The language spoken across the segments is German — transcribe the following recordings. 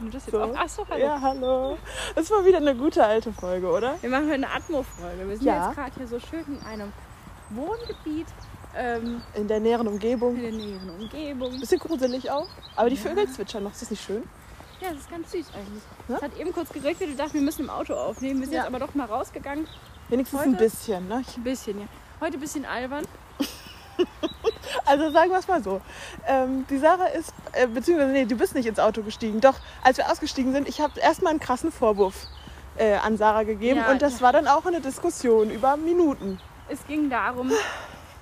Und das jetzt So. auch. Achso, hallo. Ja, hallo. Das war wieder eine gute alte Folge, oder? Wir machen eine Atmo-Folge. Wir sind Ja. jetzt gerade hier so schön in einem Wohngebiet, ähm, In der näheren in Umgebung. der näheren Umgebung. Bisschen gruselig auch. Aber die Vögel zwitschern noch. Ist das nicht schön? Ja, das ist ganz süß eigentlich. Ja? Es hat eben kurz geregnet, wir dachten, wir müssen im Auto aufnehmen. Wir sind Ja. jetzt aber doch mal rausgegangen. Wenigstens Heute? ein bisschen, ne? Ein bisschen, ja. Heute ein bisschen albern. Also sagen wir es mal so. Ähm, die Sarah ist, äh, beziehungsweise nee, du bist nicht ins Auto gestiegen. Doch, als wir ausgestiegen sind, ich habe erstmal einen krassen Vorwurf äh, an Sarah gegeben. Ja, und das ja. war dann auch eine Diskussion über Minuten. Es ging darum,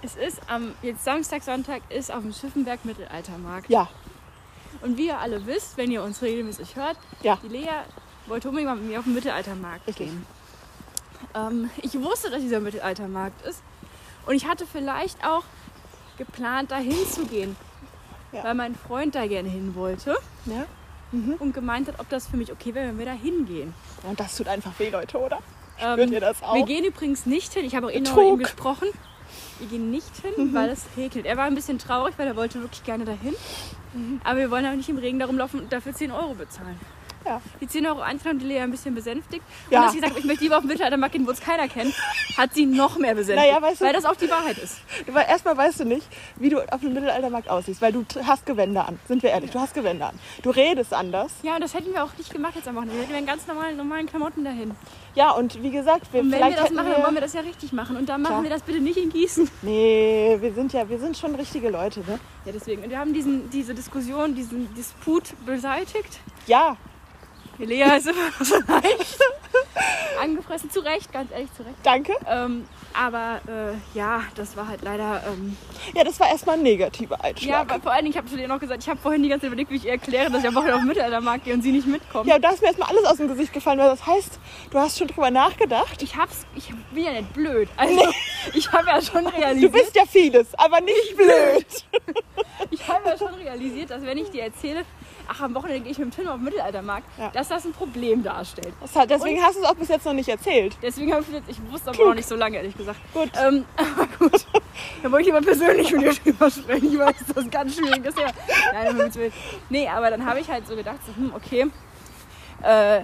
es ist am, jetzt Samstag, Sonntag, ist auf dem Schiffenberg Mittelaltermarkt. Ja, Und wie ihr alle wisst, wenn ihr uns regelmäßig hört, Ja. die Lea wollte unbedingt mal mit mir auf den Mittelaltermarkt Richtig. gehen. Ähm, ich wusste, dass dieser Mittelaltermarkt ist. Und ich hatte vielleicht auch geplant, da hinzugehen. Ja. Weil mein Freund da gerne hin wollte ja. und gemeint hat, ob das für mich okay wäre, wenn wir da hingehen. Und das tut einfach weh, Leute, oder? Ähm, Spürt ihr das auch? Wir gehen übrigens nicht hin. Ich habe auch eben noch mit ihm gesprochen. Wir gehen nicht hin, Mhm. weil es regnet. Er war ein bisschen traurig, weil er wollte wirklich gerne dahin. Mhm. Aber wir wollen auch nicht im Regen darum laufen und dafür 10 Euro bezahlen. Ja. Die 10 Euro Eintritt haben die Lea ein bisschen besänftigt. Ja. Und dass sie gesagt hat, ich möchte lieber auf dem Mittelaltermarkt gehen, wo es keiner kennt, hat sie noch mehr besänftigt. Naja, weißt du- weil das auch die Wahrheit ist. Weil erstmal weißt du nicht, wie du auf dem Mittelaltermarkt aussiehst, weil du hast Gewänder an. Sind wir ehrlich, du hast Gewänder an. Du redest anders. Ja, und das hätten wir auch nicht gemacht jetzt am Wochenende. Wir hätten in ganz normalen, normalen Klamotten dahin. Ja, und wie gesagt, wir Und wenn wir das machen, wir, dann wollen wir das ja richtig machen. Und dann machen Klar. wir das bitte nicht in Gießen. Nee, wir sind ja, wir sind schon richtige Leute, ne? Ja, deswegen. Und wir haben diesen, diese Diskussion, diesen Disput beseitigt. Ja, Die Lea ist immer noch so leicht angefressen. Zu Recht, ganz ehrlich, zu Recht. danke. Ähm, aber äh, ja, das war halt leider. Ähm, Ja, das war erstmal ein negativer ja, Einschlag. aber vor allen Dingen, ich habe zu dir noch gesagt, ich habe vorhin die ganze Zeit überlegt, wie ich ihr erkläre, dass ich am Wochenende auf Mittelaltermarkt gehe und sie nicht mitkommt. Ja, und da ist mir erstmal alles aus dem Gesicht gefallen, weil das heißt, du hast schon drüber nachgedacht. Ich hab's, ich bin ja nicht blöd. Also, ich habe ja schon Du realisiert, bist ja vieles, aber nicht blöd. ich habe ja schon realisiert, dass wenn ich dir erzähle, ach, am Wochenende gehe ich mit dem Tim auf den Mittelaltermarkt, Ja. dass das ein Problem darstellt. Hat, deswegen hast du es auch bis jetzt noch nicht erzählt. Deswegen habe ich jetzt, ich wusste aber Klug. noch nicht so lange, ehrlich gesagt. Gut. Ähm, aber gut. Da wollte ich aber persönlich mit dir drüber sprechen. Ich weiß, das ist ganz schwierig. Das ist ja, nein. Nee, aber dann habe ich halt so gedacht, so, hm, okay. Äh,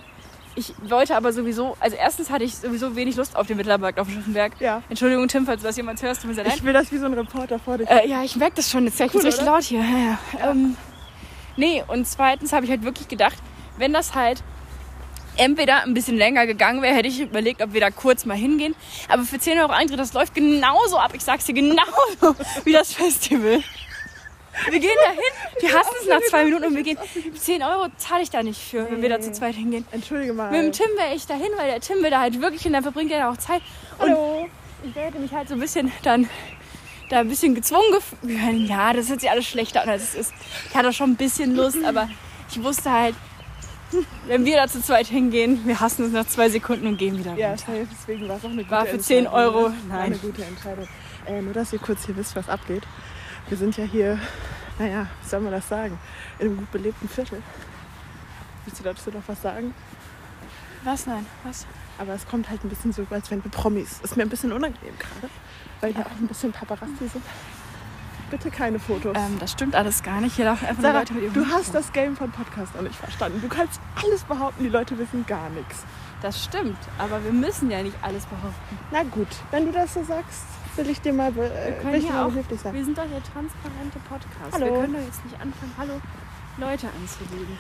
ich wollte aber sowieso, also erstens hatte ich sowieso wenig Lust auf den Mittelaltermarkt auf dem Schiffenberg. Ja. Entschuldigung, Tim, falls du das jemals hörst, mir sehr leid. Ich will das wie so ein Reporter vor dich. Äh, ja, ich merke das schon. Jetzt ist Cool, richtig oder? laut hier. Ja, ja. Ähm, nee, und zweitens habe ich halt wirklich gedacht, wenn das halt entweder ein bisschen länger gegangen wäre, hätte ich überlegt, ob wir da kurz mal hingehen. Aber für 10 Euro Eintritt, das läuft genauso ab. Ich sag's dir, genauso wie das Festival. Wir gehen da hin, wir hassen es nach zwei Minuten und wir gehen. 10 Euro zahle ich da nicht für, wenn wir da zu zweit hingehen. Entschuldige mal. Mit dem Tim wäre ich dahin, weil der Tim will da halt wirklich hin, dann verbringt er da auch Zeit. Und Hallo. ich hätte mich halt so ein bisschen dann da ein bisschen gezwungen gefühlt. Ja, das hört sich alles schlechter an, als es ist. Ich hatte schon ein bisschen Lust, aber ich wusste halt, wenn wir da zu zweit hingehen, wir hassen uns nach zwei Sekunden und gehen wieder Ja, runter. safe, deswegen war es auch eine gute War für 10 Entscheidung, Euro, ne? War nein. eine gute Entscheidung. Äh, nur, dass ihr kurz hier wisst, was abgeht. Wir sind ja hier, naja, wie soll man das sagen, in einem gut belebten Viertel. Willst du dazu noch was sagen? Was? Nein, was? Aber es kommt halt ein bisschen so, als wenn wir Promis. Ist mir ein bisschen unangenehm gerade, weil hier auch ein bisschen Paparazzi sind. Bitte keine Fotos. Ähm, das stimmt alles gar nicht. Hier laufen einfach Sarah, Leute mit ihrem du hast das Game von Podcast noch nicht verstanden. Du kannst alles behaupten, die Leute wissen gar nichts. Das stimmt, aber wir müssen ja nicht alles behaupten. Na gut, wenn du das so sagst, will ich dir mal, äh, ich mal auch- behilflich sein. Wir sind doch der transparente Podcast. Hallo. Wir können doch jetzt nicht anfangen, hallo Leute anzulügen.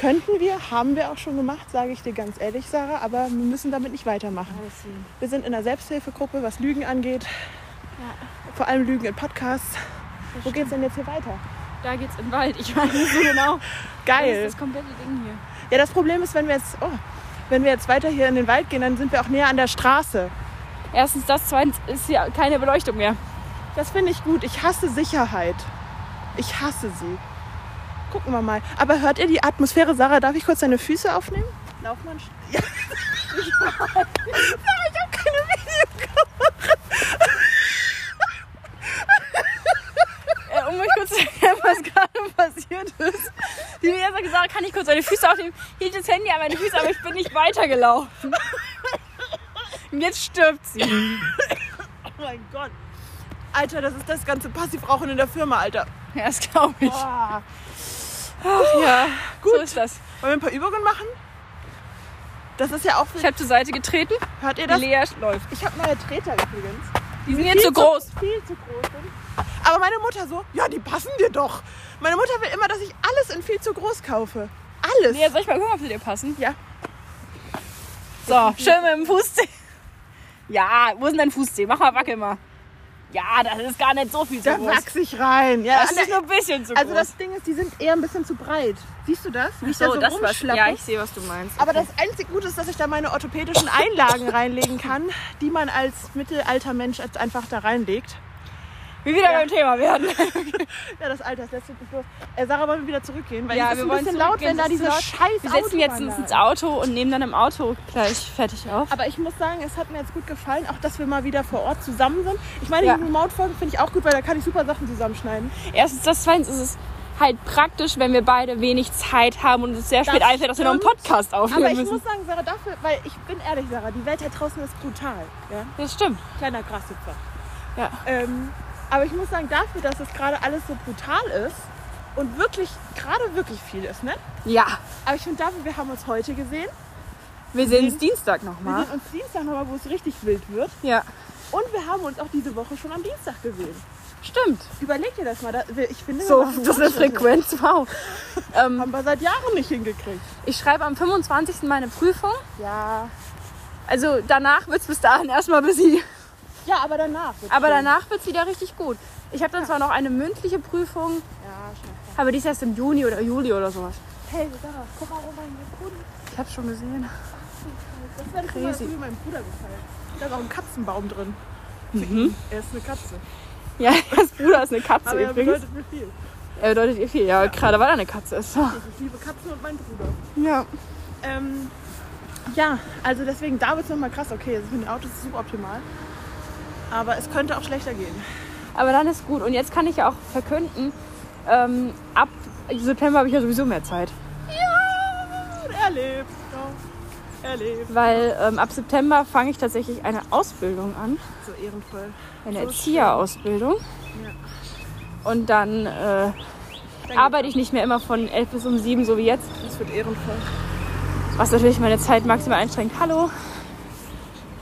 Könnten wir, haben wir auch schon gemacht, sage ich dir ganz ehrlich, Sarah, aber wir müssen damit nicht weitermachen. Wir sind in einer Selbsthilfegruppe, was Lügen angeht, Ja, vor allem Lügen in Podcasts. das Wo geht's denn jetzt hier weiter? Da geht's in den Wald. Ich weiß nicht so genau. Das ist Geil. das komplette Ding hier. Ja, das Problem ist, wenn wir jetzt, oh, wenn wir jetzt weiter hier in den Wald gehen, dann sind wir auch näher an der Straße. Erstens das, zweitens ist hier keine Beleuchtung mehr. Das finde ich gut. Ich hasse Sicherheit. Ich hasse sie. Gucken wir mal. Aber hört ihr die Atmosphäre? Sarah, darf ich kurz deine Füße aufnehmen? Lauf mal. ein Ja. Ich habe keine Videokamera. Äh, um euch kurz zu erklären, was gerade passiert ist. Die Lea hat gesagt, kann ich kurz deine Füße aufnehmen? Hielt das Handy an meine Füße, aber ich bin nicht weitergelaufen. Und jetzt stirbt sie. Oh mein Gott. Alter, das ist das ganze Passivrauchen in der Firma, Alter. Ja, das glaube ich. Boah. Ja, Gut. so ist das. Wollen wir ein paar Übungen machen? Das ist ja auch. Ich habe zur Seite getreten. Hört ihr das? Lea läuft. Ich habe neue Treter übrigens. Die sind jetzt zu groß. viel zu groß sind. Aber meine Mutter so, ja, die passen dir doch. Meine Mutter will immer, dass ich alles in viel zu groß kaufe. Alles. Lea, soll ich mal gucken, ob sie dir passen? Ja. So, schön mit dem Fußzeh. Ja, wo ist denn dein Fußzeh? Mach mal, wackel mal. Ja, das ist gar nicht so viel zu Da groß. wachse ich rein. Ja, Das ist nur ein bisschen zu also groß. das Ding ist, die sind eher ein bisschen zu breit. Siehst du das? Wie ich da so, so das was. Ja, ich sehe, was du meinst. Aber das einzige Gute ist, dass ich da meine orthopädischen Einlagen reinlegen kann, die man als mittelalter Mensch jetzt einfach da reinlegt. Wie wieder Ja. beim Thema werden. Ja, das Alter, das uns nicht los. Äh, Sarah, wollen wir wieder zurückgehen? Weil Ja, ist wir ein wollen bisschen laut, wenn da es ist diese laut. scheiß Wir setzen jetzt uns ins ist. Auto und nehmen dann im Auto gleich fertig auf. Aber ich muss sagen, es hat mir jetzt gut gefallen, auch dass wir mal wieder vor Ort zusammen sind. Ich meine, Ja. die Remote-Folgen finde ich auch gut, weil da kann ich super Sachen zusammenschneiden. Erstens, das zweitens ist es halt praktisch, wenn wir beide wenig Zeit haben und es sehr spät Das einfällt, dass wir noch einen. Podcast aufnehmen Aber ich müssen. muss sagen, Sarah, dafür, weil ich bin ehrlich, Sarah, die Welt da draußen ist brutal. Ja? Das stimmt. Kleiner Grashüpfer. Ja. Ähm, aber ich muss sagen, dafür, dass es gerade alles so brutal ist und wirklich, gerade wirklich viel ist, ne? Ja. Aber ich finde dafür, wir haben uns heute gesehen. Wir sehen uns Dienstag Wir nochmal. sehen uns Dienstag nochmal, wo es richtig wild wird. Ja. Und wir haben uns auch diese Woche schon am Dienstag gesehen. Stimmt. Überleg dir das mal. Da, ich finde, wir So, das ist eine. Frequenz. Wow. Ähm, Haben wir seit Jahren nicht hingekriegt. ich schreibe am 25. meine Prüfung. Ja. Also danach wird es bis dahin erstmal busy. Ja, aber danach. Aber schön. danach wird es wieder richtig gut. Ich habe dann zwar noch eine mündliche Prüfung, Ja, schon. aber die ist erst im Juni oder Juli oder sowas. Hey, Sarah, guck mal, oh mein Balkon. Ich habe schon gesehen. Das wäre Crazy. früh meinem Bruder gefallen. Da ist auch ein Katzenbaum drin. Mhm. Er ist eine Katze. Ja, das Bruder ist eine Katze Aber er übrigens. bedeutet mir viel. Er bedeutet ihr viel. Ja, gerade weil er eine Katze ist. Ich liebe Katzen und meinen Bruder. Ja. Ähm, ja, also deswegen, da wird es nochmal krass. Okay, also mit den Autos ist es suboptimal. Aber es könnte auch schlechter gehen. Aber dann ist gut. Und jetzt kann ich ja auch verkünden, ähm, ab September habe ich ja sowieso mehr Zeit. Ja, er lebt. Ja, er lebt. Weil ähm, ab September fange ich tatsächlich eine Ausbildung an. So ehrenvoll. Eine So Erzieherausbildung. Und dann äh, arbeite ich nicht mehr immer von 11 bis um 7, so wie jetzt. Das wird ehrenvoll. Was natürlich meine Zeit maximal einschränkt. Hallo.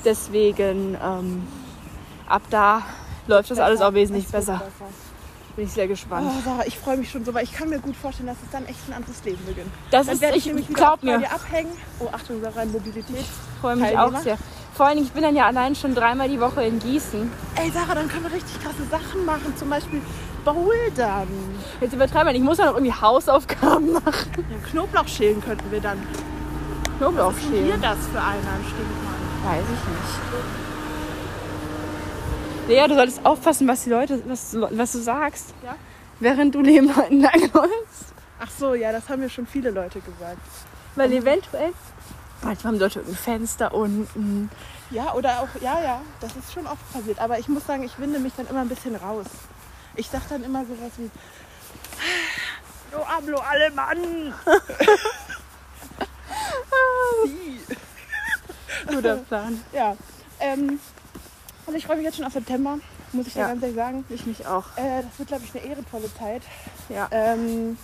Deswegen ähm, ab da läuft das alles auch wesentlich Es wird besser. Bin ich sehr gespannt. Oh, Sarah, ich freue mich schon so, weil ich kann mir gut vorstellen, dass es dann echt ein anderes Leben beginnt. Das Dann ist, ich, ich glaub mir, abhängen. Oh, Achtung, Sarah, Mobilität. freue mich Teilnehmer. auch sehr. Vor allen Dingen, ich bin dann ja allein schon dreimal die Woche in Gießen. Ey, Sarah, dann können wir richtig krasse Sachen machen. Zum Beispiel Bouldern. Jetzt übertreiben wir ich muss ja noch irgendwie Hausaufgaben machen. Ja, Knoblauch schälen könnten wir dann. Knoblauch Hier schälen. das für einen Stinkmann. Weiß ich nicht. Lea, du solltest aufpassen, was die Leute, was, was du sagst. Ja? Während du nebenan langläufst. Ach so, ja, das haben mir schon viele Leute gesagt. Weil eventuell, manchmal haben Leute irgendein Fenster unten. Ja, oder auch, ja, ja, das ist schon oft passiert. Aber ich muss sagen, ich winde mich dann immer ein bisschen raus. Ich sag dann immer sowas wie, Yo hablo Alemann. Sie. Guter Plan. Ja, ähm, also ich freue mich jetzt schon auf September, muss ich dir Ja. ganz ehrlich sagen. Ich mich auch. Äh, das wird, glaube ich, eine ehrenvolle Zeit. Ja. Ähm,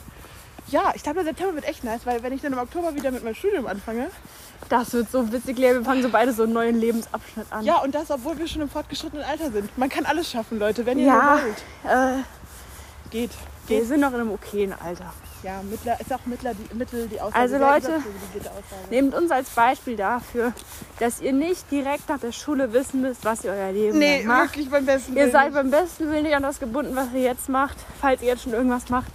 ja, ich glaube, der September wird echt nice, weil wenn ich dann im Oktober wieder mit meinem Studium anfange, Das wird so witzig, Lea. Wir fangen so beide so einen neuen Lebensabschnitt an. ja, und das, obwohl wir schon im fortgeschrittenen Alter sind. Man kann alles schaffen, Leute, wenn ihr Ja. wollt. Äh, Geht. wir Geht. sind noch in einem okayen Alter. Ja, mittler, ist auch mittler, die, mittel die Aussage. Also, Leute. Nehmt uns als Beispiel dafür, dass ihr nicht direkt nach der Schule wissen müsst, was ihr euer Leben Nee, macht. wirklich beim besten Ihr Willen seid nicht. beim besten Willen nicht an das gebunden, was ihr jetzt macht, falls ihr jetzt schon irgendwas macht.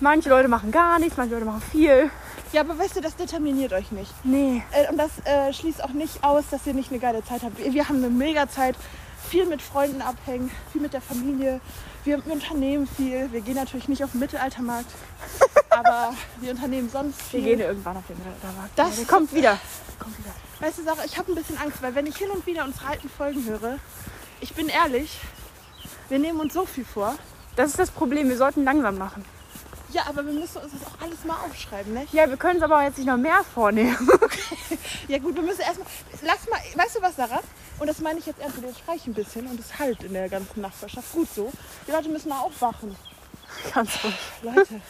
Manche Leute machen gar nichts, manche Leute machen viel. Ja, aber weißt du, das determiniert euch nicht. Nee. Äh, und das äh, schließt auch nicht aus, dass ihr nicht eine geile Zeit habt. Wir, wir haben eine mega Zeit, viel mit Freunden abhängen, viel mit der Familie. Wir, wir unternehmen viel. Wir gehen natürlich nicht auf den Mittelaltermarkt, aber wir unternehmen sonst Wir viel. gehen irgendwann auf den Mittelaltermarkt. Das- Der kommt wieder. Kommt wieder. Weißt du, Sarah, ich habe ein bisschen Angst, weil wenn ich hin und wieder uns alten Folgen höre, ich bin ehrlich, wir nehmen uns so viel vor. Das ist das Problem, wir sollten langsam machen. Ja, aber wir müssen uns das auch alles mal aufschreiben, ne? Ja, wir können es aber jetzt nicht noch mehr vornehmen. Ja gut, wir müssen erstmal. Lass mal, weißt du was, Sarah? Und das meine ich jetzt ernst, jetzt schrei ich ein bisschen und es halt in der ganzen Nachbarschaft. Gut so. Die Leute müssen mal aufwachen. Ganz ruhig. Leute,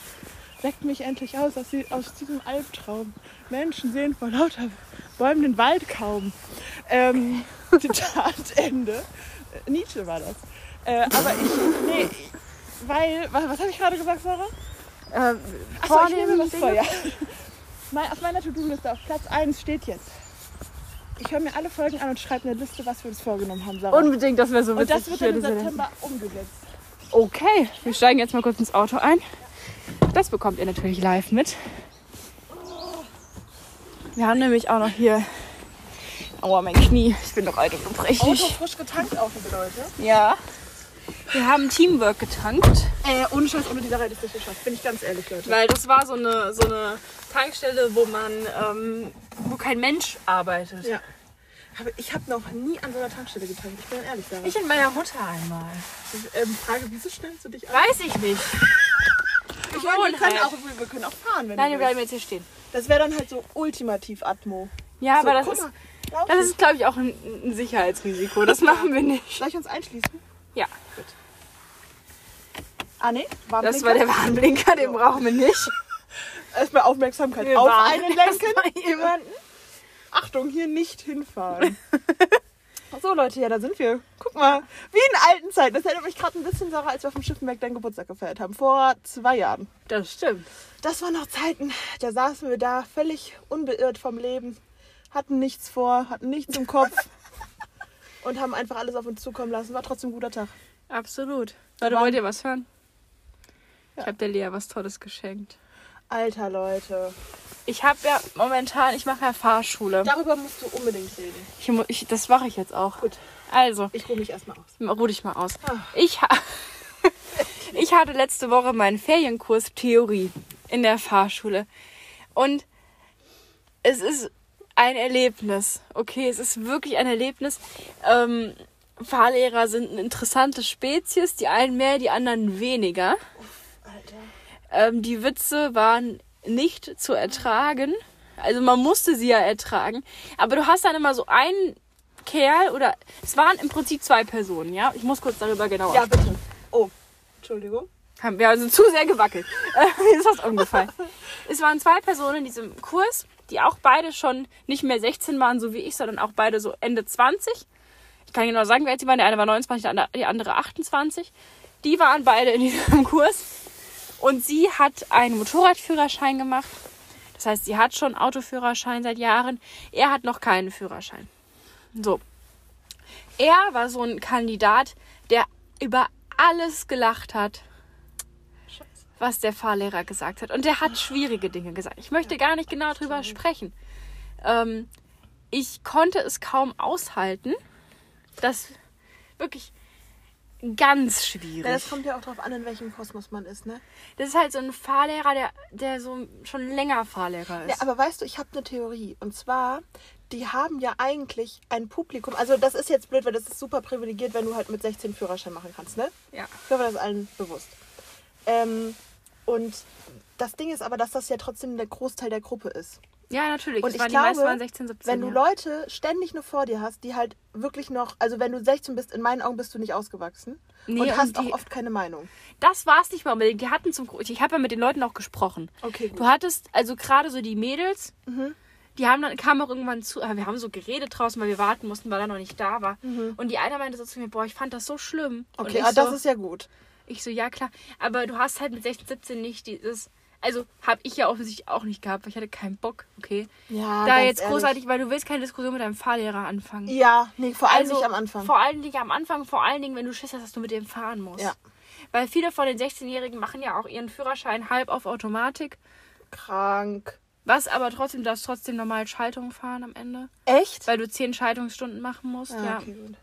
weckt mich endlich aus aus, aus diesem Albtraum. Menschen sehen vor lauter Bäumen den Wald kaum. Ähm, Zitat Ende. Äh, Nietzsche war das. Äh, aber ich, nee, weil, was, was habe ich gerade gesagt, Sarah? Ähm, Achso, ich nehme was vor, ja. Auf meiner To-Do-Liste auf Platz 1 steht jetzt. Ich höre mir alle Folgen an und schreibe eine Liste, was wir uns vorgenommen haben, Sarah. Unbedingt, das wäre so und witzig. das wird Ich dann im September umgesetzt. Okay, wir steigen jetzt mal kurz ins Auto ein. Das bekommt ihr natürlich live mit. Wir haben nämlich auch noch hier. Aua, mein Knie. Ich bin doch alt und Auto gebrechlich. frisch getankt auch, liebe Leute. Ja. Wir haben Teamwork getankt, Äh, ohne Scheiß, ohne diese Reise ist das nicht geschafft. Bin ich ganz ehrlich, Leute. weil das war so eine, so eine Tankstelle, wo man, ähm, wo kein Mensch arbeitet. Ja. Aber ich habe noch nie an so einer Tankstelle getankt. Ich bin ehrlich, Sarah. Ich und meine Mutter einmal. ähm, frage, wieso stellst du dich an? Weiß ich nicht. Ich meine, wir können, auch, wir können auch fahren, wenn Nein, wir bleiben jetzt hier stehen. Das wäre dann halt so ultimativ Atmo. Ja, so, aber das ist, mal, das ist, glaube ich, auch ein, ein Sicherheitsrisiko. Das machen wir nicht. Soll ich uns einschließen? Ja, Ah, nee. das war der Warnblinker, den brauchen wir nicht. Erstmal Aufmerksamkeit Wir auf einen lenken. Achtung, hier nicht hinfahren. so, Leute, ja, da sind wir. Guck mal, wie in alten Zeiten. Das erinnert mich gerade ein bisschen, Sarah, als wir auf dem Schiffenberg deinen Geburtstag gefeiert haben. Vor zwei Jahren. Das stimmt. Das waren noch Zeiten, da saßen wir da völlig unbeirrt vom Leben, hatten nichts vor, hatten nichts im Kopf und haben einfach alles auf uns zukommen lassen. War trotzdem ein guter Tag. Absolut. Leute, wollt ihr was hören? Ja. Ich habe der Lea was Tolles geschenkt. Alter, Leute. Ich habe ja momentan, ich mache ja Fahrschule. Darüber musst du unbedingt reden. Ich, mu- ich, das mache ich jetzt auch. Gut. Also, Ich ruhe mich erstmal aus. ruh dich mal aus. Ah. Ich, ha ich hatte letzte Woche meinen Ferienkurs Theorie in der Fahrschule. Und es ist ein Erlebnis. Okay, es ist wirklich ein Erlebnis. Ähm, Fahrlehrer sind eine interessante Spezies. Die einen mehr, die anderen weniger. Ähm, die Witze waren nicht zu ertragen. Also man musste sie ja ertragen. Aber du hast dann immer so einen Kerl oder es waren im Prinzip zwei Personen, ja? Ich muss kurz darüber genauer Ja, bitte. Oh, Entschuldigung. haben wir also zu sehr gewackelt. Äh, Mir ist was umgefallen. Es waren zwei Personen in diesem Kurs, die auch beide schon nicht mehr 16 waren, so wie ich, sondern auch beide so Ende 20. Ich kann genau sagen, wer jetzt die waren. Der eine war 29, der andere- die andere 28. Die waren beide in diesem Kurs. Und sie hat einen Motorradführerschein gemacht. Das heißt, sie hat schon Autoführerschein seit Jahren. Er hat noch keinen Führerschein. So. Er war so ein Kandidat, der über alles gelacht hat, was der Fahrlehrer gesagt hat. Und der hat schwierige Dinge gesagt. Ich möchte gar nicht genau drüber sprechen. Ähm, ich konnte es kaum aushalten. Das wirklich ganz schwierig. Ja, das kommt ja auch drauf an, in welchem Kosmos man ist, ne? Das ist halt so ein Fahrlehrer, der, der so schon länger Fahrlehrer Ja, ist. aber weißt du, ich habe eine Theorie. Und zwar, die haben ja eigentlich ein Publikum. Also, das ist jetzt blöd, weil das ist super privilegiert, wenn du halt mit 16 Führerschein machen kannst, ne? Ja. Ich hoffe, das ist allen bewusst. Ähm, und das Ding ist aber, dass das ja trotzdem der Großteil der Gruppe ist. Ja, natürlich. Und ich waren, die glaube, meisten waren 16, 17. Wenn du ja. Leute ständig nur vor dir hast, die halt wirklich noch, also wenn du 16 bist, in meinen Augen bist du nicht ausgewachsen Nee, und und hast die- auch oft keine Meinung. Das war es nicht mal unbedingt. Die hatten zum Ich habe ja mit den Leuten auch gesprochen. Okay, gut. Du hattest, also gerade so die Mädels, Mhm. die haben dann, kamen auch irgendwann zu, aber wir haben so geredet draußen, weil wir warten mussten, weil er noch nicht da war. Und die eine meinte so zu mir, boah, ich fand das so schlimm. Mhm. Okay, ah, das so, ist ja gut. Ich so, ja klar. Aber du hast halt mit 16, 17 nicht dieses, also habe ich ja offensichtlich auch nicht gehabt, weil ich hatte keinen Bock, okay. Ja, da jetzt ehrlich. großartig, weil du willst keine Diskussion mit deinem Fahrlehrer anfangen. Ja, nee, vor allem Also, nicht am Anfang. Vor allen Dingen am Anfang, vor allen Dingen, wenn du Schiss hast, dass du mit dem fahren musst. Ja. Weil viele von den 16-Jährigen machen ja auch ihren Führerschein halb auf Automatik. Krank. Was aber trotzdem, du darfst trotzdem normal Schaltung fahren am Ende. Echt? Weil du 10 Schaltungsstunden machen musst. Ah, ja. okay, gut.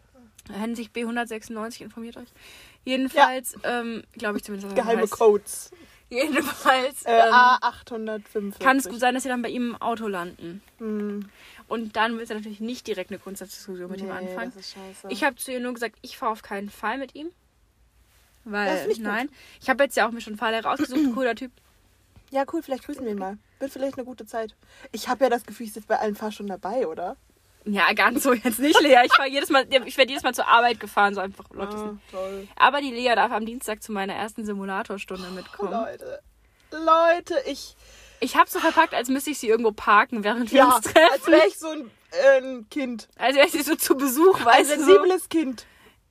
Hinsicht B196 informiert euch. Jedenfalls, ähm, glaube ich zumindest. Geheime. Codes. Jedenfalls Äh, ähm, A845. kann es gut sein, dass sie dann bei ihm im Auto landen. Hm, Und dann willst du natürlich nicht direkt eine Grundsatzdiskussion mit ihm nee, anfangen. Das ist scheiße. Ich habe zu ihr nur gesagt, ich fahre auf keinen Fall mit ihm. Weil, ich gut. nein. Ich habe jetzt ja auch mir schon Fahrlehrer ausgesucht, cooler Typ. ja, cool, vielleicht grüßen wir ihn mal. Wird vielleicht eine gute Zeit. Ich habe ja das Gefühl, ich sitze bei allen Fahrstunden dabei, oder? Ja, ganz so jetzt nicht, Lea. Ich, fahr jedes Mal, ich werde jedes Mal zur Arbeit gefahren, so einfach. Ah, toll. Aber die Lea darf am Dienstag zu meiner ersten Simulatorstunde mitkommen. Leute. Leute, ich. Ich habe so verpackt, als müsste ich sie irgendwo parken, während wir Ja, uns treffen. als wäre ich so ein, äh, ein Kind. Also wäre ich so zu Besuch, Ein weißt du. So, sensibles Kind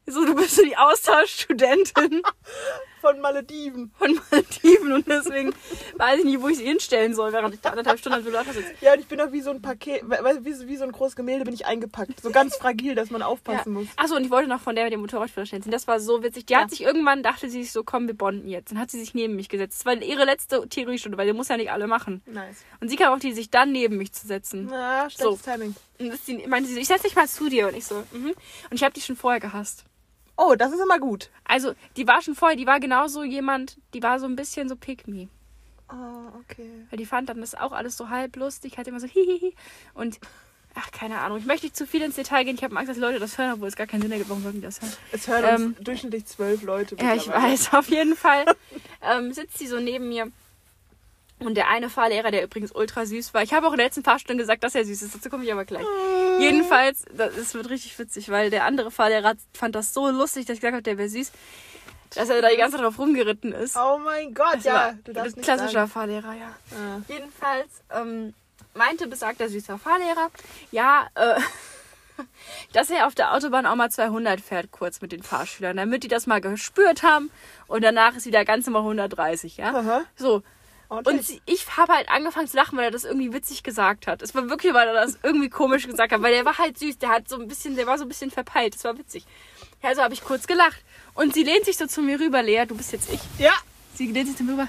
so, du bist so die Austauschstudentin von Malediven. von Maldiven und deswegen weiß ich nicht, wo ich sie hinstellen soll, während ich da anderthalb Stunden am Simulator sitze. Ja, und ich bin auch wie so ein Paket, wie, wie so ein großes Gemälde bin ich eingepackt. So ganz fragil, dass man aufpassen muss. Achso, und ich wollte noch von der mit dem Motorradführerschein ziehen. Das war so witzig. Die Ja. hat sich irgendwann, dachte sie sich so, komm, wir bonden jetzt. Dann hat sie sich neben mich gesetzt. Das war ihre letzte Theoriestunde, weil die muss ja nicht alle machen. Nice. Und sie kam auf die, sich dann neben mich zu setzen. Na, schlechtes Timing. Und das, die, meinte sie so, ich setze dich mal zu dir. Und ich so, mhm. Und ich habe die schon vorher gehasst. Oh, das ist immer gut. Also, die war schon vorher, die war genauso jemand, die war so ein bisschen so pick me. Oh, okay. Weil die fand dann das auch alles so halb lustig, hat immer so hihihi. Und, ach, keine Ahnung. Ich möchte nicht zu viel ins Detail gehen. Ich habe Angst, dass Leute das hören, obwohl es gar keinen Sinn ergibt. Warum sollten die das hören? Es hören Ähm, uns durchschnittlich zwölf Leute. Ja, ich weiß, auf jeden Fall. ähm, sitzt sie so neben mir. Und der eine Fahrlehrer, der übrigens ultra süß war. Ich habe auch in der letzten Fahrstunde gesagt, dass er süß ist. Dazu komme ich aber gleich. Jedenfalls, das, wird richtig witzig, weil der andere Fahrlehrer fand das so lustig, dass ich gesagt habe, der wäre süß, dass er da die ganze Zeit drauf rumgeritten ist. Oh mein Gott, Das ja. Du darfst nicht klassischer sagen. Fahrlehrer, ja. Ah. Jedenfalls ähm, meinte besagter süßer Fahrlehrer, ja, äh, dass er auf der Autobahn auch mal 200 fährt, kurz mit den Fahrschülern, damit die das mal gespürt haben und danach ist wieder ganz normal 130, ja. Aha. So. Ordentlich. Und sie, ich habe halt angefangen zu lachen, weil er das irgendwie witzig gesagt hat. Es war wirklich, weil er das irgendwie komisch gesagt hat, weil der war halt süß, der hat so ein bisschen, der war so ein bisschen verpeilt, das war witzig. Ja, also habe ich kurz gelacht. Und sie lehnt sich so zu mir rüber, Lea, du bist jetzt ich. Ja. Sie lehnt sich zu mir rüber.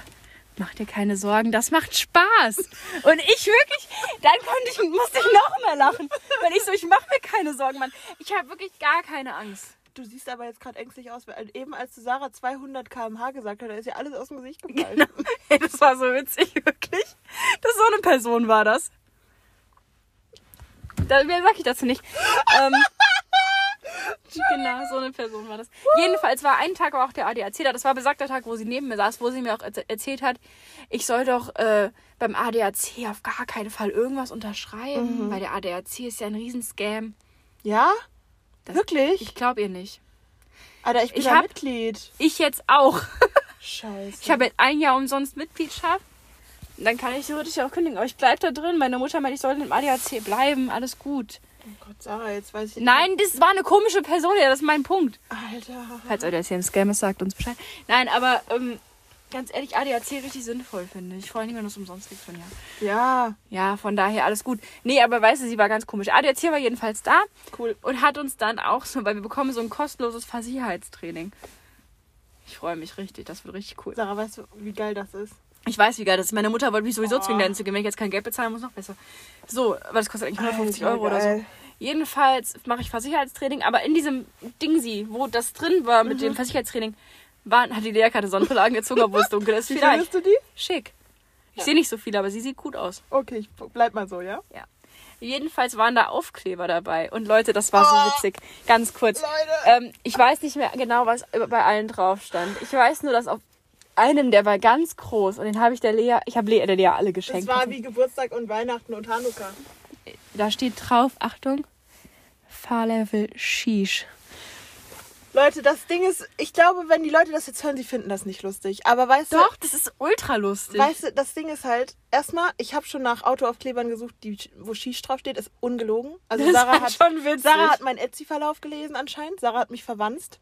Mach dir keine Sorgen, das macht Spaß. Und ich wirklich, dann konnte ich, musste ich noch mehr lachen. Weil ich so, ich mache mir keine Sorgen, Mann. Ich habe wirklich gar keine Angst. Du siehst aber jetzt gerade ängstlich aus, weil eben als du Sarah 200 km/h gesagt hat, da ist ja alles aus dem Gesicht gefallen. Genau. Ey, das war so witzig, wirklich. Das so eine Person war das. Da, mehr sag ich dazu nicht. Ähm, genau, so eine Person war das. Jedenfalls war ein Tag auch der ADAC da. Das war besagter Tag, wo sie neben mir saß, wo sie mir auch erz- erzählt hat, ich soll doch äh, beim ADAC auf gar keinen Fall irgendwas unterschreiben, weil der ADAC ist ja ein Riesenscam. Ja? Das- Wirklich? Ich glaube ihr nicht. Alter, ich bin ich hab- Mitglied. Ich jetzt auch. Scheiße. Ich habe jetzt ein Jahr umsonst Mitgliedschaft. Dann kann ich theoretisch auch kündigen. Aber ich bleibe da drin. Meine Mutter meinte, ich sollte im ADAC bleiben. Alles gut. oh Gott, Sarah, jetzt weiß ich Nein, das war eine komische Person. Ja, das ist mein Punkt. Alter. Falls euch das hier ein Scam ist, sagt uns Bescheid. Nein, aber ähm, ganz ehrlich, ADAC richtig sinnvoll, finde ich. Vor allem, wenn du es umsonst kriegst von ja. Ja, Ja, von daher alles gut. Nee, aber weißt du, sie war ganz komisch. ADAC war jedenfalls da cool. und hat uns dann auch so, weil wir bekommen so ein kostenloses Fahrsicherheitstraining. Ich freue mich richtig. Das wird richtig cool. Sarah, weißt du, wie geil das ist? Ich weiß, wie geil das ist. Meine Mutter wollte mich sowieso Oh. zwingen, dahin zu gehen. Wenn ich jetzt kein Geld bezahlen muss, noch besser. So, aber das kostet eigentlich 150 Alter, Euro oder so. geil. Jedenfalls mache ich Versicherheitstraining, aber in diesem Dingsi, wo das drin war mit Mhm. dem Versicherheitstraining, war, hat die Lea keine Sonnenbrille angezogen, obwohl es dunkel ist. Wie findest du die? Schick. Ich sehe nicht so viel, aber sie sieht gut aus. Okay, ich bleib mal so, ja? Jedenfalls waren da Aufkleber dabei. Und Leute, das war so Oh. witzig. Ganz kurz. Ähm, ich weiß nicht mehr genau, was bei allen drauf stand. Ich weiß nur, dass auf einem, der war ganz groß. Und den habe ich der Lea, ich habe Lea, der Lea alle Das geschenkt. war wie Geburtstag und Weihnachten und Hanukkah. Da steht drauf, Achtung, Fahrlevel Shish. Leute, das Ding ist, ich glaube, wenn die Leute das jetzt hören, sie finden das nicht lustig. Aber weißt Doch, das ist ultra lustig. du, weißt du, das Ding ist halt, erstmal, ich habe schon nach Autoaufklebern gesucht, die, wo Shish draufsteht, ist ungelogen. Also das Sarah hat, schon witzig. Sarah hat meinen Etsy-Verlauf gelesen anscheinend. Sarah hat mich verwanzt.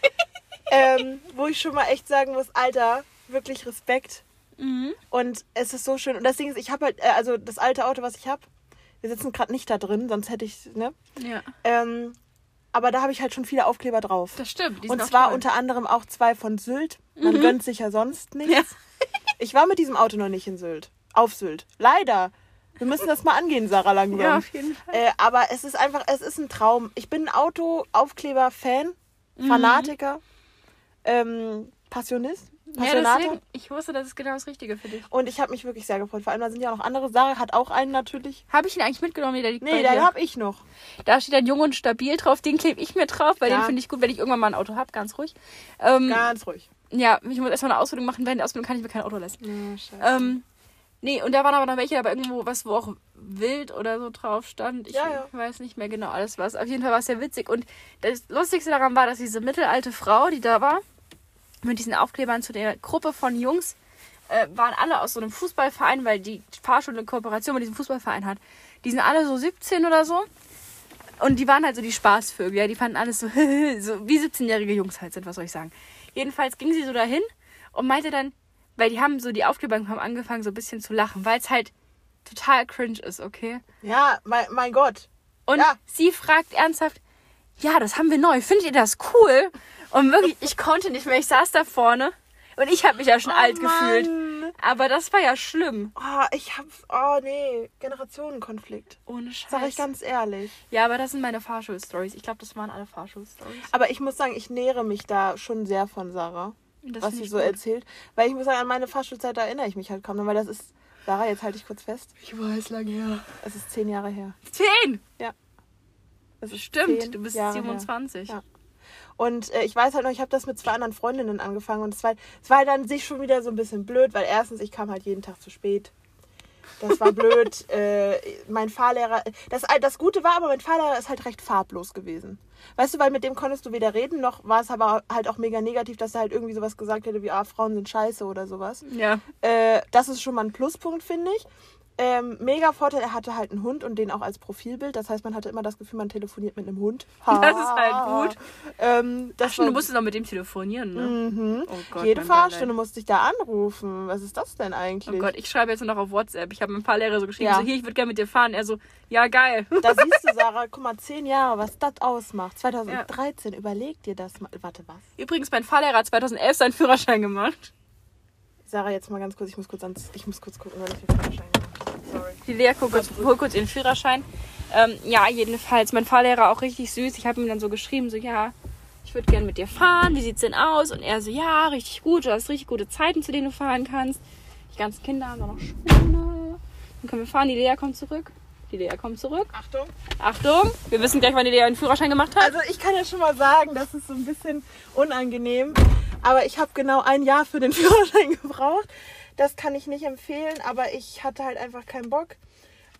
ähm, wo ich schon mal echt sagen muss, Alter, wirklich Respekt. mhm. Und es ist so schön. Und das Ding ist, ich habe halt, äh, also das alte Auto, was ich habe, wir sitzen gerade nicht da drin, sonst hätte ich, ne? Ja, Ähm, aber da habe ich halt schon viele Aufkleber drauf. das stimmt. Und zwar toll. unter anderem auch zwei von Sylt. Man gönnt sich ja sonst nichts. Ja. Ich war mit diesem Auto noch nicht in Sylt. Auf Sylt. Leider. Wir müssen das mal angehen, Sarah langsam. Ja, auf jeden Fall. Äh, aber es ist einfach, es ist ein Traum. Ich bin ein Auto-Aufkleber-Fan, Fanatiker, ähm, Passionist, Ja, deswegen, ich wusste, das ist genau das Richtige für dich. und ich habe mich wirklich sehr gefreut. Vor allem, da sind ja auch noch andere. Sarah hat auch einen natürlich. Habe ich ihn eigentlich mitgenommen? Nee, der liegt Nee, den habe ich noch. Da steht ein Jung und Stabil drauf. Den klebe ich mir drauf, weil Ja. den finde ich gut, wenn ich irgendwann mal ein Auto habe. Ganz ruhig. Ähm, Ganz ruhig. ja, ich muss erstmal eine Ausbildung machen. Während der Ausbildung kann ich mir kein Auto. Ja, scheiße. Ähm, nee, und da waren aber noch welche dabei irgendwo, was, wo auch wild oder so drauf stand. Ich ja. weiß nicht mehr genau alles was. Auf jeden Fall war es sehr witzig. Und das Lustigste daran war, dass diese mittelalte Frau, die da war, mit diesen Aufklebern zu der Gruppe von Jungs, äh, waren alle aus so einem Fußballverein, weil die Fahrschule eine Kooperation mit diesem Fußballverein hat. Die sind alle so 17 oder so. Und die waren halt so die Spaßvögel, ja. Die fanden alles so, so wie 17-jährige Jungs halt sind, was soll ich sagen. Jedenfalls ging sie so dahin und meinte dann, weil die haben so, die Aufkleber haben angefangen so ein bisschen zu lachen, weil es halt total cringe ist, okay? Ja, mein, mein Gott. Und Ja. sie fragt ernsthaft, ja, das haben wir neu, findet ihr das cool? Und wirklich, ich konnte nicht mehr, ich saß da vorne und ich habe mich ja schon alt gefühlt. Mann. Aber das war ja schlimm. Oh, ich hab. Oh, nee. Generationenkonflikt. Ohne Scheiß. Sag ich ganz ehrlich. ja, aber das sind meine Fahrschul-Stories. Ich glaube, das waren alle Fahrschul-Stories. Aber ich muss sagen, ich nähere mich da schon sehr von Sarah, Das was sie so gut. erzählt. Weil ich muss sagen, an meine Fahrschulzeit erinnere ich mich halt kaum noch, weil das ist. Sarah, jetzt halte ich kurz fest. Ich weiß lange her. Es ist zehn Jahre her. Zehn! Es ist Stimmt, du bist Jahre her. 27. Ja. Und äh, ich weiß halt noch, ich habe das mit zwei anderen Freundinnen angefangen und es war, es war halt dann sich schon wieder so ein bisschen blöd, weil erstens, ich kam halt jeden Tag zu spät. Das war blöd. äh, mein Fahrlehrer, das, das Gute war aber, mein Fahrlehrer ist halt recht farblos gewesen. Weißt du, weil mit dem konntest du weder reden, noch war es aber halt auch mega negativ, dass er halt irgendwie sowas gesagt hätte wie, ah, Frauen sind scheiße oder sowas. Ja. Äh, das ist schon mal ein Pluspunkt, finde ich. Ähm, mega Vorteil, er hatte halt einen Hund und den auch als Profilbild. Das heißt, man hatte immer das Gefühl, man telefoniert mit einem Hund. Das ist halt gut. Ähm, das Ach stimmt, war- du musstest noch mit dem telefonieren, ne? Mhm. Oh Gott, Jede Fahrstunde musste ich da anrufen. Was ist das denn eigentlich? Oh Gott, ich schreibe jetzt nur noch auf WhatsApp. Ich habe meinem Fahrlehrer so geschrieben, Ja. so hier, ich würde gerne mit dir fahren. Er so, ja, geil. Da siehst du, Sarah, guck mal, zehn Jahre, was das ausmacht. 2013, überleg dir das mal. Warte, was? Übrigens, mein Fahrlehrer hat 2011 seinen Führerschein gemacht. Sarah, jetzt mal ganz kurz, ich muss kurz ans, ich muss kurz gucken, wann ich den Führerschein habe. Sorry. Die Lea guckt kurz, hol kurz ihren Führerschein. Ähm, ja, jedenfalls, mein Fahrlehrer auch richtig süß. Ich habe ihm dann so geschrieben, so, ja, ich würde gerne mit dir fahren. Wie sieht's denn aus? Und er so, ja, richtig gut. Du hast richtig gute Zeiten, zu denen du fahren kannst. Die ganzen Kinder haben auch noch Schule. Dann können wir fahren. Die Lea kommt zurück. Die Lea kommt zurück. Achtung. Achtung, wir wissen gleich, wann die Lea einen Führerschein gemacht hat. Also ich kann ja schon mal sagen, das ist so ein bisschen unangenehm. Aber ich habe genau ein Jahr für den Führerschein gebraucht. Das kann ich nicht empfehlen, aber ich hatte halt einfach keinen Bock.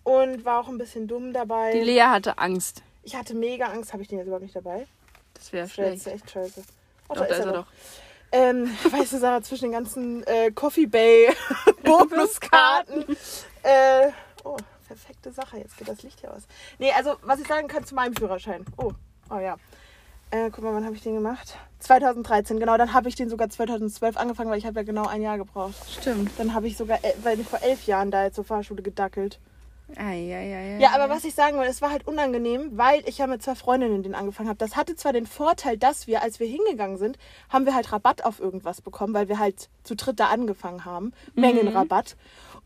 Und war auch ein bisschen dumm dabei. Die Lea hatte Angst. ich hatte mega Angst. Habe ich den jetzt überhaupt nicht dabei? Das wäre Das wäre schlecht. jetzt echt scheiße. Oh, Doch, da ist er doch. Ähm, weißt du, Sarah, zwischen den ganzen äh, Coffee Bay Bonuskarten. äh, oh, perfekte Sache. Jetzt geht das Licht hier aus. Nee, also, was ich sagen kann zu meinem Führerschein. Oh, oh ja. Äh, guck mal, wann habe ich den gemacht? 2013, genau. Dann habe ich den sogar 2012 angefangen, weil ich habe ja genau ein Jahr gebraucht. Stimmt. Dann habe ich sogar, äh, weil ich vor elf Jahren da jetzt zur Fahrschule gedackelt. Eieiei. Ja, aber was ich sagen will, es war halt unangenehm, weil ich ja mit zwei Freundinnen den angefangen habe. Das hatte zwar den Vorteil, dass wir, als wir hingegangen sind, haben wir halt Rabatt auf irgendwas bekommen, weil wir halt zu dritt da angefangen haben. Mengenrabatt.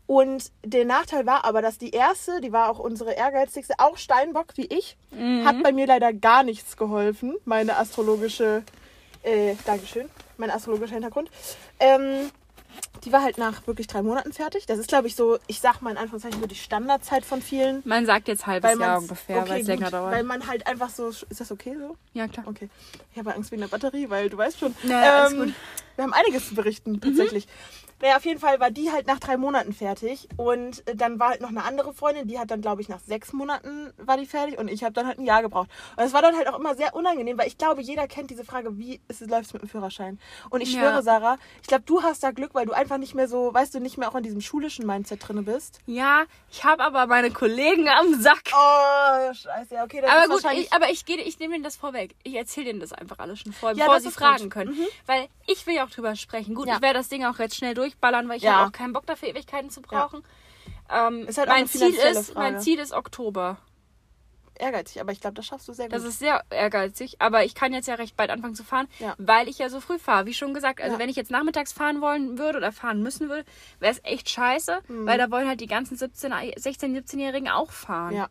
Und der Nachteil war aber, dass die erste, die war auch unsere ehrgeizigste, auch Steinbock wie ich, hat bei mir leider gar nichts geholfen. Meine astrologische, äh, Dankeschön, mein astrologischer Hintergrund. Ähm, die war halt nach wirklich drei Monaten fertig. Das ist, glaube ich, so, ich sag mal in Anführungszeichen, so die Standardzeit von vielen. Man sagt jetzt halbes Jahr ungefähr, okay, weil es länger dauert. Weil man halt einfach so. Ist das okay so? ja, klar. Okay. Ich habe Angst wegen der Batterie, weil du weißt schon. ähm, Ja, alles gut. Wir haben einiges zu berichten, tatsächlich. Naja, auf jeden Fall war die halt nach drei Monaten fertig. Und äh, dann war halt noch eine andere Freundin, die hat dann, glaube ich, nach sechs Monaten war die fertig. Und ich habe dann halt ein Jahr gebraucht. Und es war dann halt auch immer sehr unangenehm, weil ich glaube, jeder kennt diese Frage, wie läuft es mit dem Führerschein? Und ich Ja. schwöre, Sarah, ich glaube, du hast da Glück, weil du einfach nicht mehr so, weißt du, nicht mehr auch in diesem schulischen Mindset drin bist. Ja, ich habe aber meine Kollegen am Sack. Oh, scheiße, ja, okay. Das aber ist gut, wahrscheinlich- ich, aber ich, gehe, ich nehme Ihnen das vorweg. Ich erzähle Ihnen das einfach alles schon vor, Ja, bevor Sie fragen gut. können. Mhm. Weil ich will ja auch drüber sprechen. Gut, Ja. ich werde das Ding auch jetzt schnell durchballern, weil ich Ja. habe auch keinen Bock dafür, Ewigkeiten zu brauchen. Ähm, Ist halt mein, Ziel ist, mein. Ziel ist Oktober. ehrgeizig, aber ich glaube, das schaffst du sehr gut. Das ist sehr ehrgeizig, aber ich kann jetzt ja recht bald anfangen zu fahren, Ja. weil ich ja so früh fahre. Wie schon gesagt, also Ja. wenn ich jetzt nachmittags fahren wollen würde oder fahren müssen würde, wäre es echt scheiße, weil da wollen halt die ganzen 17, 16, 17-Jährigen auch fahren. Mhm. ja.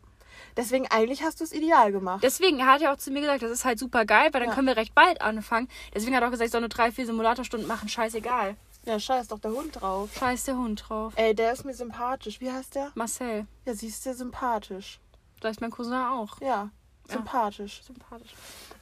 Deswegen eigentlich hast du es ideal gemacht. Deswegen hat er auch zu mir gesagt, das ist halt super geil, weil dann Ja. können wir recht bald anfangen. Deswegen hat er auch gesagt, ich soll nur drei, vier Simulatorstunden machen, scheißegal. Ja, scheiß doch der Hund drauf. Scheiß der Hund drauf. Ey, der ist mir sympathisch. Wie heißt der? Marcel, Ja, siehst du, sympathisch. da ist mein Cousin auch. Ja. Sympathisch. Sympathisch.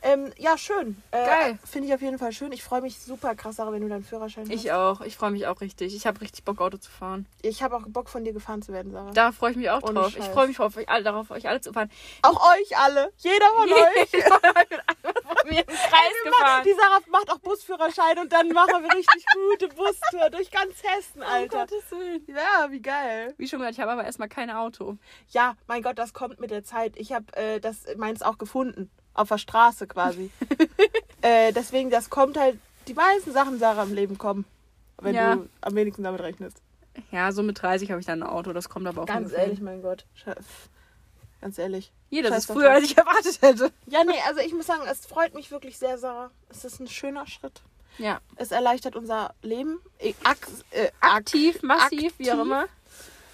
Ähm, ja, schön. Äh, Geil. Finde ich auf jeden Fall schön. Ich freue mich super krass, Sarah, wenn du deinen Führerschein hast. Ich auch. Ich freue mich auch richtig. Ich habe richtig Bock, Auto zu fahren. Ich habe auch Bock, von dir gefahren zu werden, Sarah. Da freue ich mich auch Ohne drauf. Ich Scheiß. freue mich drauf, euch alle, darauf, euch alle zu fahren. Auch euch alle. Jeder von euch. Ich bin von mir im Kreis gefahren. Die Sarah macht auch Busführerschein und dann machen wir richtig gute Bustour durch ganz Hessen, Alter. Um Gottes Willen. Ja, wie geil. Wie schon gesagt, ich habe aber erstmal kein Auto. Ja, mein Gott, das kommt mit der Zeit. Ich habe äh, das meins auch gefunden. Auf der Straße quasi. äh, deswegen, das kommt halt, die meisten Sachen, Sarah, im Leben kommen. Wenn Ja. du am wenigsten damit rechnest. Ja, so mit 30 habe ich dann ein Auto. Das kommt aber auch Ganz ehrlich, mein Gott. Ganz ehrlich. Hier, das ist früher, als ich erwartet hätte. Ja, nee, also ich muss sagen, es freut mich wirklich sehr, Sarah. Es ist ein schöner Schritt. Ja. Es erleichtert unser Leben. Ak äh, Aktiv, massiv, wie auch aktiv. immer.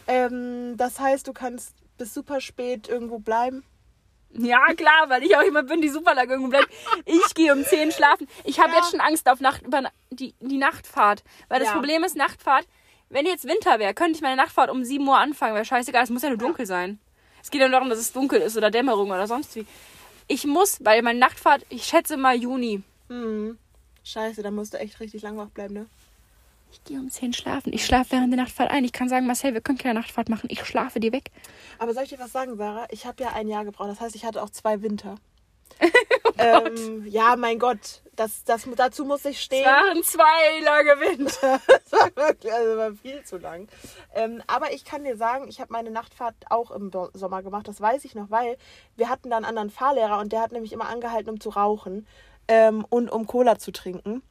Ähm, das heißt, du kannst bis super spät irgendwo bleiben. Ja, klar, weil ich auch jemand bin, die super lange irgendwo bleibt. Ich gehe um 10 schlafen. Ich habe Ja. jetzt schon Angst auf Nacht, über die, die Nachtfahrt. Weil das Ja. Problem ist, Nachtfahrt, wenn jetzt Winter wäre, könnte ich meine Nachtfahrt um 7 Uhr anfangen. Wäre scheißegal, es muss ja nur dunkel sein. Es geht ja nur darum, dass es dunkel ist oder Dämmerung oder sonst wie. Ich muss, weil meine Nachtfahrt, ich schätze mal Juni. Hm. Scheiße, da musst du echt richtig lang wach bleiben, ne? Ich gehe um 10 schlafen. Ich schlafe während der Nachtfahrt ein. Ich kann sagen, Marcel, wir können keine Nachtfahrt machen. Ich schlafe dir weg. Aber soll ich dir was sagen, Sarah? Ich habe ja ein Jahr gebraucht. Das heißt, ich hatte auch zwei Winter. Oh ähm, ja, mein Gott. Das, das, dazu muss ich Es stehen. waren zwei lange Winter. Das war wirklich, also war viel zu lang. Ähm, aber ich kann dir sagen, ich habe meine Nachtfahrt auch im Sommer gemacht. Das weiß ich noch, weil wir hatten da einen anderen Fahrlehrer und der hat nämlich immer angehalten, um zu rauchen ähm, und um Cola zu trinken.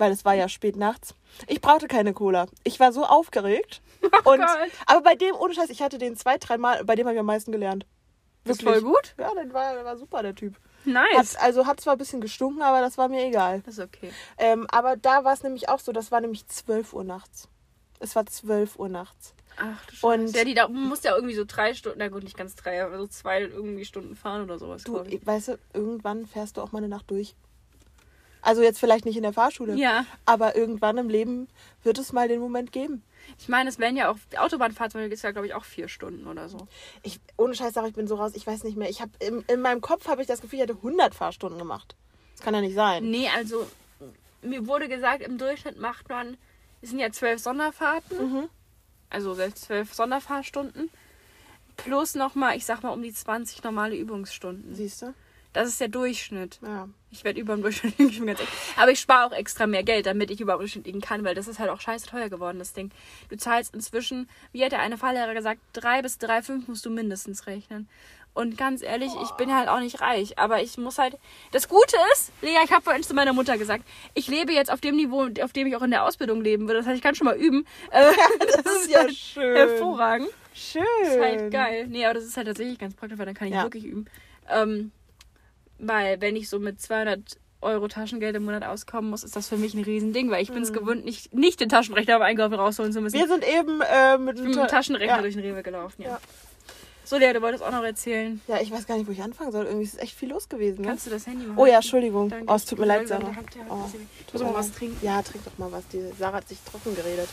Weil es war ja spät nachts. Ich brauchte keine Cola. Ich war so aufgeregt. und, Oh Gott. aber bei dem, ohne Scheiß, ich hatte den zwei, dreimal, bei dem habe ich am meisten gelernt. Das ist voll gut. Ja, der war, der war super, der Typ. Nice. Hat, also hat zwar ein bisschen gestunken, aber das war mir egal. Das ist okay. Ähm, aber da war es nämlich auch so, das war nämlich 12 Uhr nachts. Es war 12 Uhr nachts. Ach du Und- Scheiße. Ja, die da muss ja irgendwie so drei Stunden, na gut, nicht ganz drei, aber so zwei irgendwie Stunden fahren oder sowas. Du, weißt du, irgendwann fährst du auch mal eine Nacht durch. Also jetzt vielleicht nicht in der Fahrschule, Ja. aber irgendwann im Leben wird es mal den Moment geben. Ich meine, es werden ja auch, die Autobahnfahrt ist ja, glaube ich, auch vier Stunden oder so. Ich, ohne Scheiß sag ich bin so raus, ich weiß nicht mehr. Ich habe in, in meinem Kopf habe ich das Gefühl, ich hätte 100 Fahrstunden gemacht. Das kann ja nicht sein. Nee, also, mir wurde gesagt, im Durchschnitt macht man, es sind ja zwölf Sonderfahrten, Mhm. also selbst zwölf Sonderfahrstunden, plus nochmal, ich sag mal, um die 20 normale Übungsstunden. Siehst du? Das ist der Durchschnitt. Ja. Ich werde über dem Durchschnitt liegen, ich bin ganz ehrlich. Aber ich spare auch extra mehr Geld, damit ich über dem Durchschnitt liegen kann, weil das ist halt auch scheiße teuer geworden, das Ding. Du zahlst inzwischen, wie hat der eine Fahrlehrer gesagt, drei bis drei fünf musst du mindestens rechnen. Und ganz ehrlich, ich bin halt auch nicht reich, aber ich muss halt. Das Gute ist, Lea, ich habe vorhin zu meiner Mutter gesagt, ich lebe jetzt auf dem Niveau, auf dem ich auch in der Ausbildung leben würde. Das heißt, ich kann schon mal üben. Äh, Das ist ja schön. hervorragend. Schön. Das ist halt geil. Nee, aber das ist halt tatsächlich ganz praktisch, weil dann kann ich Ja. wirklich üben. Ähm, weil wenn ich so mit 200 Euro Taschengeld im Monat auskommen muss, ist das für mich ein Riesending, weil ich bin es gewöhnt, nicht, nicht den Taschenrechner beim Einkaufen rausholen zu müssen. Wir sind eben äh, mit dem Taschenrechner ja. durch den Rewe gelaufen, ja. Ja. So, Lea, du wolltest auch noch erzählen. Ja, ich weiß gar nicht, wo ich anfangen soll. Irgendwie ist es echt viel los gewesen. Ne? Kannst du das Handy machen? Oh ja, Entschuldigung. Danke. Oh, es tut mir leid, Sarah. Oh, Ich muss mal was trinken. Ja, trink doch mal was. Die Sarah hat sich trocken geredet.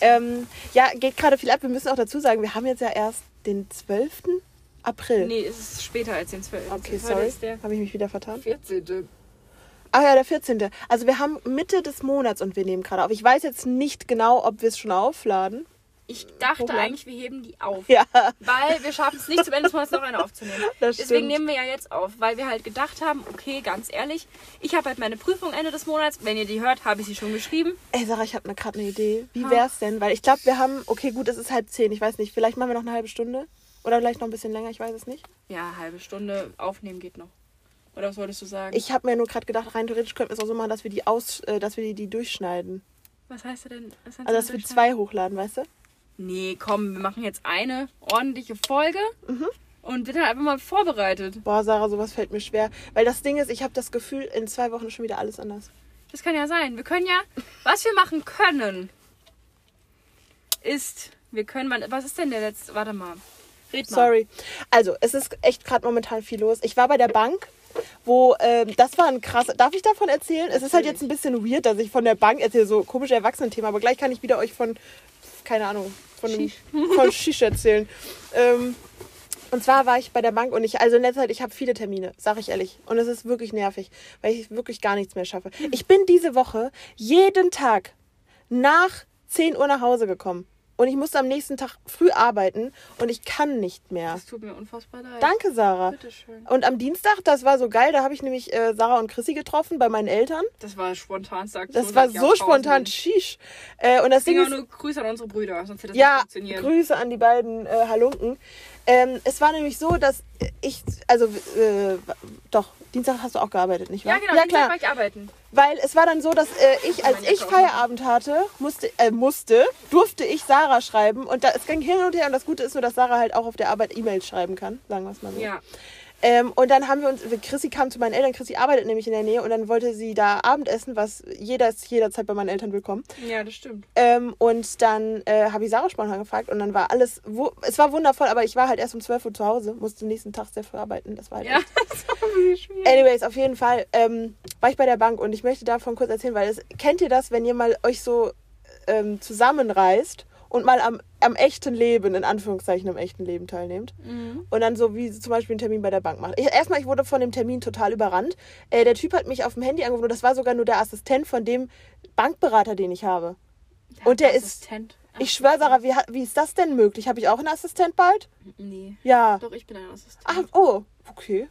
Ähm, ja, geht gerade viel ab. Wir müssen auch dazu sagen, wir haben jetzt ja erst den 12. April. Nee, es ist später als den 12. Okay, sorry. Habe ich mich wieder vertan? 14. Ach ja, der 14. Also wir haben Mitte des Monats und wir nehmen gerade auf. Ich weiß jetzt nicht genau, ob wir es schon aufladen. Ich dachte Hochladen? eigentlich, wir heben die auf. Ja, Weil wir schaffen es nicht, zum Ende des Monats noch eine aufzunehmen. Das Deswegen stimmt. nehmen wir ja jetzt auf, weil wir halt gedacht haben, okay, ganz ehrlich, ich habe halt meine Prüfung Ende des Monats. Wenn ihr die hört, habe ich sie schon geschrieben. Ey, Sarah, ich habe gerade eine Idee. Wie Ha. wär's denn? Weil ich glaube, wir haben, okay, gut, es ist halb zehn. Ich weiß nicht, vielleicht machen wir noch eine halbe Stunde. Oder vielleicht noch ein bisschen länger, ich weiß es nicht. Ja, halbe Stunde aufnehmen geht noch. Oder was wolltest du sagen? Ich habe mir nur gerade gedacht, rein theoretisch könnten wir es auch so machen, dass wir die aus, äh, dass wir die, die durchschneiden. was heißt du denn? Was heißt Also dass wir zwei hochladen, weißt du? Nee, komm, wir machen jetzt eine ordentliche Folge Mhm. und wird halt einfach mal vorbereitet. Boah, Sarah, sowas fällt mir schwer. Weil das Ding ist, ich habe das Gefühl, in zwei Wochen ist schon wieder alles anders. Das kann ja sein. Wir können ja, was wir machen können, ist, wir können, was ist denn der letzte, warte mal. Red mal. Sorry. Also, es ist echt gerade momentan viel los. Ich war bei der Bank, wo, ähm, das war ein krasser, darf ich davon erzählen? Es ist halt jetzt ein bisschen weird, dass ich von der Bank erzähle, so komische Erwachsenenthema, aber gleich kann ich wieder euch von, keine Ahnung, von, einem, von Shish erzählen. Ähm, Und zwar war ich bei der Bank und ich, also in letzter Zeit, ich habe viele Termine, sag ich ehrlich. Und es ist wirklich nervig, weil ich wirklich gar nichts mehr schaffe. Ich bin diese Woche jeden Tag nach 10 Uhr nach Hause gekommen. Und ich musste am nächsten Tag früh arbeiten und ich kann nicht mehr. Das tut mir unfassbar leid. Danke, Sarah. Bitteschön. Und am Dienstag, das war so geil, da habe ich nämlich äh, Sarah und Chrissy getroffen bei meinen Eltern. Das war spontan, sagt Das war so spontan, sheesh. Äh, und das Ding Ding ist, nur Grüße an unsere Brüder, sonst hätte das ja, nicht funktioniert. Grüße an die beiden äh, Halunken. Ähm, es war nämlich so, dass ich, also äh, doch, Dienstag hast du auch gearbeitet, nicht wahr? ja, genau, Ja, Dienstag klar. war ich arbeiten. Weil es war dann so, dass äh, ich, als ich Feierabend hatte, musste, äh, musste, durfte ich Sarah schreiben. Und da, es ging hin und her. Und das Gute ist nur, dass Sarah halt auch auf der Arbeit E-Mails schreiben kann. Sagen wir es mal so. Ja. Ähm, und dann haben wir uns, Chrissy kam zu meinen Eltern. Chrissy arbeitet nämlich in der Nähe. Und dann wollte sie da Abendessen, was jeder ist jederzeit bei meinen Eltern willkommen. ja, das stimmt. Ähm, und dann äh, habe ich Sarah spontan gefragt. Und dann war alles, wu- es war wundervoll. Aber ich war halt erst um 12 Uhr zu Hause. Musste den nächsten Tag sehr früh arbeiten. Das war halt Ja, echt das war schwierig. Anyways, auf jeden Fall ähm, war ich bei der Bank und ich möchte davon kurz erzählen, weil es, kennt ihr das, wenn ihr mal euch so ähm, zusammenreißt und mal am, am echten Leben, in Anführungszeichen am echten Leben teilnehmt Mhm. und dann so wie zum Beispiel einen Termin bei der Bank macht. Ich, erstmal, ich wurde von dem Termin total überrannt. Äh, der Typ hat mich auf dem Handy angerufen und das war sogar nur der Assistent von dem Bankberater, den ich habe. Und der ist- Assistent. Ich schwöre, Sarah, wie, wie ist das denn möglich? Habe ich auch einen Assistent bald? Nee. Ja. Doch, ich bin ein Assistent. Ach, oh, okay.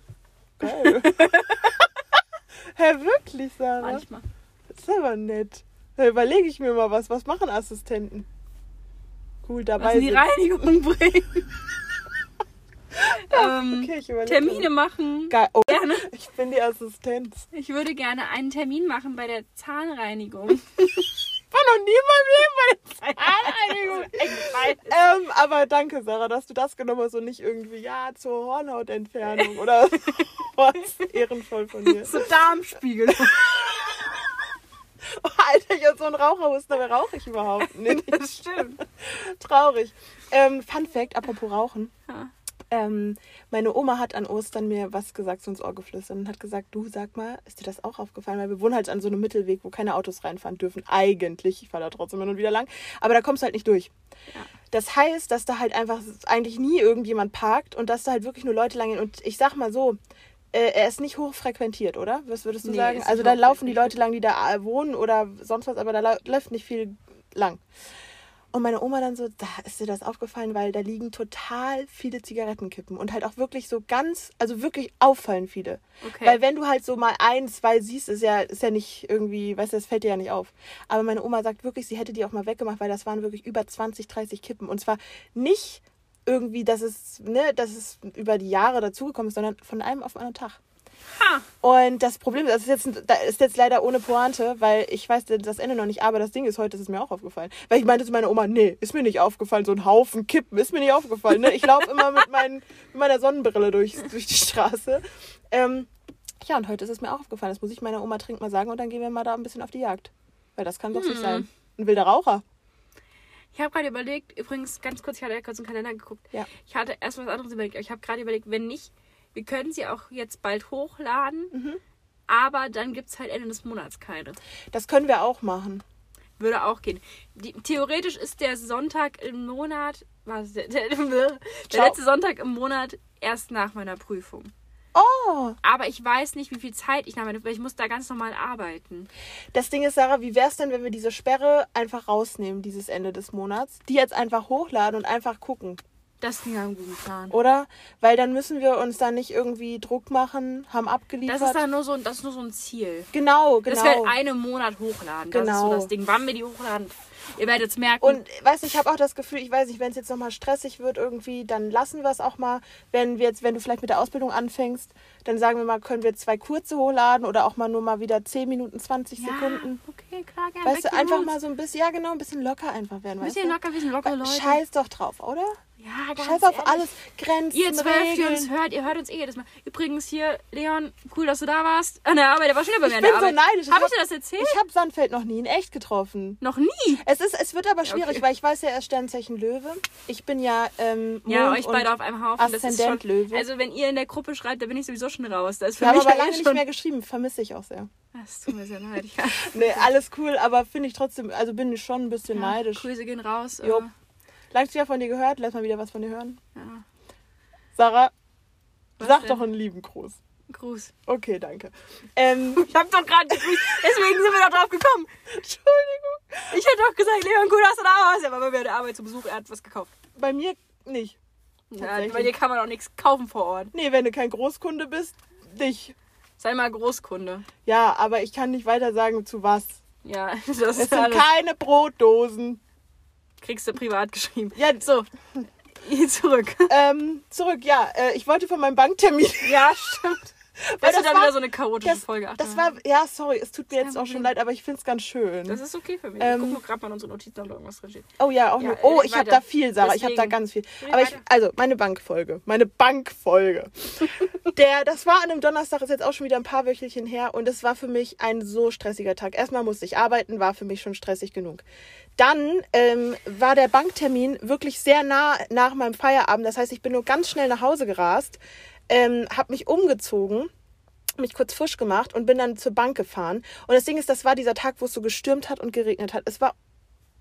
Geil. Hä, wirklich, Sarah? Manchmal. Das ist aber nett. Da überlege ich mir mal was. Was machen Assistenten? Cool, dabei. Was in die sind- Reinigung bringen. ähm, Okay, ich. Termine machen. Geil. Oh, Gerne. ich bin die Assistenz. Ich würde gerne einen Termin machen bei der Zahnreinigung. War noch nie in meinem Leben bei der Zahnreinigung. ähm, aber danke, Sarah, dass du das genommen hast und nicht irgendwie, ja, zur Hornhautentfernung oder was. Ehrenvoll von dir. so Darmspiegel. Oh, Alter, ich hab so einen Raucherhusten, dabei rauche ich überhaupt nicht. Das stimmt. Traurig. Ähm, Fun Fact, apropos Rauchen. Ja. Ähm, meine Oma hat an Ostern mir was gesagt, so ins Ohr geflüstert und hat gesagt, du sag mal, ist dir das auch aufgefallen? Weil wir wohnen halt an so einem Mittelweg, wo keine Autos reinfahren dürfen. Eigentlich, ich fahre da trotzdem hin und wieder lang, aber da kommst du halt nicht durch. Ja. Das heißt, dass da halt einfach eigentlich nie irgendjemand parkt und dass da halt wirklich nur Leute lang gehen. Und ich sag mal so, äh, er ist nicht hoch frequentiert, oder? Was würdest du Nee, sagen? Also da laufen die. Leute lang, die da äh, wohnen oder sonst was, aber da läuft nicht viel lang. Und meine Oma dann so, da ist dir das aufgefallen, weil da liegen total viele Zigarettenkippen und halt auch wirklich so ganz, also wirklich auffallend viele. Okay. Weil wenn du halt so mal ein, zwei siehst, ist ja, ist ja nicht irgendwie, weißt du, das fällt dir ja nicht auf. Aber meine Oma sagt wirklich, sie hätte die auch mal weggemacht, weil das waren wirklich über 20, 30 Kippen. Und zwar nicht irgendwie, dass es, ne, dass es über die Jahre dazugekommen ist, sondern von einem auf den anderen Tag. Ha. Und das Problem ist, das ist jetzt, das ist jetzt leider ohne Pointe, weil ich weiß das Ende noch nicht, aber das Ding ist, heute ist es mir auch aufgefallen. Weil ich meinte zu meiner Oma, nee, ist mir nicht aufgefallen, so ein Haufen Kippen ist mir nicht aufgefallen. Ne? Ich laufe immer mit, meinen, mit meiner Sonnenbrille durch, durch die Straße. Ähm, ja, und heute ist es mir auch aufgefallen. Das muss ich meiner Oma dringend mal sagen und dann gehen wir mal da ein bisschen auf die Jagd. Weil das kann doch nicht Hm. sein. Ein wilder Raucher. Ich habe gerade überlegt, übrigens ganz kurz, ich hatte ja kurz im Kalender geguckt. Ja. Ich hatte erst was anderes überlegt. Ich habe gerade überlegt, wenn nicht, wir können sie auch jetzt bald hochladen. Mhm. Aber dann gibt es halt Ende des Monats keine. Das können wir auch machen. Würde auch gehen. Die, theoretisch ist der Sonntag im Monat, was, der, der, der letzte Sonntag im Monat erst nach meiner Prüfung. Oh, Aber ich weiß nicht, wie viel Zeit ich meiner weil ich muss da ganz normal arbeiten. das Ding ist, Sarah, wie wär's denn, wenn wir diese Sperre einfach rausnehmen, dieses Ende des Monats? Die jetzt einfach hochladen und einfach gucken. Das klingt einem guten Plan. Oder? Weil dann müssen wir uns dann nicht irgendwie Druck machen, haben abgeliefert. Das ist dann nur so, ein- das ist nur so ein Ziel. genau, genau. Das wird einen Monat hochladen. Das ist Genau. so das Ding. Wann wir die hochladen, ihr werdet es merken. und weißt du, ich habe auch das Gefühl, ich weiß nicht, wenn es jetzt nochmal stressig wird irgendwie, dann lassen wir es auch mal. Wenn wir jetzt, wenn du vielleicht mit der Ausbildung anfängst, dann sagen wir mal, können wir zwei kurze hochladen oder auch mal nur mal wieder 10 Minuten, 20 ja, Sekunden. okay, klar, gerne. Weißt du, einfach mal so ein bisschen, ja genau, ein bisschen locker einfach werden. Ein bisschen locker, wir sind lockere Leute. Scheiß doch drauf, oder? Ja, ganz Scheiß auf ehrlich. alles, Grenzen, Ihr zwölf, die uns hört, ihr hört uns eh jedes Mal. Übrigens hier, Leon, cool, dass du da warst. An der Arbeit, der war schon über mir Ich an bin der so Arbeit. neidisch. Habe hab- ich dir das erzählt? Ich habe Sandfeld noch nie in echt getroffen. Noch nie. Es, ist, es wird aber schwierig, okay. weil ich weiß ja, er ist Sternzeichen Löwe. Ich bin ja ähm, Ja, Mond euch und beide auf einem Haufen. Das ist Aszendent schon, Löwe. Also wenn ihr in der Gruppe schreibt, da bin ich sowieso schon raus. Das ist für Wir haben mich aber ja lange eh nicht schon... mehr geschrieben, vermisse ich auch sehr. Das tut mir sehr leid. Nee, alles cool, aber finde ich trotzdem, also bin ich schon ein bisschen neidisch. Grüße gehen raus. Jo. Äh, Langt wieder von dir gehört, lass mal wieder was von dir hören. ja. Sarah, Was sag denn? doch einen lieben Gruß. Gruß. Okay, danke. Ähm, Ich hab doch gerade gegrüßt, deswegen sind wir doch drauf gekommen. Entschuldigung. Ich hätte doch gesagt, Leon, cool, dass du da warst. Aber bei der Arbeit zu Besuch, er hat was gekauft. Bei mir nicht. Ja, bei dir kann man auch nichts kaufen vor Ort. Nee, wenn du kein Großkunde bist, nicht. Sei mal Großkunde. Ja, aber ich kann nicht weiter sagen, zu was. Ja, das Es ist sind alles. keine Brotdosen. Kriegst du privat geschrieben. Ja, So, zurück. ähm, zurück, ja, äh, ich wollte von meinem Banktermin. Ja, stimmt. Weil das dann war- wieder so eine chaotische Das, Folge. Ach, das ja. war, ja, sorry, es tut mir jetzt auch schon leid, aber ich finde es ganz schön. Das ist okay für mich. Ähm, ich guck nur gerade mal in unsere Notizen, ob da irgendwas drin steht. Oh ja, auch Ja, nur. Oh, äh, ich habe da viel, Sarah. Ich habe da Deswegen. ganz viel. Aber ich, also meine Bankfolge, meine Bankfolge. Der, das war an einem Donnerstag, ist jetzt auch schon wieder ein paar Wöchelchen her und es war für mich ein so stressiger Tag. Erstmal musste ich arbeiten, war für mich schon stressig genug. Dann ähm, war der Banktermin wirklich sehr nah nach meinem Feierabend. Das heißt, ich bin nur ganz schnell nach Hause gerast, ähm, habe mich umgezogen mich kurz frisch gemacht und bin dann zur Bank gefahren. Und das Ding ist, das war dieser Tag, wo es so gestürmt hat und geregnet hat. Es war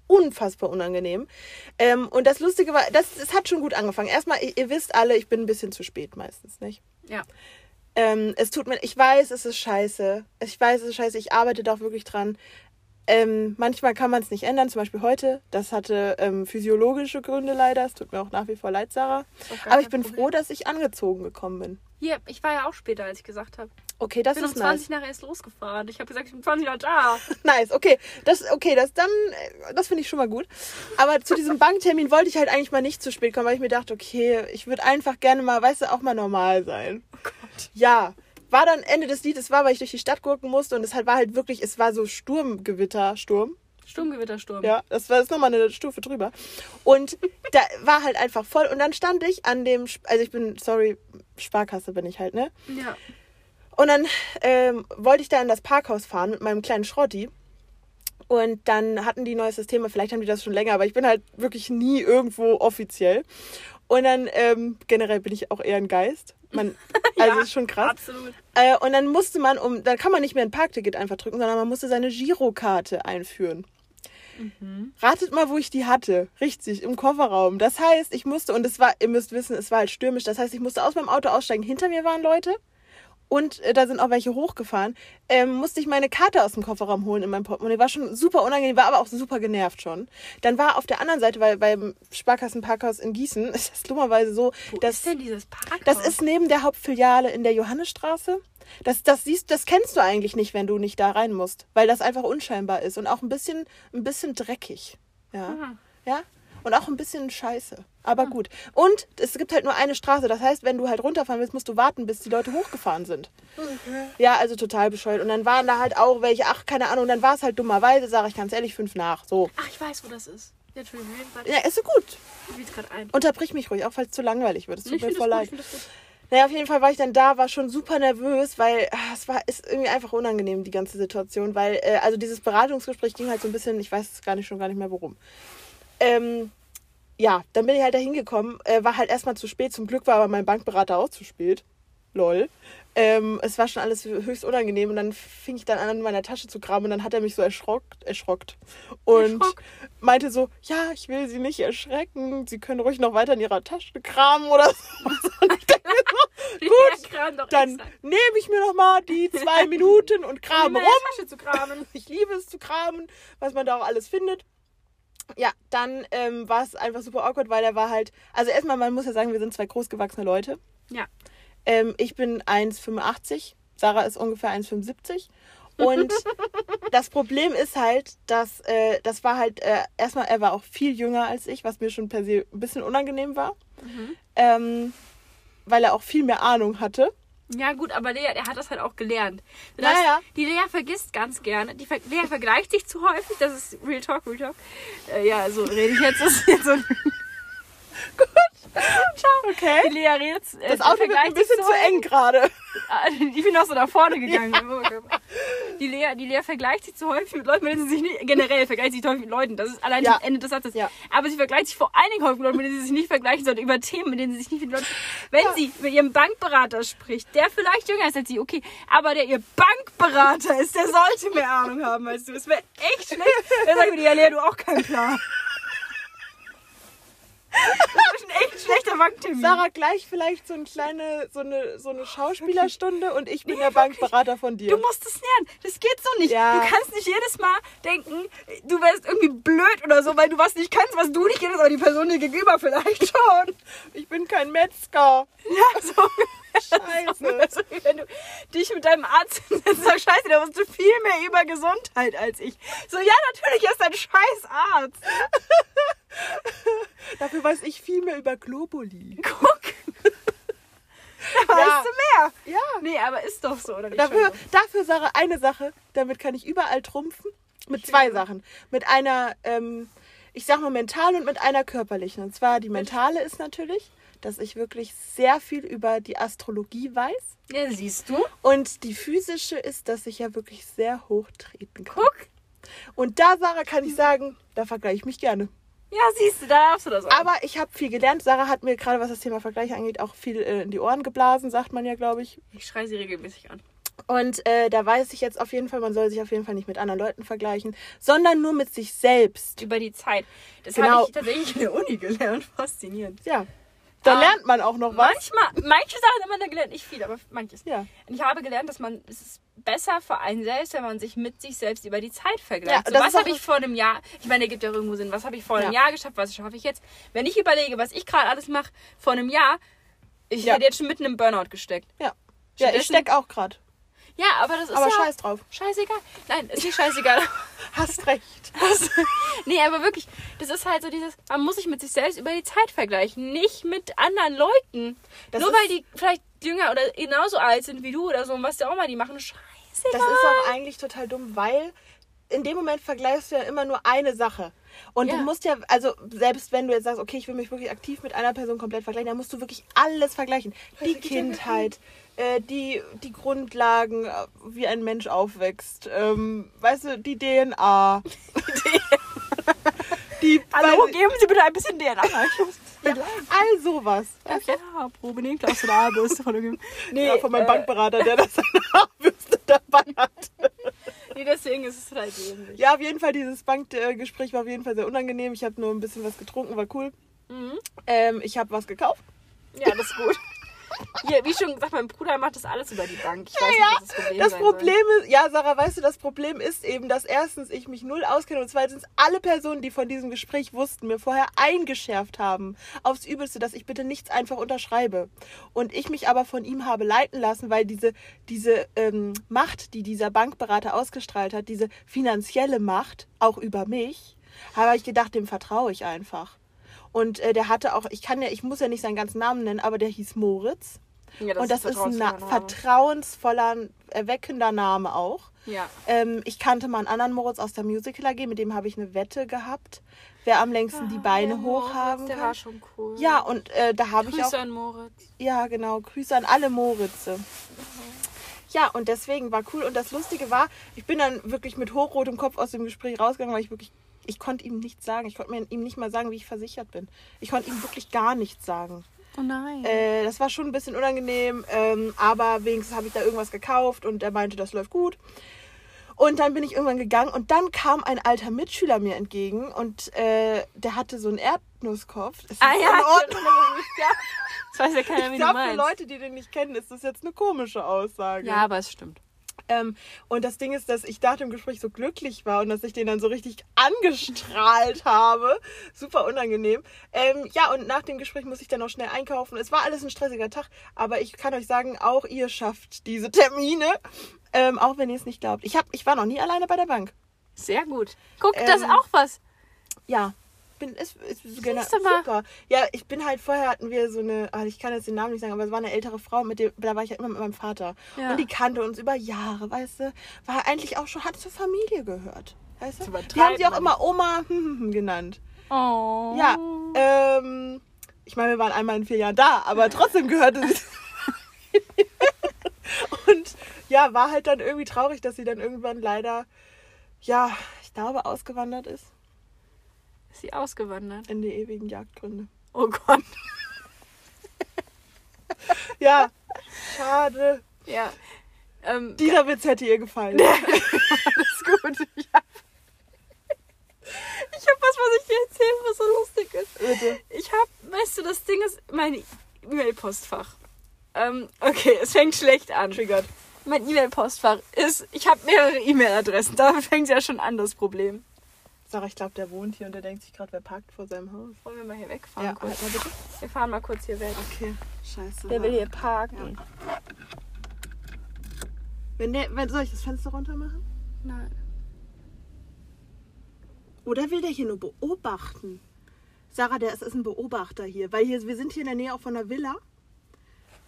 unfassbar unangenehm. Ähm, und das Lustige war, das, es hat schon gut angefangen. Erstmal, ihr, ihr wisst alle, ich bin ein bisschen zu spät meistens, nicht? Ja. Ähm, es tut mir, ich weiß, es ist scheiße. Ich weiß, es ist scheiße. Ich arbeite da auch wirklich dran. Ähm, manchmal kann man es nicht ändern, zum Beispiel heute. Das hatte ähm, physiologische Gründe leider. Es tut mir auch nach wie vor leid, Sarah. Aber ich bin Problem. froh, dass ich angezogen gekommen bin. Hier, ich war ja auch später, als ich gesagt habe. Okay, das Ich bin um ist 20 nice. nachher erst losgefahren. Ich habe gesagt, ich bin 20 nach da. Nice, okay. Das, okay, das dann, äh, das finde ich schon mal gut. Aber zu diesem Banktermin wollte ich halt eigentlich mal nicht zu spät kommen, weil ich mir dachte, okay, ich würde einfach gerne mal, weißt du, auch mal normal sein. Oh Gott. Ja. War dann Ende des Liedes, war, weil ich durch die Stadt gurken musste und es halt war halt wirklich, es war so Sturmgewitter, Sturm. Sturmgewittersturm. Ja, das war jetzt nochmal eine Stufe drüber. Und da war halt einfach voll. Und dann stand ich an dem, also ich bin, sorry, Sparkasse bin ich halt, ne? ja. Und dann ähm, wollte ich da in das Parkhaus fahren mit meinem kleinen Schrotti. Und dann hatten die neues System, vielleicht haben die das schon länger, aber ich bin halt wirklich nie irgendwo offiziell. Und dann ähm, generell bin ich auch eher ein Geist. Man, also Ja, ist schon krass. Absolut. Äh, und dann musste man, um, dann kann man nicht mehr ein Parkticket einfach drücken, sondern man musste seine Girokarte einführen. Ratet mal, wo ich die hatte. Richtig, im Kofferraum. Das heißt, ich musste, und es war, ihr müsst wissen, es war halt stürmisch. Das heißt, ich musste aus meinem Auto aussteigen. Hinter mir waren Leute. Und äh, da sind auch welche hochgefahren. Ähm, musste ich meine Karte aus dem Kofferraum holen in meinem Portemonnaie. War schon super unangenehm, war aber auch super genervt schon. Dann war auf der anderen Seite, weil beim Sparkassenparkhaus in Gießen, ist das dummerweise so, Wo dass ist denn dieses Parkhaus? das ist neben der Hauptfiliale in der Johannesstraße. Das, das siehst, das kennst du eigentlich nicht, wenn du nicht da rein musst, weil das einfach unscheinbar ist und auch ein bisschen, ein bisschen dreckig. Ja. Aha. Ja. Und auch ein bisschen scheiße. Aber gut. Und es gibt halt nur eine Straße. Das heißt, wenn du halt runterfahren willst, musst du warten, bis die Leute hochgefahren sind. Ja, also total bescheuert. Und dann waren da halt auch welche, ach, keine Ahnung, dann war es halt dummerweise, sage ich ganz ehrlich, fünf nach. So. Ach, ich weiß, wo das ist. Ja, Ja, ist so gut. ich will gerade ein. Unterbrich mich ruhig, auch falls es zu langweilig wird. Es tut Ich mir voll leid. Naja, auf jeden Fall war ich dann da, war schon super nervös, weil ah, es war ist irgendwie einfach unangenehm, die ganze Situation. Weil, äh, also dieses Beratungsgespräch ging halt so ein bisschen, ich weiß gar nicht schon gar nicht mehr worum. Ähm, ja, dann bin ich halt da hingekommen, äh, war halt erstmal zu spät. Zum Glück war aber mein Bankberater auch zu spät. Lol. Ähm, es war schon alles höchst unangenehm und dann fing ich dann an, in meiner Tasche zu kramen und dann hat er mich so erschrockt, erschrockt und Erschrockt. meinte so, ja, ich will Sie nicht erschrecken, Sie können ruhig noch weiter in Ihrer Tasche kramen oder so. So, gut, dann nehme ich mir noch mal die zwei Minuten und krame rum. Tasche zu kramen. Ich liebe es zu kramen, was man da auch alles findet. Ja, dann ähm, war es einfach super awkward, weil er war halt, also erstmal, man muss ja sagen, wir sind zwei großgewachsene Leute. Ja. Ähm, ich bin 1,85, Sarah ist ungefähr 1,75. Und das Problem ist halt, dass äh, das war halt, äh, erstmal, er war auch viel jünger als ich, was mir schon per se ein bisschen unangenehm war. Ähm, weil er auch viel mehr Ahnung hatte. Ja, gut, aber Lea, der hat das halt auch gelernt. Das, Naja. Die Lea vergisst ganz gerne. Die Ver Lea vergleicht sich zu häufig. Das ist Real Talk, Real Talk. Äh, ja, so rede ich jetzt. Das ist jetzt so Ciao. Okay. Die Lea redet. Äh, Das Auto wird vergleicht ein bisschen sich zu häufig. eng gerade. Ich bin auch so nach vorne gegangen. Die, Lea, die Lea vergleicht sich zu häufig mit Leuten, mit denen sie sich nicht. Generell vergleicht sich häufig mit Leuten. Das ist allein Ja. das Ende des Satzes. Ja. Aber sie vergleicht sich vor allen Dingen häufig mit Leuten, mit denen sie sich nicht vergleichen sollte. Über Themen, mit denen sie sich nicht mit Leuten. Wenn sie mit ihrem Bankberater spricht, der vielleicht jünger ist als sie, okay. Aber der ihr Bankberater ist, der sollte mehr Ahnung haben als du. Es wäre echt schlecht. Dann sag ich mir, ja, Lea, du auch keinen Plan. Das ist ein echt schlechter Banktermin. Sarah, gleich vielleicht so eine kleine, so eine, so eine Schauspielerstunde und ich bin der Bankberater von dir. Du musst es lernen. Das geht so nicht. Ja. Du kannst nicht jedes Mal denken, du wärst irgendwie blöd oder so, weil du was nicht kannst, was du nicht kennst, aber die Person dir gegenüber vielleicht schon. Ich bin kein Metzger. Ja, so. Scheiße. Also, wenn du dich mit deinem Arzt hinsetzt, sagst, scheiße, der wusste viel mehr über Gesundheit als ich. So, ja, natürlich, er ist ein scheiß Arzt. Dafür weiß ich viel mehr über Globuli. Guck. Da Ja. weißt du mehr. Ja. Nee, aber ist doch so, oder nicht? Dafür, Entschuldigung. dafür, Sarah, eine Sache, damit kann ich überall trumpfen. Mit zwei Sachen. Mit einer, ähm, ich sag mal mental und mit einer körperlichen. Und zwar die mentale ist natürlich, dass ich wirklich sehr viel über die Astrologie weiß. Ja, siehst du. Und die physische ist, dass ich ja wirklich sehr hoch treten kann. Guck. Und da, Sarah, kann ich sagen, da vergleiche ich mich gerne. Ja, siehst du, da darfst du das auch. Aber ich habe viel gelernt. Sarah hat mir gerade, was das Thema Vergleich angeht, auch viel äh, in die Ohren geblasen, sagt man ja, glaube ich. ich schreie sie regelmäßig an. Und äh, da weiß ich jetzt auf jeden Fall, man soll sich auf jeden Fall nicht mit anderen Leuten vergleichen, sondern nur mit sich selbst. Über die Zeit. Das Genau. habe ich tatsächlich in der Uni gelernt. Faszinierend. Ja. Da Ah. lernt man auch noch was. Manchmal, manche Sachen hat man da gelernt, nicht viel, aber manches. Ja. Und ich habe gelernt, dass man, es ist besser für einen selbst, wenn man sich mit sich selbst über die Zeit Ja, vergleicht. so, das was habe ich vor einem Jahr, ich meine, der gibt ja irgendwo Sinn, was habe ich vor einem Ja. Jahr geschafft, was schaffe ich jetzt? Wenn ich überlege, was ich gerade alles mache vor einem Jahr, ich Ja. hätte jetzt schon mitten im Burnout gesteckt. Ja. Ja, ich Stattdessen- steck auch gerade. Ja, aber das ist Aber ja scheiß drauf. scheißegal. Nein, ist nicht scheißegal. Hast recht. nee, aber wirklich, das ist halt so dieses, man muss sich mit sich selbst über die Zeit vergleichen, nicht mit anderen Leuten. Das Nur weil die vielleicht jünger oder genauso alt sind wie du oder so und was ja auch mal die machen, scheißegal. Das ist auch eigentlich total dumm, weil in dem Moment vergleichst du ja immer nur eine Sache. Und Ja. du musst ja, also selbst wenn du jetzt sagst, okay, ich will mich wirklich aktiv mit einer Person komplett vergleichen, dann musst du wirklich alles vergleichen. Die Kindheit, äh, die, die Grundlagen, äh, wie ein Mensch aufwächst, ähm, weißt du, die DNA. die, Hallo, weiß- geben Sie bitte ein bisschen DNA. Ich muss ja, all sowas. ja, Probe nehmen, Klaus du eine Haarbürste von. Nee, Ja, von meinem äh, Bankberater, der das Haarbürste dabei hat. Nee, deswegen ist es halt ähnlich. Ja, auf jeden Fall, dieses Bankgespräch war auf jeden Fall sehr unangenehm. Ich habe nur ein bisschen was getrunken, war cool. Mhm. Ähm, ich habe was gekauft. Ja, das ist gut. Hier, wie schon gesagt, mein Bruder macht das alles über die Bank. Ich weiß nicht, ja, was das Problem Das Problem ist, ja, Sarah, weißt du, das Problem ist eben, dass erstens ich mich null auskenne und zweitens alle Personen, die von diesem Gespräch wussten, mir vorher eingeschärft haben, aufs Übelste, dass ich bitte nichts einfach unterschreibe. Und ich mich aber von ihm habe leiten lassen, weil diese, diese ähm, Macht, die dieser Bankberater ausgestrahlt hat, diese finanzielle Macht, auch über mich, habe ich gedacht, dem vertraue ich einfach. Und äh, der hatte auch, ich kann ja, ich muss ja nicht seinen ganzen Namen nennen, aber der hieß Moritz. Ja, und das ist ein Na vertrauensvoller Name. vertrauensvoller, erweckender Name auch. Ja. Ähm, ich kannte mal einen anderen Moritz aus der Musical AG, mit dem habe ich eine Wette gehabt, wer am längsten die Beine Ah, Der Moritz, hochhaben Der kann. war schon cool. Ja, und äh, da habe ich Grüße auch. an Moritz. Ja, genau. Grüße an alle Moritze. Ja, und deswegen war cool. Und das Lustige war, ich bin dann wirklich mit hochrotem Kopf aus dem Gespräch rausgegangen, weil ich wirklich, ich konnte ihm nichts sagen. Ich konnte mir ihm nicht mal sagen, wie ich versichert bin. Ich konnte ihm wirklich gar nichts sagen. Oh nein. Äh, das war schon ein bisschen unangenehm, ähm, aber wenigstens habe ich da irgendwas gekauft und er meinte, das läuft gut. Und dann bin ich irgendwann gegangen und dann kam ein alter Mitschüler mir entgegen und äh, der hatte so einen Erdnusskopf. Das ist ah ja, in Ordnung. ja. Das weiß ja keiner, wie Ich glaube, für. Leute, die den nicht kennen, ist das jetzt eine komische Aussage. Ja, aber es stimmt. Ähm, und das Ding ist, dass ich nach dem Gespräch so glücklich war und dass ich den dann so richtig angestrahlt habe. Super unangenehm. Ähm, ja, und nach dem Gespräch muss ich dann noch schnell einkaufen. Es war alles ein stressiger Tag, aber ich kann euch sagen, auch ihr schafft diese Termine. Ähm, auch wenn ihr es nicht glaubt. Ich, hab, ich war noch nie alleine bei der Bank. Sehr gut. Guck, das ist Ähm, auch was. Ja. Bin, ist, ist, ist genau, super. Ja, ich bin halt vorher hatten wir so eine, ah, ich kann jetzt den Namen nicht sagen, aber es war eine ältere Frau, mit dem, da war ich ja immer mit meinem Vater. Ja. Und die kannte uns über Jahre, weißt du, war eigentlich auch schon, hat zur Familie gehört. Weißt du? Die haben sie auch immer Oma hm, genannt. Oh. Ja, ähm, ich meine, wir waren einmal in vier Jahren da, aber trotzdem gehörte sie. Und ja, war halt dann irgendwie traurig, dass sie dann irgendwann leider, ja, ich glaube, ausgewandert ist Ist sie ausgewandert? in die ewigen Jagdgründe. Oh Gott. Ja, schade. Ja. Ähm, Dieser Witz hätte ihr gefallen. ist gut. Ich habe Ich habe was, was ich dir erzählen, was so lustig ist. Bitte. Ich habe, weißt du, das Ding ist mein E-Mail-Postfach. Ähm, okay, es fängt schlecht an. Triggert. Mein E-Mail-Postfach ist, ich habe mehrere E-Mail-Adressen. Da fängt ja schon an, das Problem. Sarah, ich glaube, der wohnt hier und der denkt sich gerade, wer parkt vor seinem Haus. Wollen wir mal hier wegfahren Ja, kurz? halt mal bitte. Wir fahren mal kurz hier weg. Okay, scheiße. Der will hier parken. Wenn der, wenn, soll ich das Fenster runter machen? Nein. Oder will der hier nur beobachten? Sarah, der ist, ist ein Beobachter hier, weil hier, wir sind hier in der Nähe auch von der Villa.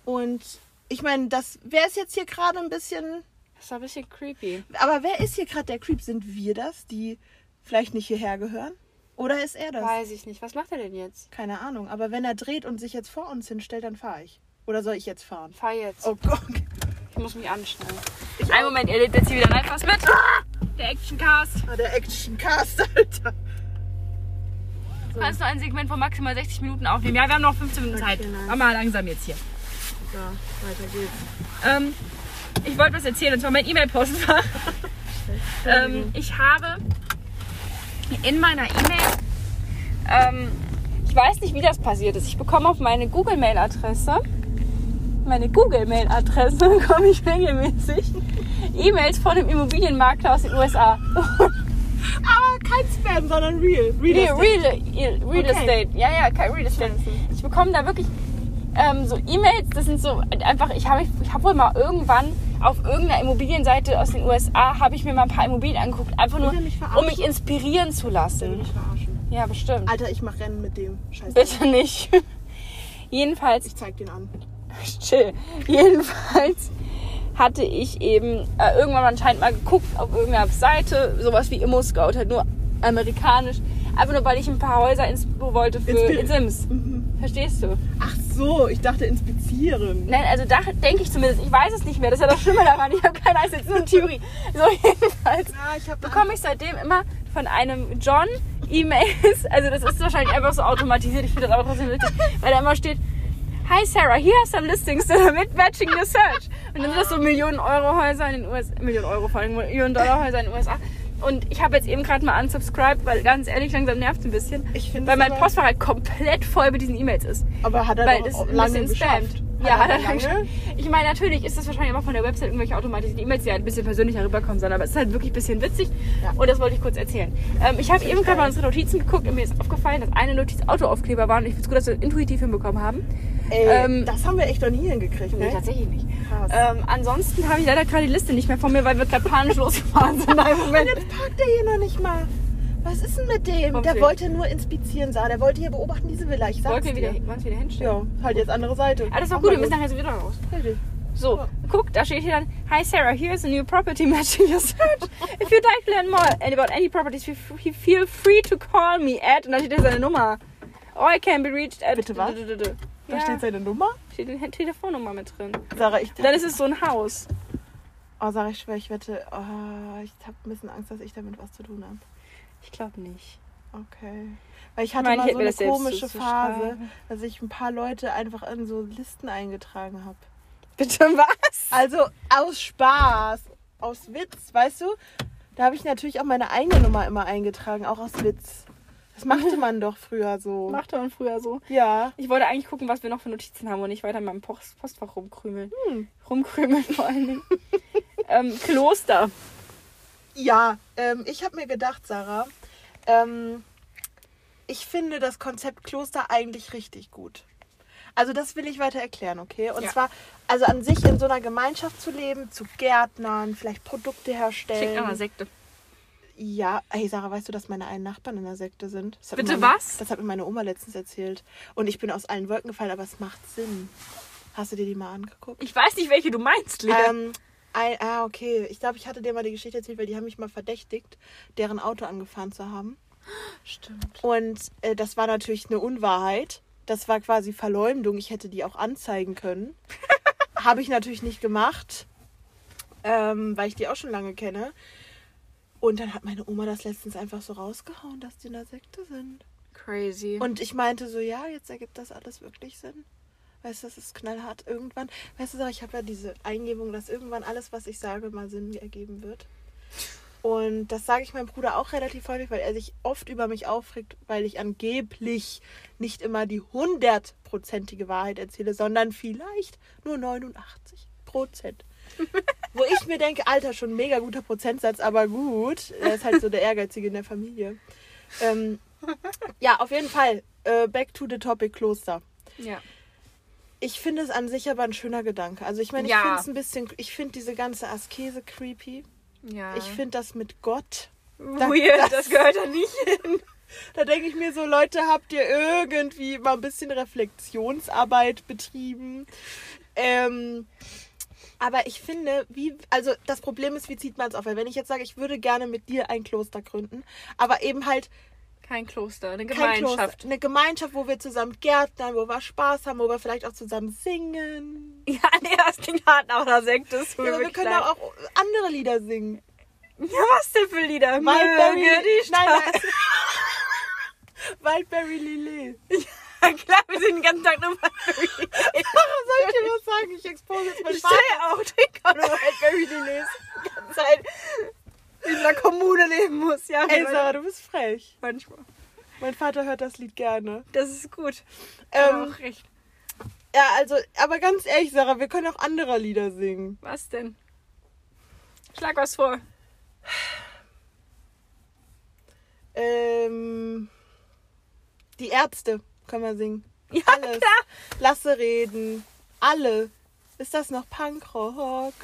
Und ich meine, das, wer ist jetzt hier gerade ein bisschen, Das ist ein bisschen creepy. aber wer ist hier gerade der Creep? Sind wir das, die vielleicht nicht hierher gehören? Oder ist er das? Weiß ich nicht. Was macht er denn jetzt? Keine Ahnung, aber wenn er dreht und sich jetzt vor uns hinstellt, dann fahre ich. Oder soll ich jetzt fahren? Fahr jetzt. Oh Gott. Ich muss mich anschnallen. Einen Moment, ihr lebt jetzt hier wieder live was mit. Der Actioncast. Ah, der Actioncast, Alter. Du kannst nur ein Segment von maximal 60 Minuten aufnehmen. Ja, wir haben noch 15 Minuten Okay, Zeit. nice. Mach mal langsam jetzt hier. So, weiter geht's. Ähm, ich wollte was erzählen, und zwar mein E-Mail-Postfach. ähm, ich habe in meiner E-Mail, ähm, ich weiß nicht, wie das passiert ist. Ich bekomme auf meine Google-Mail-Adresse, meine Google-Mail-Adresse bekomme ich regelmäßig E-Mails von einem Immobilienmakler aus den USA. Aber kein Spam, sondern real. Real Estate. Real, Real Okay. Estate. Ja, ja, kein Real Estate. Ich bekomme da wirklich ähm, so E-Mails, das sind so einfach, ich habe ich hab wohl mal irgendwann auf irgendeiner Immobilienseite aus den USA, habe ich mir mal ein paar Immobilien angeguckt, einfach nur, mich um mich inspirieren zu lassen. mich. Ja, bestimmt. Alter, ich mach Rennen mit dem. Scheiße. Bitte nicht. Jedenfalls, Ich zeig den an. chill. Jedenfalls hatte ich eben äh, irgendwann anscheinend mal geguckt auf irgendeiner Seite, sowas wie Immo Scout, halt nur amerikanisch. Einfach nur, weil ich ein paar Häuser inspo wollte für Inspi- in Sims. Mhm. Verstehst du? Ach so, ich dachte inspizieren. Nein, also da denke ich zumindest, ich weiß es nicht mehr. Das ist ja das Schlimme daran. Ich habe keine Ahnung, ist jetzt nur eine Theorie. So, jedenfalls Ja, ich bekomme ich seitdem immer von einem John E-Mails. Also das ist wahrscheinlich einfach so automatisiert. Ich finde das aber trotzdem witzig, weil da immer steht, Hi Sarah, here are some listings that are mit matching the search. Und dann sind das so Millionen Euro Häuser in den USA, Millionen Euro vor allem, Millionen Dollar Häuser in den USA. Und ich habe jetzt eben gerade mal unsubscribed, weil ganz ehrlich, langsam nervt es ein bisschen. Ich Weil mein Postfach halt komplett voll mit diesen E-Mails ist. Aber hat er Weil doch lange geschafft. spammt. Ja, hat lange. Ich meine, natürlich ist das wahrscheinlich immer von der Website irgendwelche automatischen E-Mails, die halt ein bisschen persönlicher rüberkommen sollen, aber es ist halt wirklich ein bisschen witzig Ja. und das wollte ich kurz erzählen. Ähm, ich habe eben gerade mal unsere Notizen geguckt und mir ist aufgefallen, dass eine Notiz Autoaufkleber war und ich finde es gut, dass wir das intuitiv hinbekommen haben. Ey, Ähm, das haben wir echt noch nie hingekriegt, Nee, ne? tatsächlich nicht. Krass. Ähm, ansonsten habe ich leider gerade die Liste nicht mehr von mir, weil wir gerade panisch losgefahren sind. Nein, Und Moment. jetzt parkt er hier noch nicht mal. Was ist denn mit dem? Kommt der hier. wollte nur inspizieren, Sarah. Der wollte hier beobachten, diese Villa. Ich sag's Wollten wir wieder, dir. wollen wir wieder hinstellen? Ja, halt jetzt andere Seite. Ah, das ist auch gut, wir müssen nachher so wieder raus. Richtig. So, guck, da steht hier dann, Hi Sarah, here's a new property matching your search. If you'd like to learn more about any properties, feel free- to call me at, und da steht hier seine Nummer. Or I can be reached at... Bitte was? Da Ja, steht seine Nummer. steht eine Telefonnummer mit drin. Sarah, ich. Dann ist es so ein Haus. Oh, Sarah, ich schwöre, ich wette. Oh, ich habe ein bisschen Angst, dass ich damit was zu tun habe. Ich glaube nicht. Okay. Weil ich hatte meine, ich mal hätte so eine komische Phase, dass ich ein paar Leute einfach in so Listen eingetragen habe. Bitte was? Also aus Spaß, aus Witz, weißt du? Da habe ich natürlich auch meine eigene Nummer immer eingetragen, auch aus Witz. Das machte man doch früher so. Machte man früher so. Ja. Ich wollte eigentlich gucken, was wir noch für Notizen haben und nicht weiter in meinem Post Postfach rumkrümeln. Hm. Rumkrümeln vor allen Dingen. ähm, Kloster. Ja, ähm, ich habe mir gedacht, Sarah, ähm, ich finde das Konzept Kloster eigentlich richtig gut. Also das will ich weiter erklären, okay? Und Ja. zwar, also an sich in so einer Gemeinschaft zu leben, zu Gärtnern, vielleicht Produkte Klingt herstellen. nach einer Sekte. Ja, hey Sarah, weißt du, dass meine einen Nachbarn in der Sekte sind? Bitte meine, was? Das hat mir meine Oma letztens erzählt. Und ich bin aus allen Wolken gefallen, aber es macht Sinn. Hast du dir die mal angeguckt? Ich weiß nicht, welche du meinst, Lea. Ähm, ein, ah, okay. Ich glaube, ich hatte dir mal die Geschichte erzählt, weil die haben mich mal verdächtigt, deren Auto angefahren zu haben. Stimmt. Und äh, das war natürlich eine Unwahrheit. Das war quasi Verleumdung. Ich hätte die auch anzeigen können. Habe ich natürlich nicht gemacht, ähm, weil ich die auch schon lange kenne. Und dann hat meine Oma das letztens einfach so rausgehauen, dass die in der Sekte sind. Crazy. Und ich meinte so, ja, jetzt ergibt das alles wirklich Sinn. Weißt du, das ist knallhart irgendwann. Weißt du, ich habe ja diese Eingebung, dass irgendwann alles, was ich sage, mal Sinn ergeben wird. Und das sage ich meinem Bruder auch relativ häufig, weil er sich oft über mich aufregt, weil ich angeblich nicht immer die hundertprozentige Wahrheit erzähle, sondern vielleicht nur 89 Prozent. Wo ich mir denke, Alter, schon ein mega guter Prozentsatz, aber gut. Er ist halt so der Ehrgeizige in der Familie. Ähm, ja, auf jeden Fall. Äh, back to the topic Kloster. Ja. Ich finde es an sich aber ein schöner Gedanke. Also ich meine, ich Ja. finde es ein bisschen, ich finde diese ganze Askese creepy. Ja. Ich finde das mit Gott. Weird, das, das- gehört da nicht hin. Da denke ich mir so, Leute, habt ihr irgendwie mal ein bisschen Reflexionsarbeit betrieben? Ähm, aber ich finde, wie, also das Problem ist, wie zieht man es auf? Weil wenn ich jetzt sage, ich würde gerne mit dir ein Kloster gründen, aber eben halt Kein Kloster, eine Gemeinschaft. Kloster, eine Gemeinschaft, wo wir zusammen gärtnern, wo wir Spaß haben, wo wir vielleicht auch zusammen singen. Ja, nee, das klingt hart nach einer Sekte. Ja, aber wir können auch, auch andere Lieder singen. Ja, was denn für Lieder? Wildberry, die nein, nein. Wildberry Lillet. Ja, klar, wir sind den ganzen Tag nur Wildberry. Was soll ich dir was sagen? Ich expose jetzt Ich Vater. stehe auch, auch nur Wildberry Lillet. Die ganze Zeit in dieser Kommune leben muss. Ja, Ey. Sarah, du bist frech. manchmal. Mein Vater hört das Lied gerne. Das ist gut. Ähm, auch recht. ja, also, aber ganz ehrlich, Sarah, wir können auch andere Lieder singen. Was denn? Schlag was vor. Ähm, die Ärzte können wir singen. Ja, Alles. klar. Lasse reden. Alle. Ist das noch Punkrock?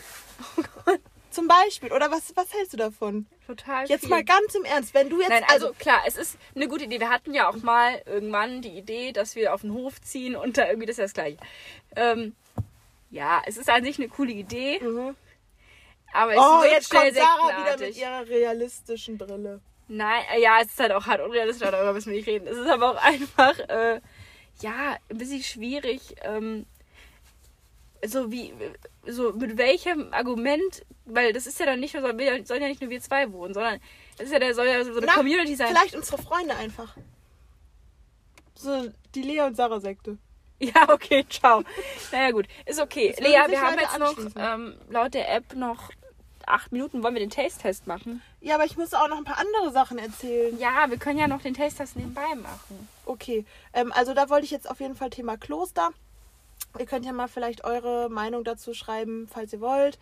Zum Beispiel. Oder was, was hältst du davon? Total Jetzt viel. mal ganz im Ernst. Wenn du jetzt. Nein, also, klar, es ist eine gute Idee. Wir hatten ja auch mal irgendwann die Idee, dass wir auf den Hof ziehen und da irgendwie das ist ja das gleiche. Ähm, ja, es ist an sich eine coole Idee, Mhm. aber es Oh, jetzt kommt Sarah wieder mit ihrer realistischen Brille. Nein, äh, ja, es ist halt auch hart unrealistisch, darüber müssen wir nicht reden. Es ist aber auch einfach, äh, ja, ein bisschen schwierig, ähm, so wie, so mit welchem Argument, weil das ist ja dann nicht nur, sollen ja nicht nur wir zwei wohnen, sondern es ist ja, der soll ja so eine Na, Community sein. Vielleicht unsere Freunde einfach. So die Lea und Sarah Sekte. Ja, okay, ciao. Naja, gut, ist okay. Lea, wir haben jetzt noch ähm, laut der App noch acht Minuten. Wollen wir den Taste-Test machen? Ja, aber ich muss auch noch ein paar andere Sachen erzählen. Ja, wir können ja noch den Taste-Test nebenbei machen. Okay, ähm, also da wollte ich jetzt auf jeden Fall Thema Kloster. Ihr könnt ja mal vielleicht eure Meinung dazu schreiben, falls ihr wollt.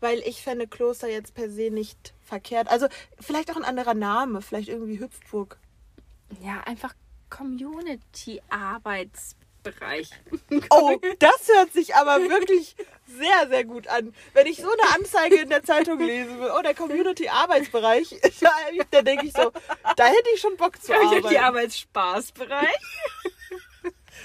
Weil ich fände Kloster jetzt per se nicht verkehrt. Also vielleicht auch ein anderer Name, vielleicht irgendwie Hüpfburg. Ja, einfach Community-Arbeitsbereich. Oh, das hört sich aber wirklich sehr, sehr gut an. Wenn ich so eine Anzeige in der Zeitung lesen will, oh, der Community-Arbeitsbereich, da, da denke ich so, da hätte ich schon Bock zu arbeiten. Community-Arbeitsspaßbereich.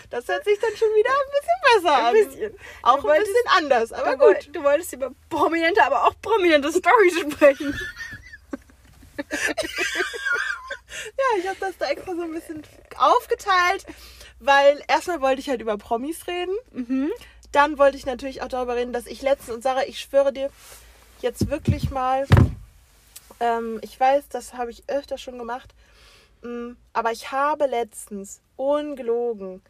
Das hört sich dann schon wieder ein bisschen besser an. Ein bisschen. Auch Du ein wolltest- bisschen anders, aber Du, gut. du wolltest über prominente, aber auch prominente Storys sprechen. Ja, ich habe das da extra so ein bisschen aufgeteilt, weil erstmal wollte ich halt über Promis reden. Mhm. Dann wollte ich natürlich auch darüber reden, dass ich letztens, und Sarah, ich schwöre dir, jetzt wirklich mal, ähm, ich weiß, das habe ich öfter schon gemacht, mm, aber ich habe letztens, ungelogen,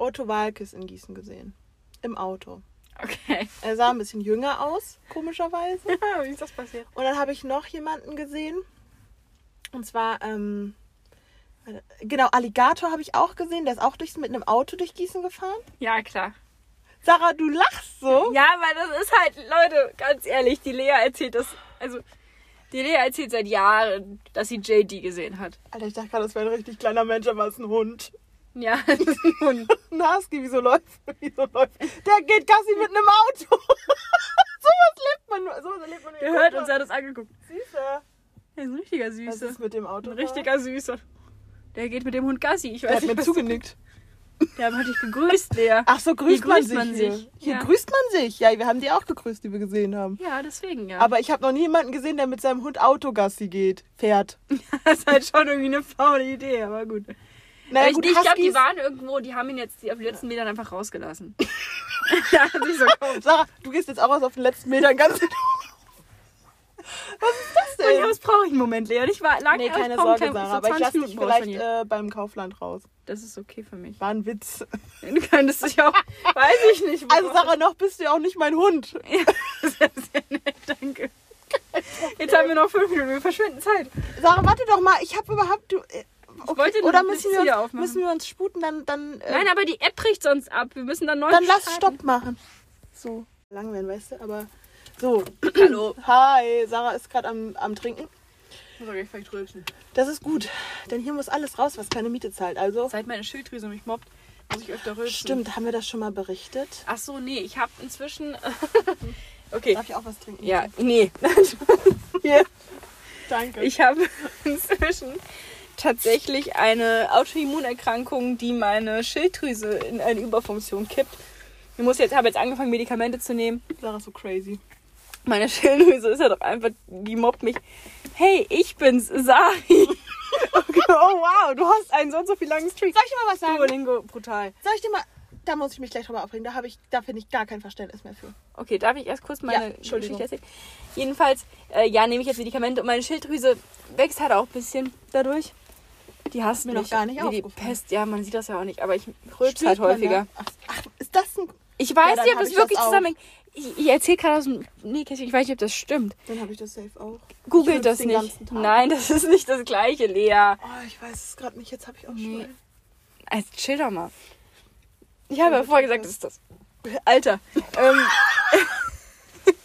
Otto Walkes in Gießen gesehen. Im Auto. Okay. Er sah ein bisschen jünger aus, komischerweise. Wie ist das passiert? Und dann habe ich noch jemanden gesehen. Und zwar, ähm, genau, Alligator habe ich auch gesehen. Der ist auch durchs, mit einem Auto durch Gießen gefahren. Ja, klar. Sarah, du lachst so. Ja, weil das ist halt, Leute, ganz ehrlich, die Lea erzählt das, also, die Lea erzählt seit Jahren, dass sie JD gesehen hat. Alter, ich dachte gerade, das wäre ein richtig kleiner Mensch, aber es ist ein Hund. Ja, das ist ein Hund. Ein Husky, wieso läuft, wieso läuft. Der geht Gassi mit einem Auto. sowas lebt man nur. Sowas erlebt man. Der hört uns, er hat uns angeguckt. Süßer. Der ist ein richtiger Was Süßer. ist mit dem Auto? Ein richtiger Süßer. Der geht mit dem Hund Gassi. Ich Der weiß hat nicht, mir was- zugenickt. Der hat dich gegrüßt, Lea. Ach so, grüßt Hier man grüßt sich man hier. sich. Hier Ja. grüßt man sich. Ja, wir haben die auch gegrüßt, die wir gesehen haben. Ja, deswegen, ja. Aber ich habe noch nie jemanden gesehen, der mit seinem Hund Autogassi geht. Fährt. das ist halt schon irgendwie eine faule Idee, aber gut. Naja, ich gut, ich glaube, die waren irgendwo, die haben ihn jetzt die auf den letzten Metern einfach rausgelassen. ja, hat sich so komisch. Sarah, du gehst jetzt auch was auf den letzten Metern ganz. Was ist das Ja, denn? das brauche ich einen Moment, Lea. Ich war lange Nee, keine Sorge, kleinen- Sarah. so Aber ich 20 lasse dich vielleicht äh, beim Kaufland raus. Das ist okay für mich. War ein Witz. Du könntest dich auch, weiß ich nicht. Also Sarah, noch bist du ja auch nicht mein Hund. sehr, sehr nett. Danke. Jetzt haben wir noch fünf Minuten, wir verschwenden Zeit. Sarah, warte doch mal. Ich habe überhaupt... Du, äh, okay. Oder müssen wir, uns, aufmachen. müssen wir uns sputen? Dann, dann, äh, Nein, aber die App bricht sonst ab. Wir müssen dann neu dann lass. Stopp machen. So. Lang werden, weißt du? Aber so. Hallo. Hi, Sarah ist gerade am, am Trinken. Muss ich vielleicht rülpsen. Das ist gut, denn hier muss alles raus, was keine Miete zahlt. Also, Seit meine Schilddrüse mich mobbt, muss ich öfter rülpsen. stimmt, haben wir das schon mal berichtet? Ach so, nee, ich habe inzwischen... okay. Darf ich auch was trinken? Ja, nee. Hier. Danke. Ich habe inzwischen tatsächlich eine Autoimmunerkrankung, die meine Schilddrüse in eine Überfunktion kippt. Ich muss jetzt, habe jetzt angefangen, Medikamente zu nehmen. Sarah ist so crazy. Meine Schilddrüse ist ja doch einfach, die mobbt mich. Hey, ich bin's, Sari. Okay, oh wow, du hast einen so und so viel langen Streak. Soll ich dir mal was sagen? Duolingo, brutal. Soll ich dir mal. Da muss ich mich gleich drüber aufregen. Da habe ich, da finde ich gar kein Verständnis mehr für. Okay, darf ich erst kurz meine Ja. Geschichte erzählen? Jedenfalls, äh, ja, nehme ich jetzt Medikamente und meine Schilddrüse wächst halt auch ein bisschen dadurch. Die hasst Mir noch gar nicht wie die. Pest. Ja, man sieht das ja auch nicht, aber ich rülps Spürt halt man häufiger. Ach, ach, ist das ein. Ich weiß dann nicht, ob das ich das wirklich zusammenhängt. Ich, ich erzähle gerade aus dem Nähkästchen, ich weiß nicht, ob das stimmt. Dann habe ich das safe auch. Googelt das nicht. Nein, das ist nicht das gleiche, Lea. Oh, ich weiß es gerade nicht. Jetzt habe ich auch Nee. schon. Also, chill doch mal. Ich habe ja vorher gesagt, das ist das. Alter. ähm,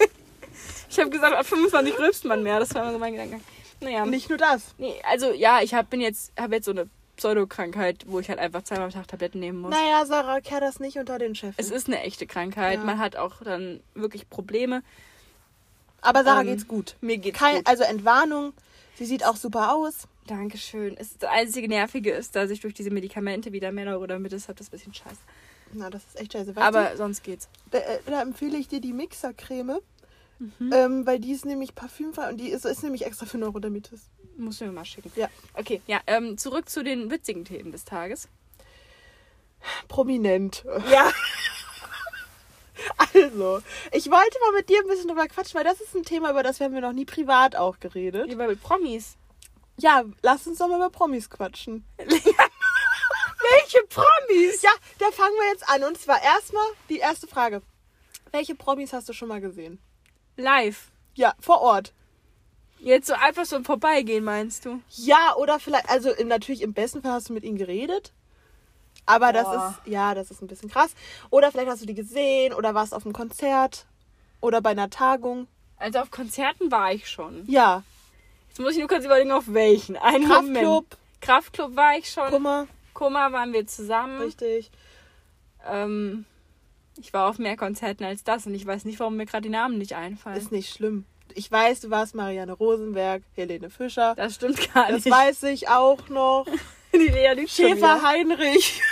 ich habe gesagt, ab 25 rülpst man mehr. Das war immer so mein Gedanke. Naja. Nicht nur das. Nee, also ja, ich hab, bin jetzt, habe jetzt so eine Pseudokrankheit, wo ich halt einfach zweimal am Tag Tabletten nehmen muss. Naja, Sarah, kehr das nicht unter den Chef. Es ist eine echte Krankheit. Ja. Man hat auch dann wirklich Probleme. Aber Sarah Ähm, geht's gut. Mir geht's Kein, gut. Also Entwarnung. Sie sieht auch super aus. Dankeschön. Es, das einzige Nervige ist, dass ich durch diese Medikamente wieder mehr Neurodermitis habe. Das ist ein bisschen scheiße. Na, das ist echt scheiße. Weißt Aber du, sonst geht's. da, äh, da empfehle ich dir die Mixer-Creme. Mhm. Ähm, weil die ist nämlich parfümfrei und die ist, ist nämlich extra für Neurodermitis. Musst du mir mal schicken. Ja. Okay, ja, ähm, zurück zu den witzigen Themen des Tages. Prominent. Ja. Also, ich wollte mal mit dir ein bisschen drüber quatschen, weil das ist ein Thema, über das wir haben wir noch nie privat auch geredet. Mit Promis. Ja, lass uns doch mal über Promis quatschen. Welche Promis? Ja, da fangen wir jetzt an. Und zwar erstmal die erste Frage. Welche Promis hast du schon mal gesehen? Live. Ja, vor Ort. Jetzt so einfach so im Vorbeigehen, meinst du? Ja, oder vielleicht, also im, natürlich im besten Fall hast du mit ihnen geredet. Aber das Boah. ist, ja, das ist ein bisschen krass. Oder vielleicht hast du die gesehen oder warst auf einem Konzert oder bei einer Tagung. Also auf Konzerten war ich schon. Ja, Jetzt muss ich nur kurz überlegen, auf welchen. Moment. Kraftclub, Kraftclub war ich schon. Kummer, Kummer waren wir zusammen. richtig. Ähm, ich war auf mehr Konzerten als das und ich weiß nicht, warum mir gerade die Namen nicht einfallen. Ist nicht schlimm. Ich weiß, du warst Marianne Rosenberg, Helene Fischer. das stimmt gar Das nicht. weiß ich auch noch. Die Lea schon Schäfer. Heinrich.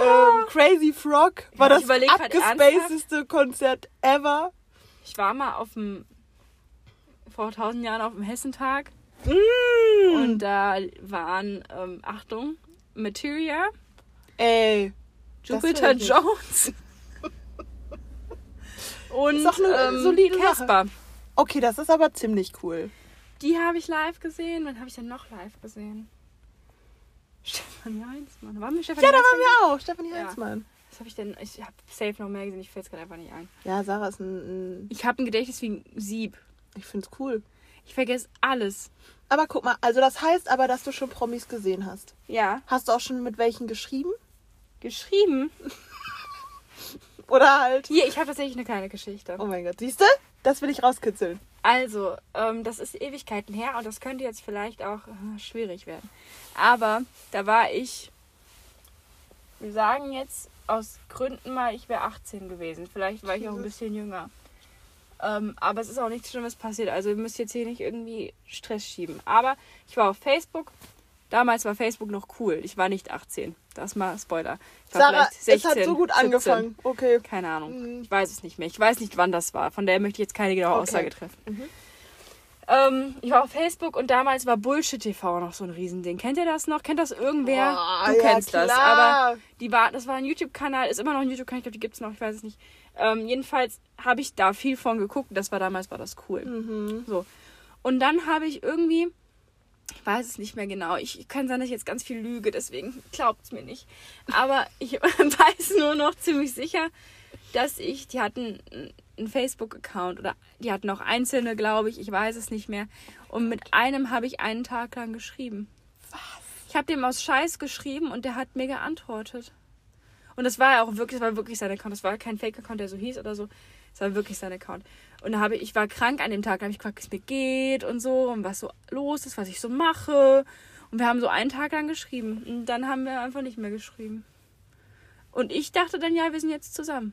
ähm, Crazy Frog war Ja, das abgespacedeste Konzert ever. Ich war mal auf dem vor tausend Jahren auf dem Hessentag Mm. und da waren, ähm, Achtung, Materia, Ey, Jupiter. Jones und ähm. Casper. okay, das ist aber ziemlich cool. Die habe ich live gesehen. Wann habe ich denn noch live gesehen? Stefanie Heinzmann. Waren wir Stefanie Ja, da waren wir auch. Stefanie Ja. Heinzmann. Was habe ich denn? Ich habe safe noch mehr gesehen. Ich fällt es gerade einfach nicht ein. Ja, Sarah ist ein, ein Ich habe ein Gedächtnis wie ein Sieb. ich find's cool. Ich vergesse alles. Aber guck mal, also das heißt aber, dass du schon Promis gesehen hast. Ja. Hast du auch schon mit welchen geschrieben? Geschrieben. Oder halt. Hier, ich habe tatsächlich eine kleine Geschichte. Oh mein Gott, siehst du? Das will ich rauskitzeln. Also, ähm, das ist Ewigkeiten her und das könnte jetzt vielleicht auch äh, schwierig werden. Aber da war ich, wir sagen jetzt aus Gründen mal, ich wäre 18 gewesen. Vielleicht war ich auch ein bisschen jünger. Ähm, aber es ist auch nichts Schlimmes passiert. Also ihr müsst jetzt hier nicht irgendwie Stress schieben. Aber ich war auf Facebook. Damals war Facebook noch cool. Ich war nicht 18. Das mal Spoiler. Ich war Sarah, vielleicht 16, es hat so gut 17. angefangen. Okay. Keine Ahnung. Mhm. Ich weiß es nicht mehr. Ich weiß nicht, wann das war. Von daher möchte ich jetzt keine genaue Okay. Aussage treffen. Mhm. Ähm, ich war auf Facebook und damals war Bullshit TV noch so ein Riesending. Kennt ihr das noch? Kennt das irgendwer? Boah, du ja, kennst das. klar. Aber die war, das war ein YouTube-Kanal, ist immer noch ein YouTube-Kanal, ich glaube, die gibt es noch, ich weiß es nicht. Ähm, jedenfalls habe ich da viel von geguckt. Das war damals war das cool. Mhm. So. Und dann habe ich irgendwie, ich weiß es nicht mehr genau, ich, kann sein, dass ich jetzt ganz viel lüge, deswegen glaubt es mir nicht. Aber ich weiß nur noch ziemlich sicher, dass ich, die hatten einen Facebook-Account oder die hatten auch einzelne, glaube ich, ich weiß es nicht mehr. Und mit einem habe ich einen Tag lang geschrieben. Was? Ich habe dem aus Scheiß geschrieben und der hat mir geantwortet. Und das war ja auch wirklich, das war wirklich sein Account. Das war kein Fake-Account, der so hieß oder so. Das war wirklich sein Account. Und da habe ich, ich war krank an dem Tag, da habe ich gefragt, wie es mir geht und so und was so los ist, was ich so mache. Und wir haben so einen Tag lang geschrieben. Und dann haben wir einfach nicht mehr geschrieben. Und ich dachte dann, ja, wir sind jetzt zusammen.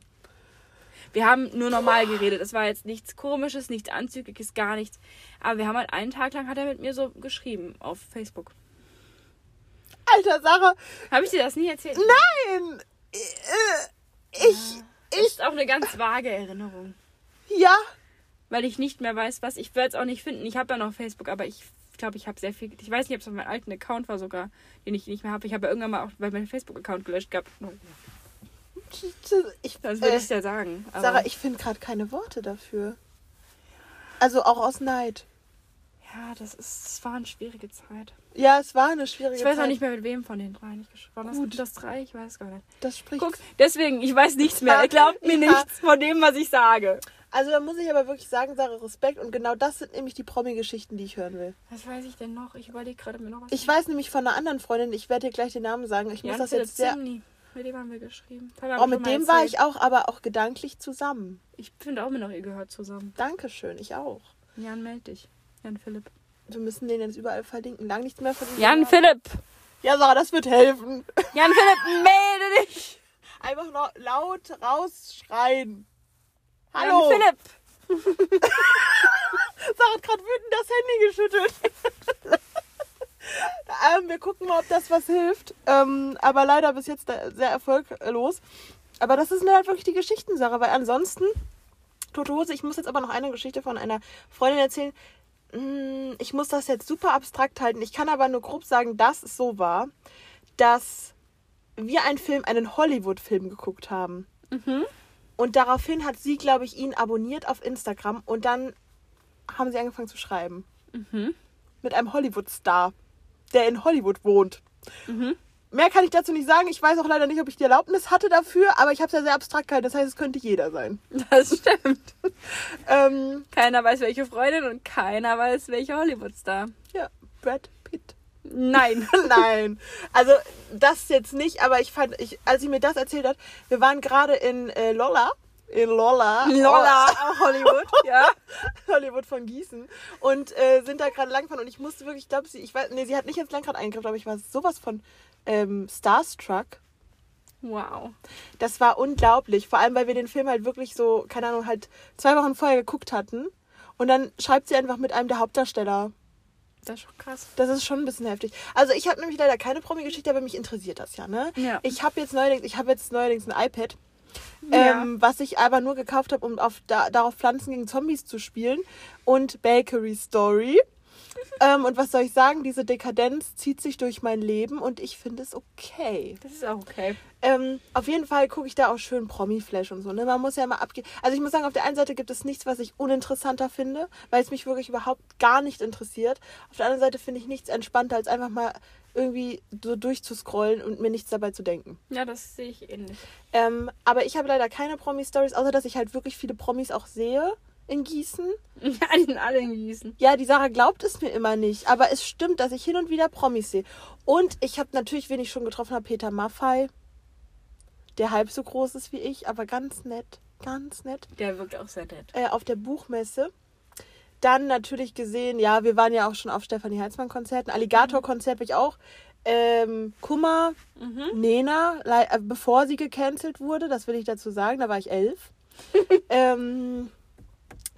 Wir haben nur normal geredet. Es war jetzt nichts Komisches, nichts Anzügliches, gar nichts. Aber wir haben halt einen Tag lang hat er mit mir so geschrieben auf Facebook. Alter, Sarah, Habe ich dir das nie erzählt? nein! Äh, Ich, Das ist auch eine ganz vage Erinnerung. ja, Weil ich nicht mehr weiß, was. Ich werde es auch nicht finden. Ich habe ja noch Facebook, aber ich glaube, ich habe sehr viel. Ich weiß nicht, ob es auf meinem alten Account war sogar, den ich nicht mehr habe. Ich habe ja irgendwann mal auch bei meinem Facebook-Account gelöscht gehabt. ich, Das würde äh, ich dir sagen. Sarah, ich finde gerade keine Worte dafür. Also auch aus Neid. ja, das ist. Das war eine schwierige Zeit. Ja, es war eine schwierige Ich weiß Zeit. auch nicht mehr, mit wem von den dreien ich geschrieben habe. War Gut. das, drei? Ich weiß gar nicht. Das spricht. Guck, deswegen, ich weiß nichts mehr. Er glaubt mir Ja. nichts von dem, was ich sage. Also da muss ich aber wirklich sagen, Sarah, Respekt. Und genau das sind nämlich die Promi-Geschichten, die ich hören will. Was weiß ich denn noch? Ich überlege gerade mir noch was. Ich weiß nämlich von einer anderen Freundin, ich werde dir gleich den Namen sagen. Ich muss Jan das jetzt sehr. Zimny. Mit dem haben wir geschrieben. Haben Oh, mit dem war erzählt. ich auch, aber auch gedanklich zusammen. Ich finde auch immer noch, ihr gehört zusammen. Dankeschön, ich auch. Jan, meld dich. Jan Philipp. Wir müssen den jetzt überall verlinken. Lang nichts mehr von ihm. Jan. Philipp! Ja, Sarah, das wird helfen. Jan Philipp, melde dich! Einfach noch laut rausschreien. Hallo. Jan Philipp! Sarah hat gerade wütend das Handy geschüttelt. ähm, wir gucken mal, ob das was hilft. Ähm, aber leider bis jetzt sehr erfolglos. Aber das sind halt wirklich die Geschichten, Sarah. Weil ansonsten, Tote Hose, ich muss jetzt aber noch eine Geschichte von einer Freundin erzählen. Mm, Ich muss das jetzt super abstrakt halten. Ich kann aber nur grob sagen, dass es so war, dass wir einen Film, einen Hollywood-Film geguckt haben. Und daraufhin hat sie, glaube ich, ihn abonniert auf Instagram und dann haben sie angefangen zu schreiben. Mit einem Hollywood-Star, der in Hollywood wohnt. Mehr kann ich dazu nicht sagen. Ich weiß auch leider nicht, ob ich die Erlaubnis hatte dafür, aber ich habe es ja sehr abstrakt gehalten. Das heißt, es könnte jeder sein. Das stimmt. Ähm, Keiner weiß, welche Freundin und keiner weiß, welcher Hollywood-Star. ja, Brad. Nein. Nein, also das jetzt nicht, aber ich fand, ich, als sie mir das erzählt hat, wir waren gerade in äh, Lolla. In Lolla. Lola, auch Hollywood, ja. Hollywood von Gießen und äh, sind da gerade langfahren und ich musste wirklich, ich glaube, sie, ich weiß, nee, sie hat nicht ins Lenkrad eingegriffen, aber ich war sowas von ähm, Starstruck. Wow. Das war unglaublich, vor allem weil wir den Film halt wirklich so, keine Ahnung, halt zwei Wochen vorher geguckt hatten und dann schreibt sie einfach mit einem der Hauptdarsteller. Das ist schon krass. Das ist schon ein bisschen heftig. Also ich habe nämlich leider keine Promi-Geschichte, aber mich interessiert das ja, ne? Ja. Ich habe jetzt neuerdings, ich habe jetzt neuerdings ein iPad. Ja. Ähm, was ich aber nur gekauft habe, um auf, da, darauf Pflanzen gegen Zombies zu spielen. Und Bakery Story. Ähm, und was soll ich sagen? Diese Dekadenz zieht sich durch mein Leben und ich finde es okay. Das ist auch okay. Ähm, auf jeden Fall gucke ich da auch schön Promi-Flash und so. Ne? Man muss ja immer abgehen. Also ich muss sagen, auf der einen Seite gibt es nichts, was ich uninteressanter finde, weil es mich wirklich überhaupt gar nicht interessiert. Auf der anderen Seite finde ich nichts entspannter, als einfach mal irgendwie so durchzuscrollen und mir nichts dabei zu denken. Ja, das sehe ich ähnlich. Ähm, aber ich habe leider keine Promi-Stories, außer dass ich halt wirklich viele Promis auch sehe in Gießen. Ja, die sind alle in Gießen. Ja, die Sarah glaubt es mir immer nicht, aber es stimmt, dass ich hin und wieder Promis sehe. Und ich habe natürlich, wen ich schon getroffen habe, Peter Maffei, der halb so groß ist wie ich, aber ganz nett, ganz nett, Der wirkt auch sehr nett. äh, auf der Buchmesse. Dann natürlich gesehen, ja, wir waren ja auch schon auf Stefanie Heinzmann-Konzerten, Alligator-Konzert war ich auch. Ähm, Kummer, Nena, lei- äh, bevor sie gecancelt wurde, das will ich dazu sagen, da war ich elf. ähm,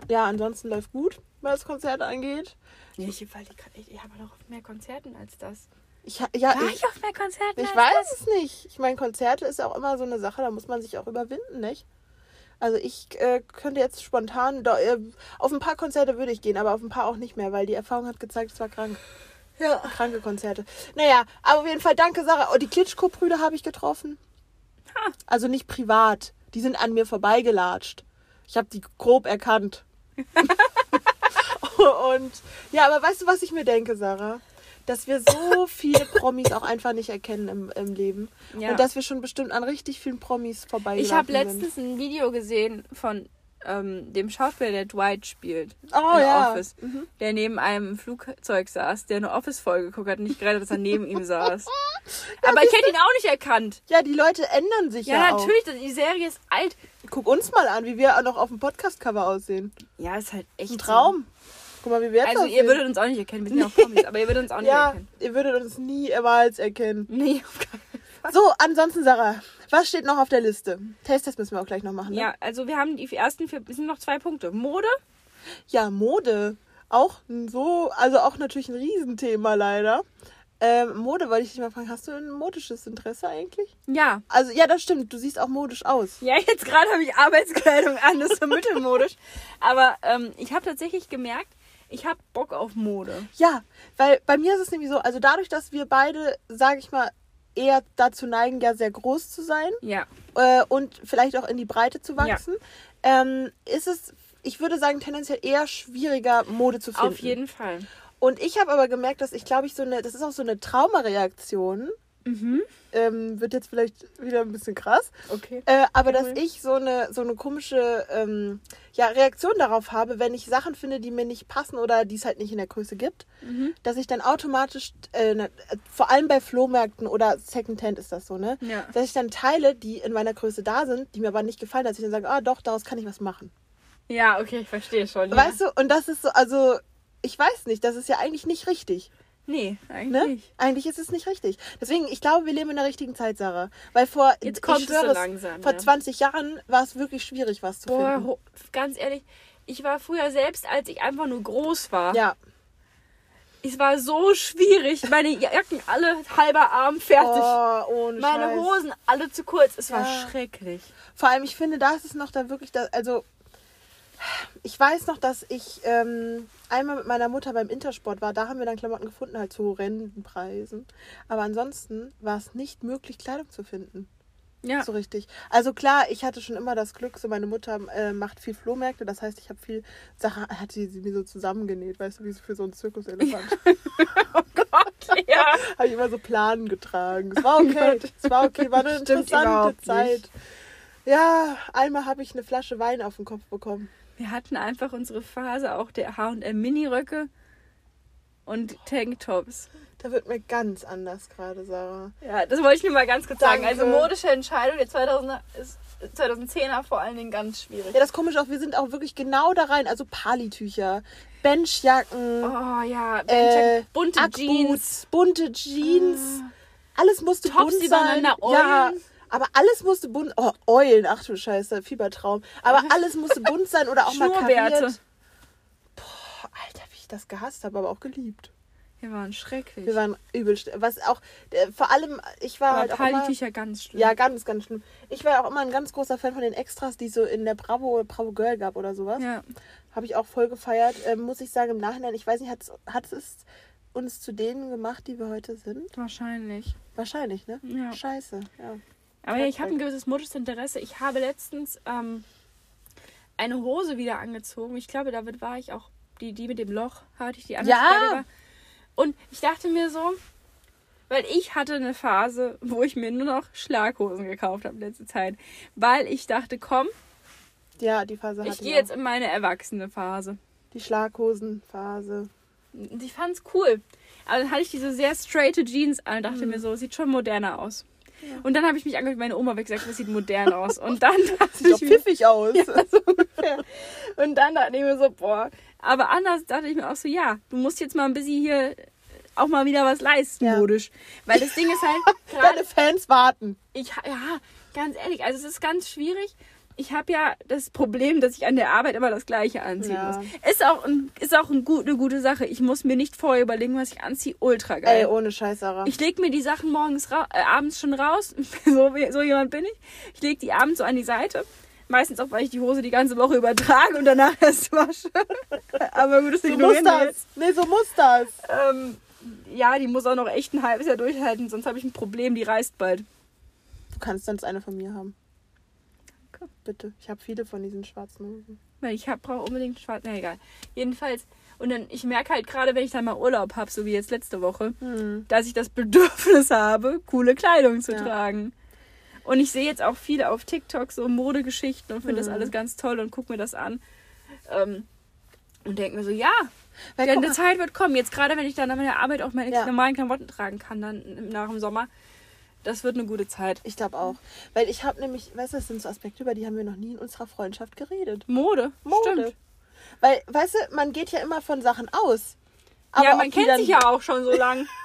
ja, ansonsten läuft gut, was das Konzert angeht. Ich überlege gerade, ich, ich habe noch auf mehr Konzerten als das. Ich, ja, War ich, ich auf mehr Konzerten ich weiß es nicht. Ich meine, Konzerte ist auch immer so eine Sache, da muss man sich auch überwinden, nicht? Also ich äh, könnte jetzt spontan, da, äh, auf ein paar Konzerte würde ich gehen, aber auf ein paar auch nicht mehr, weil die Erfahrung hat gezeigt, es war krank. Ja. Kranke Konzerte. Naja, aber auf jeden Fall danke, Sarah. Oh, die Klitschko-Brüder habe ich getroffen. Ha. Also nicht privat. Die sind an mir vorbeigelatscht. Ich habe die grob erkannt. Und ja, aber weißt du, was ich mir denke, Sarah? dass wir so viele Promis auch einfach nicht erkennen im, im Leben. Ja. Und dass wir schon bestimmt an richtig vielen Promis vorbei Ich habe letztens ein Video gesehen von ähm, dem Schauspieler, der Dwight spielt. Oh, in ja. Office. Der neben einem Flugzeug saß, der eine Office-Folge geguckt hat nicht gerade, dass er neben ihm saß. Aber ich hätte ihn auch nicht erkannt. Ja, die Leute ändern sich ja, Ja, auch. natürlich, das- die Serie ist alt. Guck uns mal an, wie wir auch noch auf dem Podcast-Cover aussehen. Ja, ist halt echt Ein so. Traum. Guck mal, wie wir jetzt Also aussehen. ihr würdet uns auch nicht erkennen, wir sind ja auch Promis, aber ihr würdet uns auch nicht ja, erkennen. ihr würdet uns niemals erkennen. Nee, auf keinen Fall. So, ansonsten, Sarah, was steht noch auf der Liste? Taste-Test müssen wir auch gleich noch machen. Ne? Ja, also wir haben die ersten vier, es sind noch zwei Punkte. Mode, Ja, Mode. Auch so, also auch natürlich ein Riesenthema leider. Ähm, Mode wollte ich dich mal fragen, hast du ein modisches Interesse eigentlich? ja. Also, ja, das stimmt, du siehst auch modisch aus. Ja, jetzt gerade habe ich Arbeitskleidung an, das ist so mittelmodisch. Aber ähm, ich habe tatsächlich gemerkt, ich habe Bock auf Mode. Ja, weil bei mir ist es nämlich so, also dadurch, dass wir beide, sage ich mal, eher dazu neigen, ja sehr groß zu sein Ja. äh, und vielleicht auch in die Breite zu wachsen, ähm, ist es, ich würde sagen, tendenziell eher schwieriger, Mode zu finden. Auf jeden Fall. Und ich habe aber gemerkt, dass ich glaube ich so eine, das ist auch so eine Traumareaktion. Mhm. Ähm, wird jetzt vielleicht wieder ein bisschen krass. Okay. Äh, aber dass Cool. ich so eine, so eine komische ähm, ja, Reaktion darauf habe, wenn ich Sachen finde, die mir nicht passen oder die es halt nicht in der Größe gibt, Mhm. dass ich dann automatisch, äh, ne, äh, vor allem bei Flohmärkten oder Secondhand ist das so, ne? Ja. Dass ich dann Teile, die in meiner Größe da sind, die mir aber nicht gefallen, dass ich dann sage, ah doch, daraus kann ich was machen. Ja, okay, ich verstehe schon. Ja. Weißt du, und das ist so, also, ich weiß nicht, das ist ja eigentlich nicht richtig. Nee, eigentlich Ne? nicht. Eigentlich ist es nicht richtig. Deswegen, ich glaube, wir leben in der richtigen Zeit, Sarah. Weil vor, Jetzt kommt ich es so schwöre langsam, vor ja. 20 Jahren war es wirklich schwierig, was zu Boah, finden. ganz ehrlich, ich war früher selbst, als ich einfach nur groß war. Ja. Es war so schwierig. Meine Jacken alle halber Arm fertig. Oh, ohne Meine Scheiß. Hosen alle zu kurz. Es war Ja. schrecklich. Vor allem, ich finde, da ist es noch da wirklich, da, also ich weiß noch, dass ich ähm, einmal mit meiner Mutter beim Intersport war. Da haben wir dann Klamotten gefunden, halt zu horrenden Preisen. Aber ansonsten war es nicht möglich, Kleidung zu finden. Ja. So richtig. Also klar, ich hatte schon immer das Glück, so meine Mutter äh, macht viel Flohmärkte, das heißt, ich habe viel Sachen, hat sie, sie mir so zusammengenäht, weißt du, wie für so einen Zirkuselefant. Gott, ja. habe ich immer so Planen getragen. Es war okay, es war okay, war eine Stimmt interessante überhaupt nicht. Zeit. Ja, einmal habe ich eine Flasche Wein auf den Kopf bekommen. Wir hatten einfach unsere Phase auch der H&M Miniröcke und Tanktops. Da wird mir ganz anders gerade, Sarah. Ja, das wollte ich nur mal ganz kurz sagen. Also modische Entscheidung der 2000er ist 2010er vor allen Dingen ganz schwierig. Ja, das ist komisch auch, wir sind auch wirklich genau da rein. Also Palitücher, Benchjacken, Oh ja, äh, bunte Jeans. bunte Jeans. Alles musste Tops, bunt sein. übereinander Ja. Aber alles musste bunt. Oh, Eulen, ach du Scheiße, Fiebertraum. Aber alles musste bunt sein oder auch mal kariert. Boah, Alter, wie ich das gehasst habe, aber auch geliebt. Wir waren schrecklich. Wir waren übel. Was auch, äh, vor allem, ich war Aber halt auch immer, ganz schlimm. Ja, ganz, ganz schlimm. Ich war auch immer ein ganz großer Fan von den Extras, die so in der Bravo, Bravo Girl gab oder sowas. ja. Habe ich auch voll gefeiert. Ähm, muss ich sagen, im Nachhinein, ich weiß nicht, hat es uns zu denen gemacht, die wir heute sind? Wahrscheinlich. Wahrscheinlich, ne? Ja. Scheiße, ja. Aber ja, ich habe ein gewisses modisches Interesse. Ich habe letztens ähm, eine Hose wieder angezogen. Ich glaube, damit war ich auch die, die mit dem Loch, hatte ich die andere Ja. Und ich dachte mir so, weil ich hatte eine Phase, wo ich mir nur noch Schlaghosen gekauft habe letzte Zeit, weil ich dachte, komm, Ja, die Phase ich gehe jetzt in meine erwachsene Phase. Die Schlaghosenphase. Ich fand's cool. Aber dann hatte ich diese sehr straighte Jeans an und dachte mir so, sieht schon moderner aus. Und dann habe ich mich angeguckt, meine Oma hat gesagt, das sieht modern aus. Und dann dachte Sieht ich mir, pfiffig aus. Ja, so ungefähr. Und dann dachte ich mir so, boah. Aber anders dachte ich mir auch so, ja, du musst jetzt mal ein bisschen hier auch mal wieder was leisten, Ja. modisch. Weil das Ding ist halt, Deine Fans warten. ich, ja, ganz ehrlich, also es ist ganz schwierig. Ich habe ja das Problem, dass ich an der Arbeit immer das Gleiche anziehen Ja. muss. Ist auch, ein, ist auch ein gut, eine gute Sache. Ich muss mir nicht vorher überlegen, was ich anziehe. Ultra geil. Ey, ohne Scheiß, Sarah. Ich lege mir die Sachen morgens ra äh, abends schon raus. so, so jemand bin ich. Ich lege die abends so an die Seite. Meistens auch, weil ich die Hose die ganze Woche übertrage und danach erst wasche. Aber gut, das so muss ignorieren wir das. jetzt. Nee, so muss das. Ähm, ja, die muss auch noch echt ein halbes Jahr durchhalten, sonst habe ich ein Problem, die reißt bald. Du kannst sonst eine von mir haben. Bitte. Ich habe viele von diesen schwarzen Hosen. Weil ich brauche unbedingt schwarz. Na egal. Jedenfalls. Und dann, ich merke halt gerade, wenn ich dann mal Urlaub habe, so wie jetzt letzte Woche, Hm. dass ich das Bedürfnis habe, coole Kleidung zu Ja. tragen. Und ich sehe jetzt auch viele auf TikTok so Modegeschichten und finde das Mhm. alles ganz toll und gucke mir das an. Ähm, und denke mir so, ja, Weil, denn die Zeit wird kommen. Jetzt gerade, wenn ich dann an meiner Arbeit auch meine Ja. normalen Klamotten tragen kann, dann nach dem Sommer. Das wird eine gute Zeit. ich glaube auch. Weil ich habe nämlich, weißt du, das sind so Aspekte, über die haben wir noch nie in unserer Freundschaft geredet. Mode. Mode. Stimmt. Weil, weißt du, man geht ja immer von Sachen aus. Aber ja, man die kennt dann- sich ja auch schon so lang.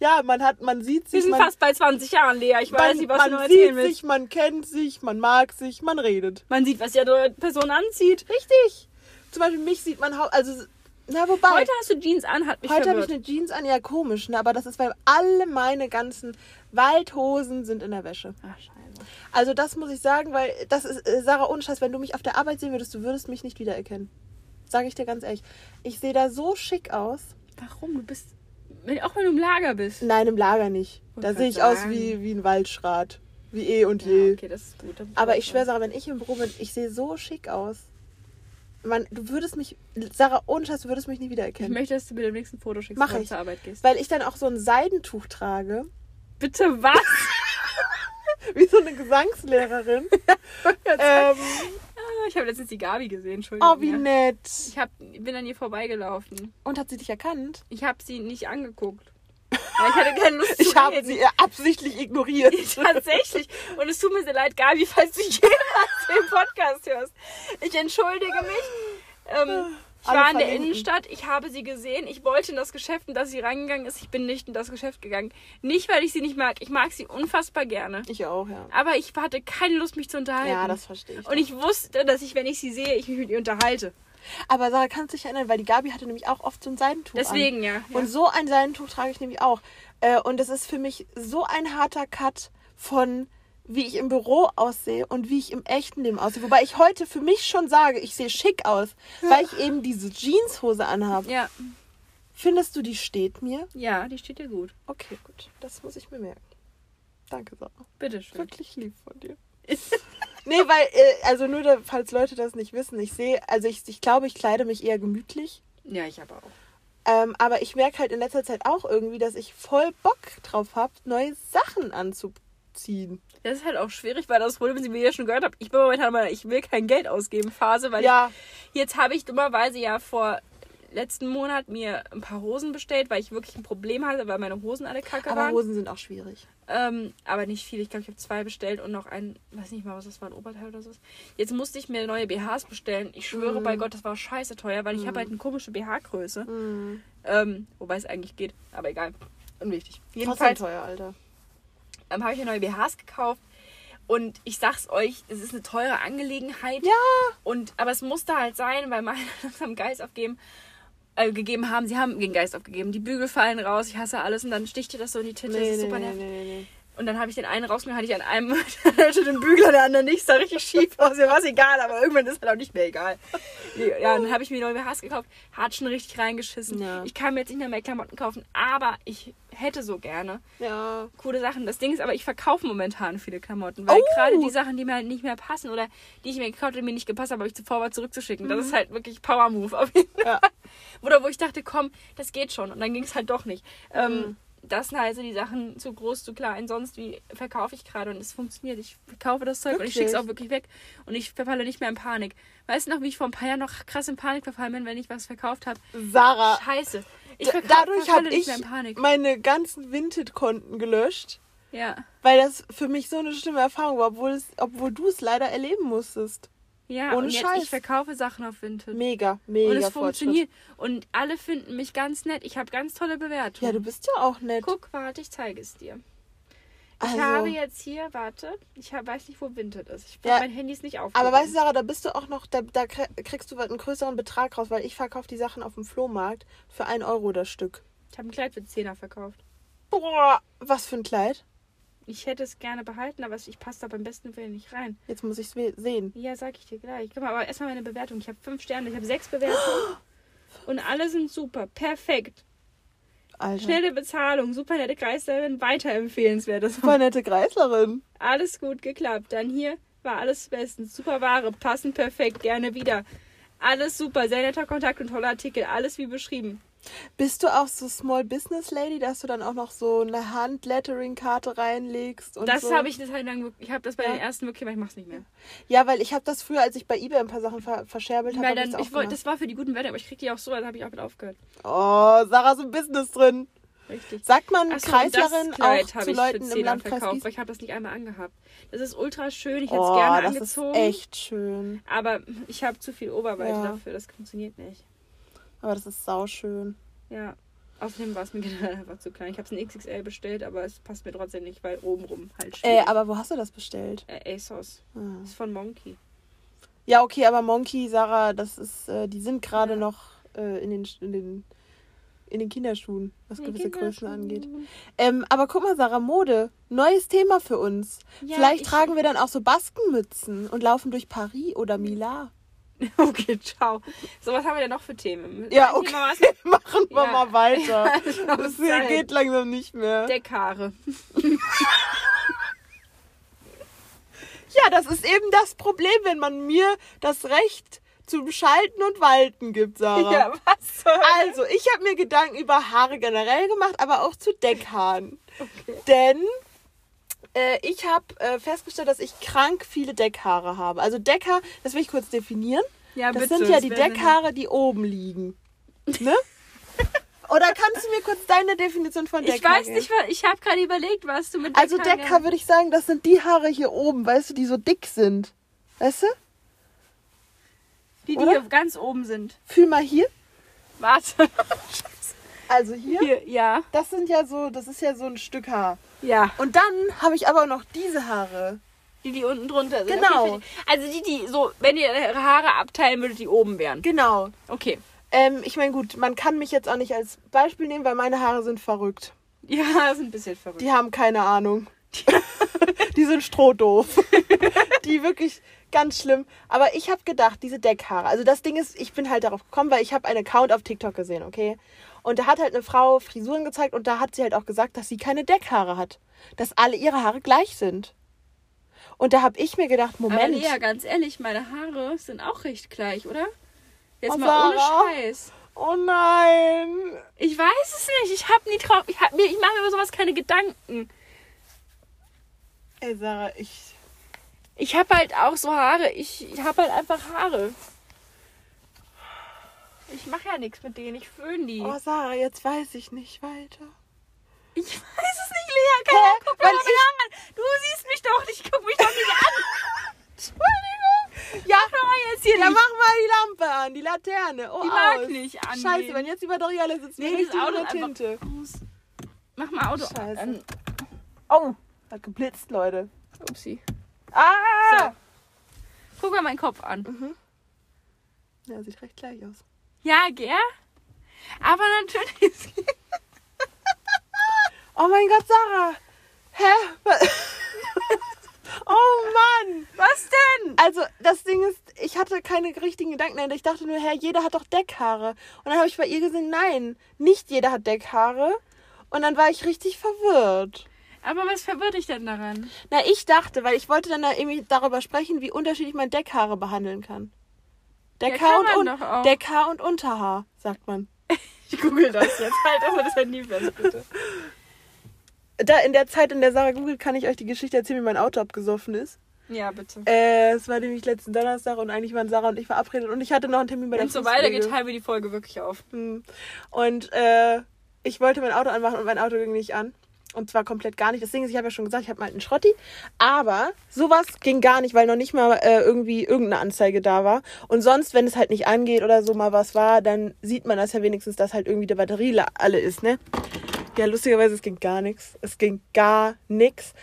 Ja, man hat, man sieht Wir sich, sind man, fast bei 20 Jahren, Lea. Ich weiß man, nicht, was du noch man erzählen sieht willst. sich, man kennt sich, man mag sich, man redet. Man sieht, was die andere Person anzieht. Richtig. Zum Beispiel mich sieht man, also, na wobei. Heute hast du Jeans an, hat mich Heute habe ich eine Jeans an, ja komisch, ne? aber das ist, weil alle meine ganzen Waldhosen sind in der Wäsche. Ach, scheiße. Also das muss ich sagen, weil das ist, äh, Sarah, ohne Scheiß, wenn du mich auf der Arbeit sehen würdest, du würdest mich nicht wiedererkennen. Sage ich dir ganz ehrlich. Ich sehe da so schick aus. Warum? Du bist. wenn- Auch wenn du im Lager bist. Nein, im Lager nicht. Wollte Da sehe ich aus sagen. wie, wie ein Waldschrat. Wie eh und je. Ja, okay, das ist gut. Aber ich schwöre, Sarah, wenn ich im Büro bin, ich sehe so schick aus. Man, du würdest mich, Sarah, ohne Scheiß, du würdest mich nie Ich wiedererkennen. möchte, dass du mir dem nächsten Foto schickst, Mach wenn du ich. zur Arbeit gehst. Weil ich dann auch so ein Seidentuch trage. Bitte was? Wie so eine Gesangslehrerin. ähm, Ah, ich habe letztens die Gabi gesehen, Entschuldigung. oh, wie nett. Ich hab, bin an ihr vorbeigelaufen. Und hat sie dich erkannt? Ich habe sie nicht angeguckt. Weil ich hatte keine Lust zu Ich habe sie absichtlich ignoriert. Tatsächlich. Und es tut mir sehr leid, Gabi, falls du jemals den Podcast hörst. Ich entschuldige mich. Ähm, ich Alle war in der verlinken. Innenstadt, ich habe sie gesehen. Ich wollte in das Geschäft, in das sie reingegangen ist. Ich bin nicht in das Geschäft gegangen. Nicht, weil ich sie nicht mag. Ich mag sie unfassbar gerne. Ich auch, ja. Aber ich hatte keine Lust, mich zu unterhalten. Ja, das verstehe ich. Und ich wusste, dass ich, wenn ich sie sehe, ich mich mit ihr unterhalte. Aber Sarah, kannst du dich erinnern, weil die Gabi hatte nämlich auch oft so ein Seidentuch Deswegen, an. ja. ja. Und so ein Seidentuch trage ich nämlich auch. Äh, und es ist für mich so ein harter Cut von wie ich im Büro aussehe und wie ich im echten Leben aussehe. Wobei ich heute für mich schon sage, ich sehe schick aus, weil ich eben diese Jeanshose anhabe. ja, Findest du, die steht mir? ja, die steht dir gut. Okay, gut. Das muss ich mir merken. Danke, Sarah. Bitteschön. Wirklich lieb von dir. nee, weil, äh, also nur, da, falls Leute das nicht wissen, ich sehe, also ich, ich glaube, ich kleide mich eher gemütlich. Ja, ich aber auch. Ähm, aber ich merke halt in letzter Zeit auch irgendwie, dass ich voll Bock drauf habe, neue Sachen anzuziehen. Das ist halt auch schwierig, weil das Problem, wie ihr ja schon gehört habt, ich bin momentan mal, ich will kein Geld ausgeben Phase, weil Ja, ich, jetzt habe ich dummerweise ja vor letzten Monat mir ein paar Hosen bestellt, weil ich wirklich ein Problem hatte, weil meine Hosen alle kacke aber waren. Hosen sind auch schwierig. Ähm, aber nicht viel. Ich glaube, ich habe zwei bestellt und noch ein, weiß nicht mal, was das war, ein Oberteil oder so. Jetzt musste ich mir neue BHs bestellen. Ich schwöre Mhm. bei Gott, das war scheiße teuer, weil ich habe halt eine komische BH-Größe. Mhm. Ähm, wobei es eigentlich geht, aber egal. Unwichtig. Jedenfalls teuer, Alter. ähm, habe ich mir neue BHs gekauft. Und ich sag's euch, es ist eine teure Angelegenheit. Ja. Und, aber es musste halt sein, weil meine langsam Geist aufgeben, äh, gegeben haben. Sie haben den Geist aufgegeben. Die Bügel fallen raus, ich hasse alles und dann sticht dir das so in die Titte. das Nee, ist nee, super nervig. nee. Und dann habe ich den einen rausgenommen, hatte ich an einem hatte den Bügel, an der anderen nicht. Sah richtig schief aus. Mir war es egal, aber irgendwann ist halt auch nicht mehr egal. Ja, dann habe ich mir neue BHs gekauft. Hat schon richtig reingeschissen. Ja. Ich kann mir jetzt nicht mehr, mehr Klamotten kaufen, aber ich hätte so gerne Ja. coole Sachen. Das Ding ist aber, ich verkaufe momentan viele Klamotten, weil Oh! gerade die Sachen, die mir halt nicht mehr passen oder die ich mir gekauft habe, die mir nicht gepasst haben, habe ich zuvor war zurückzuschicken. Das ist halt wirklich Power Move auf jeden Fall. Ja. Oder wo ich dachte, komm, das geht schon. Und dann ging es halt doch nicht. Ähm, Mhm. Das sind halt so die Sachen zu groß, zu klein. Sonst wie verkaufe ich gerade und es funktioniert. Ich verkaufe das Zeug und ich Wirklich? schicke es auch wirklich weg. Und ich verfalle nicht mehr in Panik. Weißt du noch, wie ich vor ein paar Jahren noch krass in Panik verfallen bin, wenn ich was verkauft habe? Sarah, Scheiße. Ich dadurch habe ich mehr in Panik. meine ganzen Vinted-Konten gelöscht, Ja. weil das für mich so eine schlimme Erfahrung war, obwohl, es, obwohl du es leider erleben musstest. Ja, Ohne und jetzt Scheiß. ich verkaufe Sachen auf Vinted. Mega, mega und es funktioniert. Und alle finden mich ganz nett. Ich habe ganz tolle Bewertungen. Ja, du bist ja auch nett. Guck, warte, ich zeige es dir. Ich Also- habe jetzt hier, warte, ich hab, weiß nicht, wo Vinted ist. Ich Ja, mein Handy ist nicht auf. Aber weißt du, Sarah, da bist du auch noch, da, da krie- kriegst du einen größeren Betrag raus, weil ich verkaufe die Sachen auf dem Flohmarkt für 1 Euro das Stück. Ich habe ein Kleid für 10er verkauft. Boah, was für ein Kleid. Ich hätte es gerne behalten, aber ich passe da beim besten Willen nicht rein. Jetzt muss ich es sehen. Ja, sag ich dir gleich. Guck mal, aber erstmal meine Bewertung. Ich habe fünf Sterne, ich habe sechs Bewertungen. Und alle sind super, perfekt. Alter. Schnelle Bezahlung, super nette Kreislerin, weiterempfehlenswert. Das Super nette Kreislerin. Alles gut geklappt. Dann hier war alles bestens. Super Ware, passend perfekt, gerne wieder. Alles super, sehr netter Kontakt und toller Artikel, alles wie beschrieben. Bist du auch so Small Business Lady, dass du dann auch noch so eine Hand-Lettering-Karte reinlegst? Und Das so? habe ich eine Zeit lang, ich habe das bei Ja. den ersten wirklich, aber ich mach's nicht mehr. Ja, weil ich habe das früher, als ich bei eBay ein paar Sachen ver verscherbelt habe, hab ich gemacht. das war für die guten Werte, aber ich krieg die auch so, also habe ich auch mit aufgehört. Oh, Sarah ist im Business drin. Richtig. Sagt man Ach so, Kreislerin auch zu ich Leuten im 10 Landkreis verkauft, weil ich habe das nicht einmal angehabt. Das ist ultra schön, ich hätte es Oh, gerne das angezogen. ist echt schön. Aber ich habe zu viel Oberweite Ja. dafür, das funktioniert nicht. Aber das ist sauschön. Ja. Außerdem war es mir generell einfach zu klein. Ich habe es in XXL bestellt, aber es passt mir trotzdem nicht, weil obenrum halt Äh, schwierig. aber wo hast du das bestellt? Äh, ASOS. Ah. Das ist von Monkey. Ja, okay, aber Monkey, Sarah, das ist, äh, die sind gerade Ja. noch äh, in, den, in, den, in den Kinderschuhen, was Die gewisse Größen angeht. Ähm, aber guck mal, Sarah, Mode. Neues Thema für uns. Ja, Vielleicht ich- tragen wir dann auch so Baskenmützen und laufen durch Paris oder Milan. Okay, ciao. So, was haben wir denn noch für Themen? Ja, okay. Machen wir Ja. mal weiter. Das Das hier geht langsam nicht mehr. Deckhaare. Ja, das ist eben das Problem, wenn man mir das Recht zum Schalten und Walten gibt, Sarah. Ja, was soll Also, ich habe mir Gedanken über Haare generell gemacht, aber auch zu Deckhaaren. Denn äh, ich habe äh, festgestellt, dass ich krank viele Deckhaare habe. Also Deckhaar, das will ich kurz definieren. Ja, Das bitte, sind ja die Deckhaare, die oben liegen. Ne? Oder kannst du mir kurz deine Definition von Ich Deckhaar weiß nicht, was, ich habe gerade überlegt, was du mit Also Deckhaaren- Deckhaar würde ich sagen, das sind die Haare hier oben, weißt du, die so dick sind. Weißt du? Die, die oder? hier ganz oben sind. Fühl mal hier. Warte. Also hier. Hier, ja. Das sind ja so, das ist ja so ein Stück Haar. Ja. Und dann habe ich aber noch diese Haare. Die, die unten drunter sind. Genau. Okay, also die, die so, wenn ihr ihre Haare abteilen würdet, die oben wären. Genau. Okay. Ähm, ich meine, gut, man kann mich jetzt auch nicht als Beispiel nehmen, weil meine Haare sind verrückt. Ja, ist ein bisschen verrückt. Die haben keine Ahnung. die sind strohdoof. die wirklich ganz schlimm. Aber ich habe gedacht, diese Deckhaare. Also das Ding ist, ich bin halt darauf gekommen, weil ich habe einen Account auf TikTok gesehen, okay? Und da hat halt eine Frau Frisuren gezeigt und da hat sie halt auch gesagt, dass sie keine Deckhaare hat. Dass alle ihre Haare gleich sind. Und da habe ich mir gedacht, Aber Moment. Lea, ganz ehrlich, meine Haare sind auch recht gleich, oder? Jetzt Oh, mal ohne. Scheiß. Oh nein. Ich weiß es nicht. Ich hab nie drauf. Ich, hab mir, ich mache mir über sowas keine Gedanken. Ey, Sarah, ich. Ich habe halt auch so Haare. Ich, ich habe halt einfach Haare. Ich mache ja nichts mit denen. Ich föhne die. Oh, Sarah, jetzt weiß ich nicht weiter. Ich weiß es nicht, Lea. Keine Hä? Ahnung. Guck Weil mal ich- an. Du siehst mich doch nicht. Guck mich doch nicht an. Entschuldigung. Ja, Mach mal jetzt hier ja, die, mach mal die Lampe an, die Laterne. Oh, die mag aus. nicht an. Scheiße, wenn jetzt über Doriale sitzt, Nee, richtig Auto ist Tinte. aus. Mach mal Auto Scheiße. an. Oh, hat geblitzt, Leute. Upsi. Ah! So. Guck mal meinen Kopf an. Ja, sieht recht gleich aus. Ja, gell? Aber natürlich. Oh mein Gott, Sarah. Hä? Was- oh Mann. Was denn? Also, das Ding ist, ich hatte keine richtigen Gedanken. dahinter. Ich dachte nur, hä, jeder hat doch Deckhaare. Und dann habe ich bei ihr gesehen, nein, nicht jeder hat Deckhaare. Und dann war ich richtig verwirrt. Aber was verwirrt dich denn daran? Na, ich dachte, weil ich wollte dann da irgendwie darüber sprechen, wie unterschiedlich man Deckhaare behandeln kann. Kann man und, un. Deckhaar und Unterhaar, sagt man. Ich google das jetzt. Halt aber das Handy fest, bitte. Da in der Zeit, in der Sarah googelt, kann ich euch die Geschichte erzählen, wie mein Auto abgesoffen ist. Ja, bitte. Äh, es war nämlich letzten Donnerstag und eigentlich waren Sarah und ich verabredet und ich hatte noch einen Termin bei der es so weitergeht, teilen wir die Folge wirklich auf. Hm. Und äh, ich wollte mein Auto anmachen und mein Auto ging nicht an. Und zwar komplett gar nicht. Deswegen, ich habe ja schon gesagt, ich habe mal einen Schrotti. Aber sowas ging gar nicht, weil noch nicht mal äh, irgendwie irgendeine Anzeige da war. Und sonst, wenn es halt nicht angeht oder so mal was war, dann sieht man das ja wenigstens, dass halt irgendwie die Batterie alle ist, ne? Ja, lustigerweise, es ging gar nichts. Es ging gar nichts.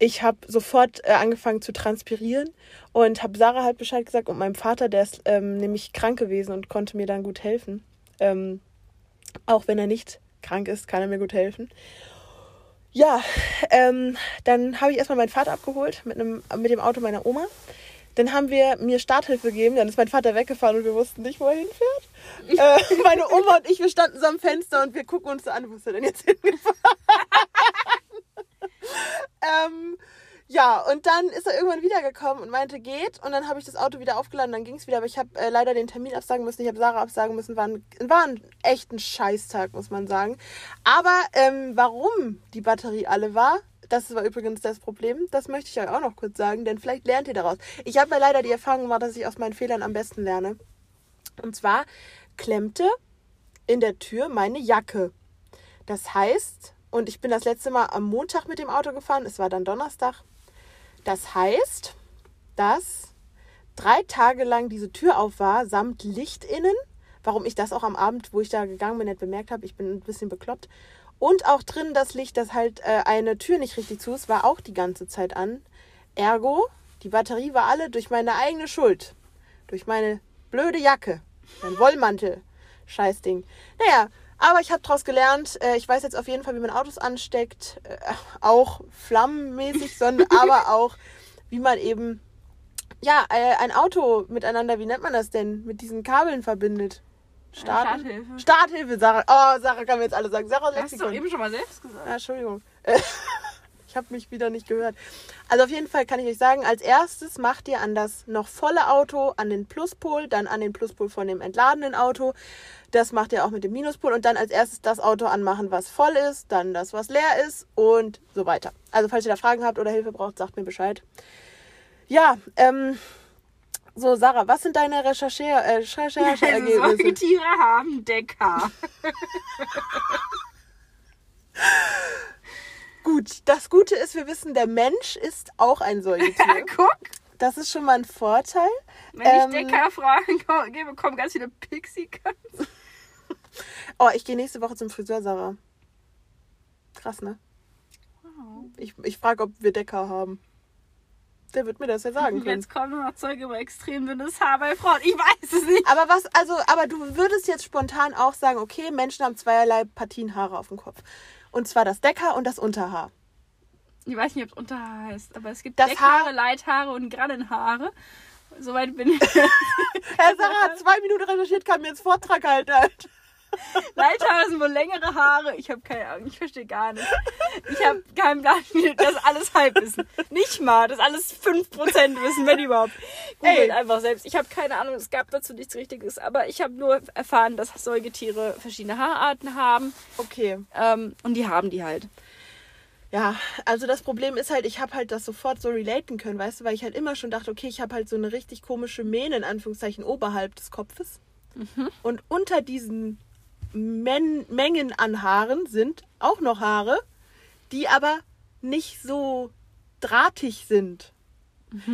Ich habe sofort äh, angefangen zu transpirieren und habe Sarah halt Bescheid gesagt und meinem Vater, der ist ähm, nämlich krank gewesen und konnte mir dann gut helfen. Ähm, auch wenn er nicht krank ist, kann er mir gut helfen. Ja, ähm, dann habe ich erstmal meinen Vater abgeholt mit, einem, mit dem Auto meiner Oma. Dann haben wir mir Starthilfe gegeben, dann ist mein Vater weggefahren und wir wussten nicht, wo er hinfährt. äh, meine Oma und ich, wir standen so am Fenster und wir gucken uns so an, wo ist er denn jetzt hingefahren? ähm, Ja, und dann ist er irgendwann wiedergekommen und meinte, geht. Und dann habe ich das Auto wieder aufgeladen, dann ging es wieder. Aber ich habe äh, leider den Termin absagen müssen. Ich habe Sarah absagen müssen. War ein, war ein echt ein Scheißtag, muss man sagen. Aber ähm, warum die Batterie alle war, das war übrigens das Problem. Das möchte ich euch auch noch kurz sagen, denn vielleicht lernt ihr daraus. Ich habe ja leider die Erfahrung gemacht, dass ich aus meinen Fehlern am besten lerne. Und zwar klemmte in der Tür meine Jacke. Das heißt, und ich bin das letzte Mal am Montag mit dem Auto gefahren, es war dann Donnerstag. Das heißt, dass drei Tage lang diese Tür auf war, samt Licht innen. Warum ich das auch am Abend, wo ich da gegangen bin, nicht bemerkt habe. Ich bin ein bisschen bekloppt. Und auch drin das Licht, dass halt äh, eine Tür nicht richtig zu ist, war auch die ganze Zeit an. Ergo, die Batterie war alle durch meine eigene Schuld. Durch meine blöde Jacke. Mein Wollmantel. Scheißding. Naja, aber ich habe daraus gelernt. Äh, ich weiß jetzt auf jeden Fall, wie man Autos ansteckt. Äh, auch flammenmäßig, sondern aber auch, wie man eben ja, äh, ein Auto miteinander, wie nennt man das denn, mit diesen Kabeln verbindet. Starten? Starthilfe. Starthilfe, Sarah. Oh, Sarah kann mir jetzt alle sagen. Sarah Hast du eben schon mal selbst gesagt. Ja, Entschuldigung. Äh, Ich habe mich wieder nicht gehört. Also auf jeden Fall kann ich euch sagen, als erstes macht ihr an das noch volle Auto, an den Pluspol, dann an den Pluspol von dem entladenen Auto. Das macht ihr auch mit dem Minuspol und dann als erstes das Auto anmachen, was voll ist, dann das, was leer ist und so weiter. Also falls ihr da Fragen habt oder Hilfe braucht, sagt mir Bescheid. Ja, ähm, so Sarah, was sind deine äh, Rechercheergebnisse? Säugetiere haben Decker. Gut, das Gute ist, wir wissen, der Mensch ist auch ein Säugetier. Guck, Das ist schon mal ein Vorteil. wenn Ähm, ich Decker-Fragen ko- gebe, kommen ganz viele pixie Oh, ich gehe nächste Woche zum Friseur, Sarah. Krass, ne? Ich, ich frage, ob wir Decker haben. Der wird mir das ja sagen können. Jetzt kommen noch Zeuge über extrem dünnes Haar bei Frauen. Ich weiß es nicht. Aber was, also, aber du würdest jetzt spontan auch sagen, okay, Menschen haben zweierlei Partien Haare auf dem Kopf. Und zwar das Decker und das Unterhaar. Ich weiß nicht, ob es Unterhaar heißt, aber es gibt Das Deckhaare, Haar- Leithaare und Grannenhaare. Soweit bin ich. Herr Sarah hat zwei Minuten recherchiert, kann mir jetzt Vortrag halten. Alter. Leithaare sind wohl längere Haare. Ich habe keine Ahnung, ich verstehe gar nicht. Ich habe keinen Plan, wie das alles Halbwissen. Nicht mal, das alles 5% Wissen, wenn überhaupt. Googelt einfach selbst. Ich habe keine Ahnung, es gab dazu nichts Richtiges, aber ich habe nur erfahren, dass Säugetiere verschiedene Haararten haben Okay. ähm, und die haben die halt. Ja, also das Problem ist halt, ich habe halt das sofort so relaten können, weißt du, weil ich halt immer schon dachte, okay, ich habe halt so eine richtig komische Mähne in Anführungszeichen oberhalb des Kopfes. Und unter diesen Men Mengen an Haaren sind auch noch Haare, die aber nicht so drahtig sind.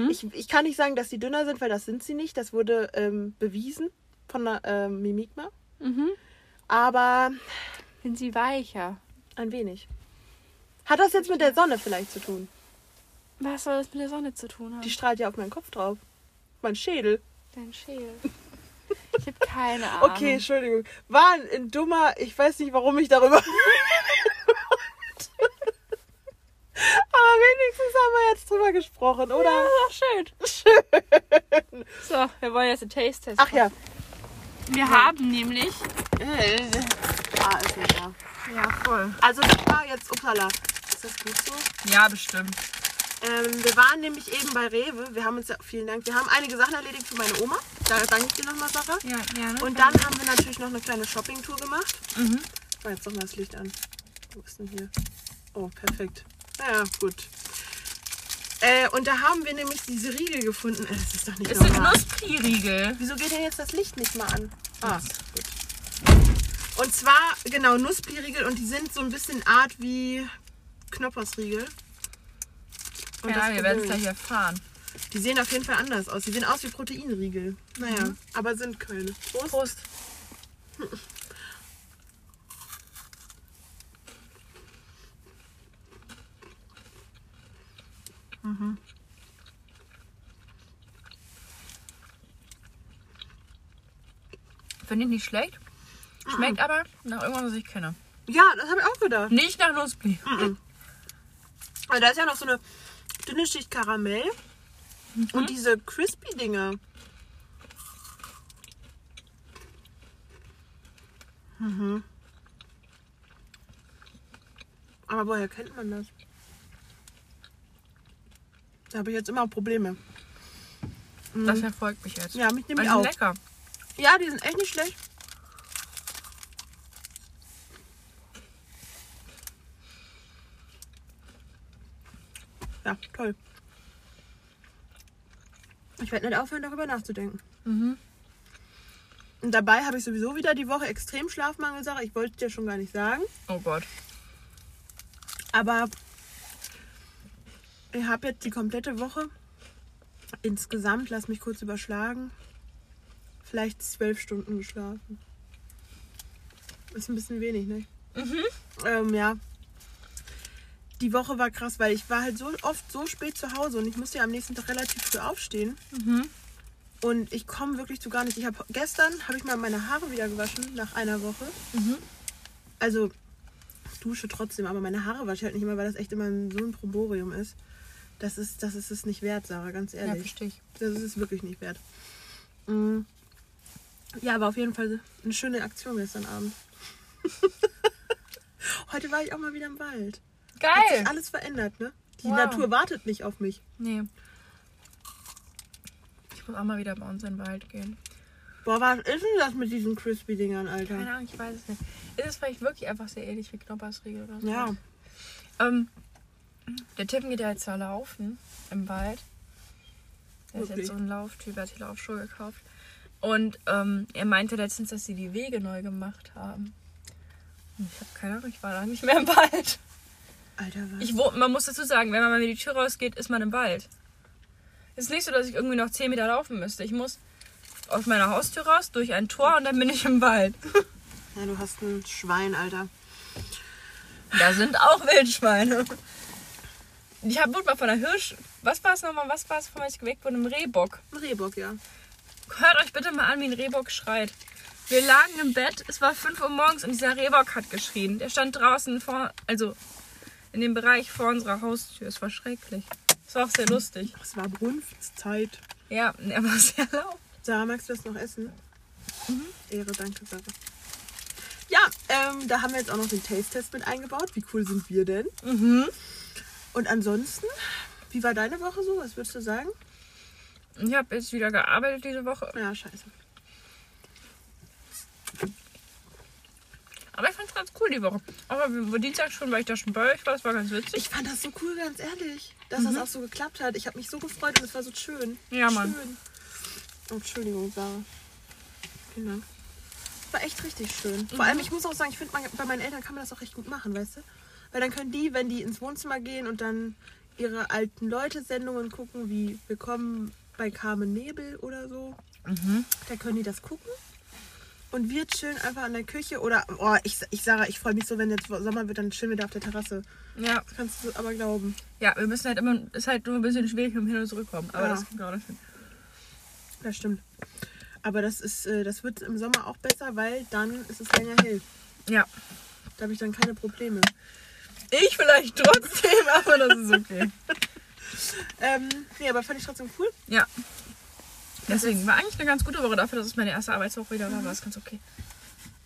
Ich, ich kann nicht sagen, dass sie dünner sind, weil das sind sie nicht. Das wurde ähm, bewiesen von der ähm, Mimikma. Aber Sind sie weicher? ein wenig. Hat das jetzt mit der Sonne vielleicht zu tun? Was soll das mit der Sonne zu tun haben? Die strahlt ja auf meinen Kopf drauf. Mein Schädel. Dein Schädel. Ich habe keine Ahnung. Okay, Entschuldigung. War ein, dummer, ich weiß nicht, warum ich darüber. Aber wenigstens haben wir jetzt drüber gesprochen, oder? Ja, ist doch schön. So, wir wollen jetzt einen Taste-Test Ach ja. Wir haben nämlich... Ah, ist nicht da. Ja, voll. Also das war jetzt, upsala. Ist das gut so? Ja, bestimmt. Ähm, wir waren nämlich eben bei Rewe. Wir haben uns ja, vielen Dank, wir haben einige Sachen erledigt für meine Oma. Da danke ich dir nochmal, Sarah. Ja, gerne. Und dann haben wir natürlich noch eine kleine Shoppingtour gemacht. Mhm. Oh, jetzt doch mal das Licht an. Wo ist denn hier? Oh, perfekt. Ja, gut. Äh, und da haben wir nämlich diese Riegel gefunden. Äh, Das ist doch nicht Es sind normal. Nusspli-Riegel. Wieso geht denn jetzt das Licht nicht mal an? Ah, gut. Und zwar, genau, Nusspli-Riegel und die sind so ein bisschen Art wie Knoppersriegel. Und das Problem ist, erfahren. Die sehen auf jeden Fall anders aus. Die sehen aus wie Proteinriegel. Naja, aber sind keine. Prost. Prost. Finde ich nicht schlecht. Schmeckt aber nach irgendwas, was ich kenne. Ja, das habe ich auch gedacht. Nicht nach Nussbli. Aber da ist ja noch so eine dünne Schicht Karamell. Und diese Crispy-Dinger. Mhm. Aber woher kennt man das? Da habe ich jetzt immer Probleme. Das verfolgt mich jetzt. Ja, mich Die nämlich sind auch. lecker. Ja, die sind echt nicht schlecht. Ja, toll. Ich werde nicht aufhören, darüber nachzudenken. Mhm. Und dabei habe ich sowieso wieder die Woche extrem Schlafmangelsache. Ich wollte es dir schon gar nicht sagen. Oh Gott. Aber ich habe jetzt die komplette Woche insgesamt, lass mich kurz überschlagen, vielleicht zwölf Stunden geschlafen. Ist ein bisschen wenig, ne? Ähm, ja. Die Woche war krass, weil ich war halt so oft so spät zu Hause und ich musste ja am nächsten Tag relativ früh aufstehen. Und ich komme wirklich zu gar nicht. Ich habe gestern habe ich mal meine Haare wieder gewaschen nach einer Woche. Also ich dusche trotzdem, aber meine Haare wasche ich halt nicht immer, weil das echt immer so ein Proborium ist. Das ist, das ist es nicht wert, Sarah, ganz Ja, ehrlich. verstehe ich. Das ist es wirklich nicht wert. Mm. Ja, aber auf jeden Fall eine schöne Aktion gestern Abend. Heute war ich auch mal wieder im Wald. Hat Geil. sich alles verändert, ne? Die Wow. Natur wartet nicht auf mich. Nee. Ich muss auch mal wieder bei uns in den Wald gehen. Boah, was ist denn das mit diesen Crispy-Dingern, Alter? Keine Ahnung, ich weiß es nicht. Ist es vielleicht wirklich einfach sehr ähnlich wie Knoppersriegel oder so? Ja. Ähm, der Tippen geht ja jetzt ja laufen im Wald. Der ist jetzt so ein Lauftyp, er hat die Laufschuhe gekauft. Und ähm, er meinte letztens, dass sie die Wege neu gemacht haben. Ich habe keine Ahnung, ich war da nicht mehr im Wald. Alter, was? Ich, wo, man muss dazu sagen, wenn man mal mit die Tür rausgeht, ist man im Wald. Es ist nicht so, dass ich irgendwie noch 10 Meter laufen müsste. Ich muss aus meiner Haustür raus, durch ein Tor und dann bin ich im Wald. ja, du hast ein Schwein, Alter. Da sind auch Wildschweine. Ich habe wurde mal von einer Hirsch. Was war es nochmal? Was war es, von ich geweckt wurde? Einem Rehbock. Ein Rehbock, ja. Hört euch bitte mal an, wie ein Rehbock schreit. Wir lagen im Bett, es war 5 Uhr morgens und dieser Rehbock hat geschrien. Der stand draußen vor, also in dem Bereich vor unserer Haustür. Es war schrecklich. Es war auch sehr lustig. Es war Brunftszeit. Ja, er war sehr laut. Sarah, magst du das noch essen? Mhm. Ehre, danke, Sarah. Ja, ähm, da haben wir jetzt auch noch den Taste-Test mit eingebaut. Wie cool sind wir denn? Mhm. Und ansonsten, wie war deine Woche so? Was würdest du sagen? Ich habe jetzt wieder gearbeitet diese Woche. Ja, scheiße. Aber ich fand es ganz cool die Woche. Aber wir- Dienstag schon, weil ich da schon bei euch war. Das war ganz witzig. Ich fand das so cool, ganz ehrlich, dass Mhm. das auch so geklappt hat. Ich habe mich so gefreut und es war so schön. Ja, Mann. Schön. Oh, Entschuldigung, Sarah. Vielen Dank. War echt richtig schön. Vor Mhm. allem, ich muss auch sagen, ich finde, bei meinen Eltern kann man das auch recht gut machen, weißt du? Weil dann können die, wenn die ins Wohnzimmer gehen und dann ihre alten Leute-Sendungen gucken, wie Willkommen bei Carmen Nebel oder so, Mhm. da können die das gucken. Und wir chillen einfach an der Küche oder, oh, ich, ich Sarah, ich freue mich so, wenn jetzt Sommer wird, dann chillen wir da auf der Terrasse. Ja, Das kannst du aber glauben. ja, wir müssen halt immer, ist halt nur ein bisschen schwierig dem Hin- und Zurückkommen. Aber Ja. das geht gerade hin. Das stimmt. Aber das ist, äh, das wird im Sommer auch besser, weil dann ist es länger hell. Ja. Da habe ich dann keine Probleme. Ich vielleicht trotzdem, aber das ist okay. Ähm, nee, aber fand ich trotzdem cool. Ja. Deswegen war eigentlich eine ganz gute Woche dafür, dass es meine erste Arbeitswoche wieder war. War es ganz okay.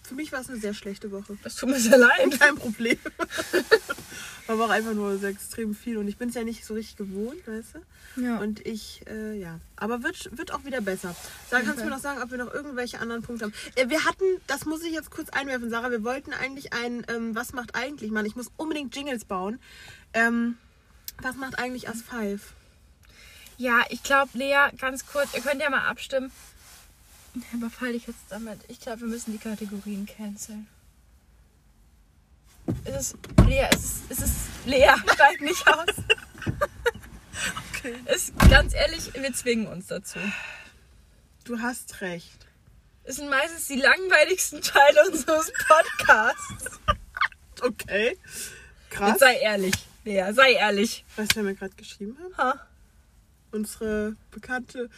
Für mich war es eine sehr schlechte Woche. Das tut mir sehr leid. Kein Problem. War auch einfach nur so extrem viel. Und ich bin es ja nicht so richtig gewohnt, weißt du? Ja. Und ich, äh, ja. Aber wird, wird auch wieder besser. Sarah, kannst du mir noch sagen, ob wir noch irgendwelche anderen Punkte haben? Äh, wir hatten, das muss ich jetzt kurz einwerfen, Sarah, wir wollten eigentlich ein, ähm, was macht eigentlich, Mann? Ich muss unbedingt Jingles bauen. Ähm, was macht eigentlich As 5? Ja, ich glaube, Lea, ganz kurz, ihr könnt ja mal abstimmen. Überfall ich jetzt damit. Ich glaube, wir müssen die Kategorien canceln. Ist es, Lea, ist es, ist es, Lea, steig nicht aus. Okay. Ist, ganz ehrlich, wir zwingen uns dazu. Du hast recht. Es sind meistens die langweiligsten Teile unseres Podcasts. Okay. Krass. Jetzt sei ehrlich, Lea, sei ehrlich. Weißt du, wer mir gerade geschrieben hat? Ha. Unsere Bekannte,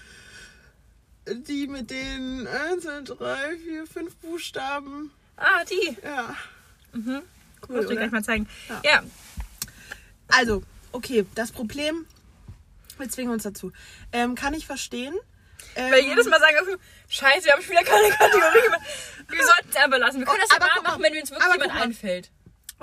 die mit den 1, 2, 3, 4, 5 Buchstaben. Ah, die. Ja. Mhm. Cool, Muss ich gleich mal zeigen. Ja. Ja. Also, okay, das Problem, wir zwingen uns dazu. Ähm, kann ich verstehen. Ähm, Weil jedes Mal sagen wir, scheiße, wir haben schon wieder keine Kategorie mehr. Wir sollten es einfach lassen. Wir können das ja Aber mal, machen, wenn uns wirklich aber jemand einfällt.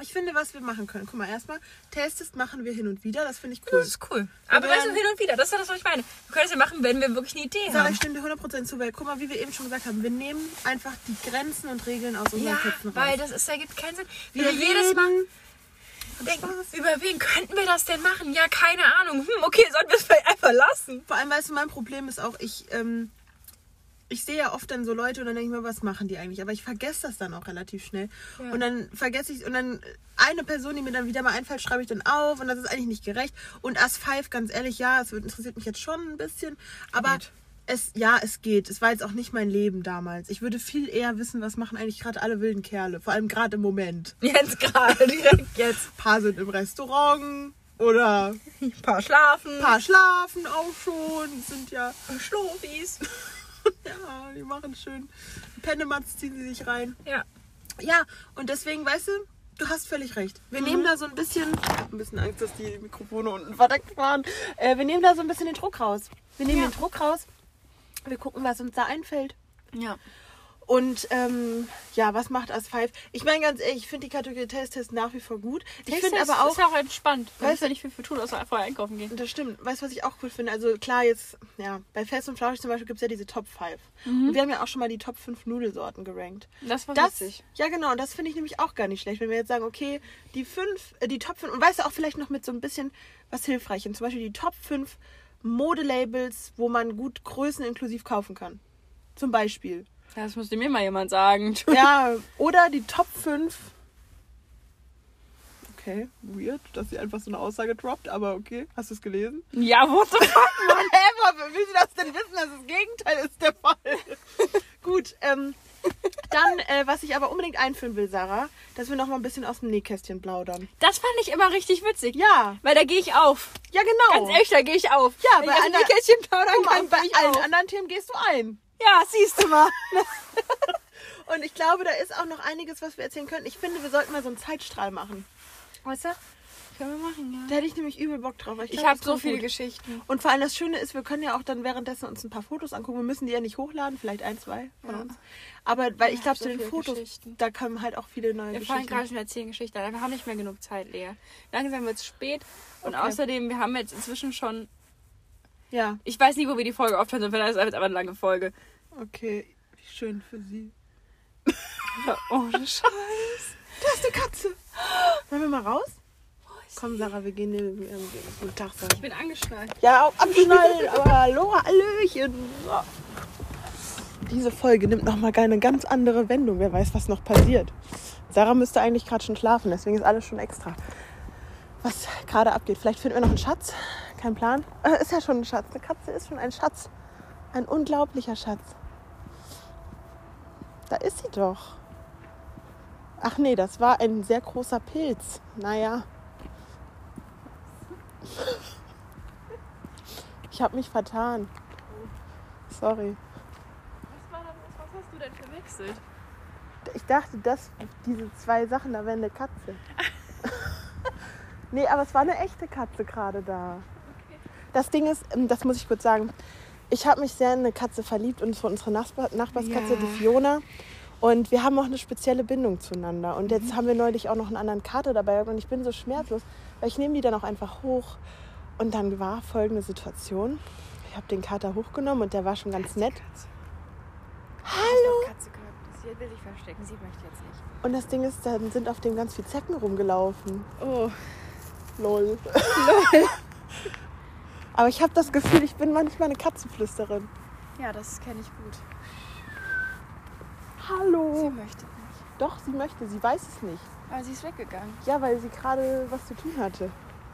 Ich finde, was wir machen können. Guck mal, erstmal, Test machen wir hin und wieder. Das finde ich cool. Das ist cool. Aber weißt du, hin und wieder, das ist ja das, was ich meine. Wir können es ja machen, wenn wir wirklich eine Idee Sarah, haben. ich stimme dir 100% zu, weil guck mal, wie wir eben schon gesagt haben, wir nehmen einfach die Grenzen und Regeln aus unseren Ja, Köpfen raus. weil das ist, ergibt keinen Sinn. wir Wir jedes Mal denken, über wen könnten wir das denn machen? Ja, keine Ahnung. Hm, okay, sollten wir es vielleicht einfach lassen. Vor allem, weißt du, mein Problem ist auch, ich, ähm, ich sehe ja oft dann so Leute und dann denke ich mir, was machen die eigentlich? Aber ich vergesse das dann auch relativ schnell. Ja. Und dann vergesse ich und dann eine Person, die mir dann wieder mal einfällt, schreibe ich dann auf und das ist eigentlich nicht gerecht. Und As 5, ganz ehrlich, ja, es interessiert mich jetzt schon ein bisschen. Aber Geht. es, ja, es geht. Es war jetzt auch nicht mein Leben damals. Ich würde viel eher wissen, was machen eigentlich gerade alle wilden Kerle. Vor allem gerade im Moment. Jetzt gerade, direkt jetzt. Ein paar sind im Restaurant oder Ein paar schlafen. ein paar schlafen auch schon. Sind ja Schlofis. Ja, die machen schön. Pennematz ziehen sie sich rein. Ja. Ja, und deswegen, weißt du, du hast völlig recht. Wir nehmen da so ein bisschen. Ich hab ein bisschen Angst, dass die Mikrofone unten verdeckt waren. Äh, wir nehmen da so ein bisschen den Druck raus. Wir nehmen Ja. den Druck raus. Wir gucken, was uns da einfällt. Ja. Und ähm, ja, was macht As 5? Ich meine ganz ehrlich, ich finde die Kategorie Test-Test nach wie vor gut. Ich finde aber auch. ist ja auch entspannt. Man Weißt muss ja nicht viel für tun, außer vorher einkaufen gehen. Das stimmt. Weißt du, was ich auch cool finde? Also klar, jetzt, ja, bei Fest und Flauschig zum Beispiel gibt es ja diese Top 5. Mhm. Und wir haben ja auch schon mal die Top 5 Nudelsorten gerankt. Das war Das, witzig. ja genau, und das finde ich nämlich auch gar nicht schlecht, wenn wir jetzt sagen, okay, die fünf, äh, die Top 5, und weißt du auch vielleicht noch mit so ein bisschen was Hilfreichem, zum Beispiel die Top 5 Modelabels, wo man gut Größen inklusiv kaufen kann. Zum Beispiel. Das musste mir mal jemand sagen. Ja, oder die Top 5. Okay, weird, dass sie einfach so eine Aussage droppt, aber okay. Hast du es gelesen? Ja, what the fuck? Mann, hä, will sie das denn wissen, dass das Gegenteil ist der Fall? Gut, ähm, dann, äh, was ich aber unbedingt einführen will, Sarah, dass wir noch mal ein bisschen aus dem Nähkästchen plaudern. Das fand ich immer richtig witzig. Ja, Weil da gehe ich auf. ja genau. Ganz ehrlich, da gehe ich auf. Ja, Wenn bei ich einer- dem Kästchen plaudern mal, kann, bei allen auf. anderen Themen gehst du ein. Ja, siehst du mal. Und ich glaube, da ist auch noch einiges, was wir erzählen können. Ich finde, wir sollten mal so einen Zeitstrahl machen. Weißt du? Können wir machen, ja. Da hätte ich nämlich übel Bock drauf. Ich glaub, habe so viele gut. Geschichten. Und vor allem das Schöne ist, wir können ja auch dann währenddessen uns ein paar Fotos angucken. Wir müssen die ja nicht hochladen, vielleicht ein, zwei von Ja. uns. Aber weil ich Ja, glaube, so zu den Fotos, Geschichten. da kommen halt auch viele neue Wir fallen Geschichten. gerade schon erzählen Geschichten an. Wir haben nicht mehr genug Zeit, Lea. Langsam wird es spät. Und Okay. außerdem, wir haben jetzt inzwischen schon. Ja, Ich weiß nicht, wo wir die Folge aufhören sollen. Vielleicht ist es einfach eine lange Folge. okay. Wie schön für sie. Ja, ohne Scheiß. Da ist eine Katze. Wollen wir mal raus? Komm, Sarah, wir gehen in den guten Tag, Sarah. Ich bin angeschnallt. Ja, auch abschnallen, aber hallo, Hallöchen. So. Diese Folge nimmt nochmal eine ganz andere Wendung. Wer weiß, was noch passiert. Sarah müsste eigentlich gerade schon schlafen, deswegen ist alles schon extra. Was gerade abgeht. Vielleicht finden wir noch einen Schatz. Kein Plan. Ist ja schon ein Schatz. Eine Katze ist schon ein Schatz. Ein unglaublicher Schatz. Da ist sie doch. Ach nee, das war ein sehr großer Pilz. Naja. Ich habe mich vertan. Sorry. Was, war das, was hast du denn verwechselt? Ich dachte, dass diese zwei Sachen, da wäre eine Katze. nee, aber es war eine echte Katze gerade da. Das Ding ist, ähm, das muss ich kurz sagen, ich habe mich sehr in eine Katze verliebt und zwar unsere Nachbar Nachbarskatze, Ja. die Fiona. Und wir haben auch eine spezielle Bindung zueinander. Und Mhm. jetzt haben wir neulich auch noch einen anderen Kater dabei und ich bin so schmerzlos, weil ich nehme die dann auch einfach hoch. Und dann war folgende Situation. Ich habe den Kater hochgenommen und der war schon ganz nett. Hallo. Katze gehört. Sie will sich verstecken. Sie möchte jetzt nicht. Und das Ding ist, dann sind auf dem ganz viel Zecken rumgelaufen. Oh. Lol. Aber ich habe das Gefühl, ich bin manchmal eine Katzenflüsterin. Ja, das kenne ich gut. Sie Hallo. möchte nicht. Doch, sie möchte, sie weiß es nicht. Aber sie ist weggegangen. Ja, weil sie gerade was zu tun hatte.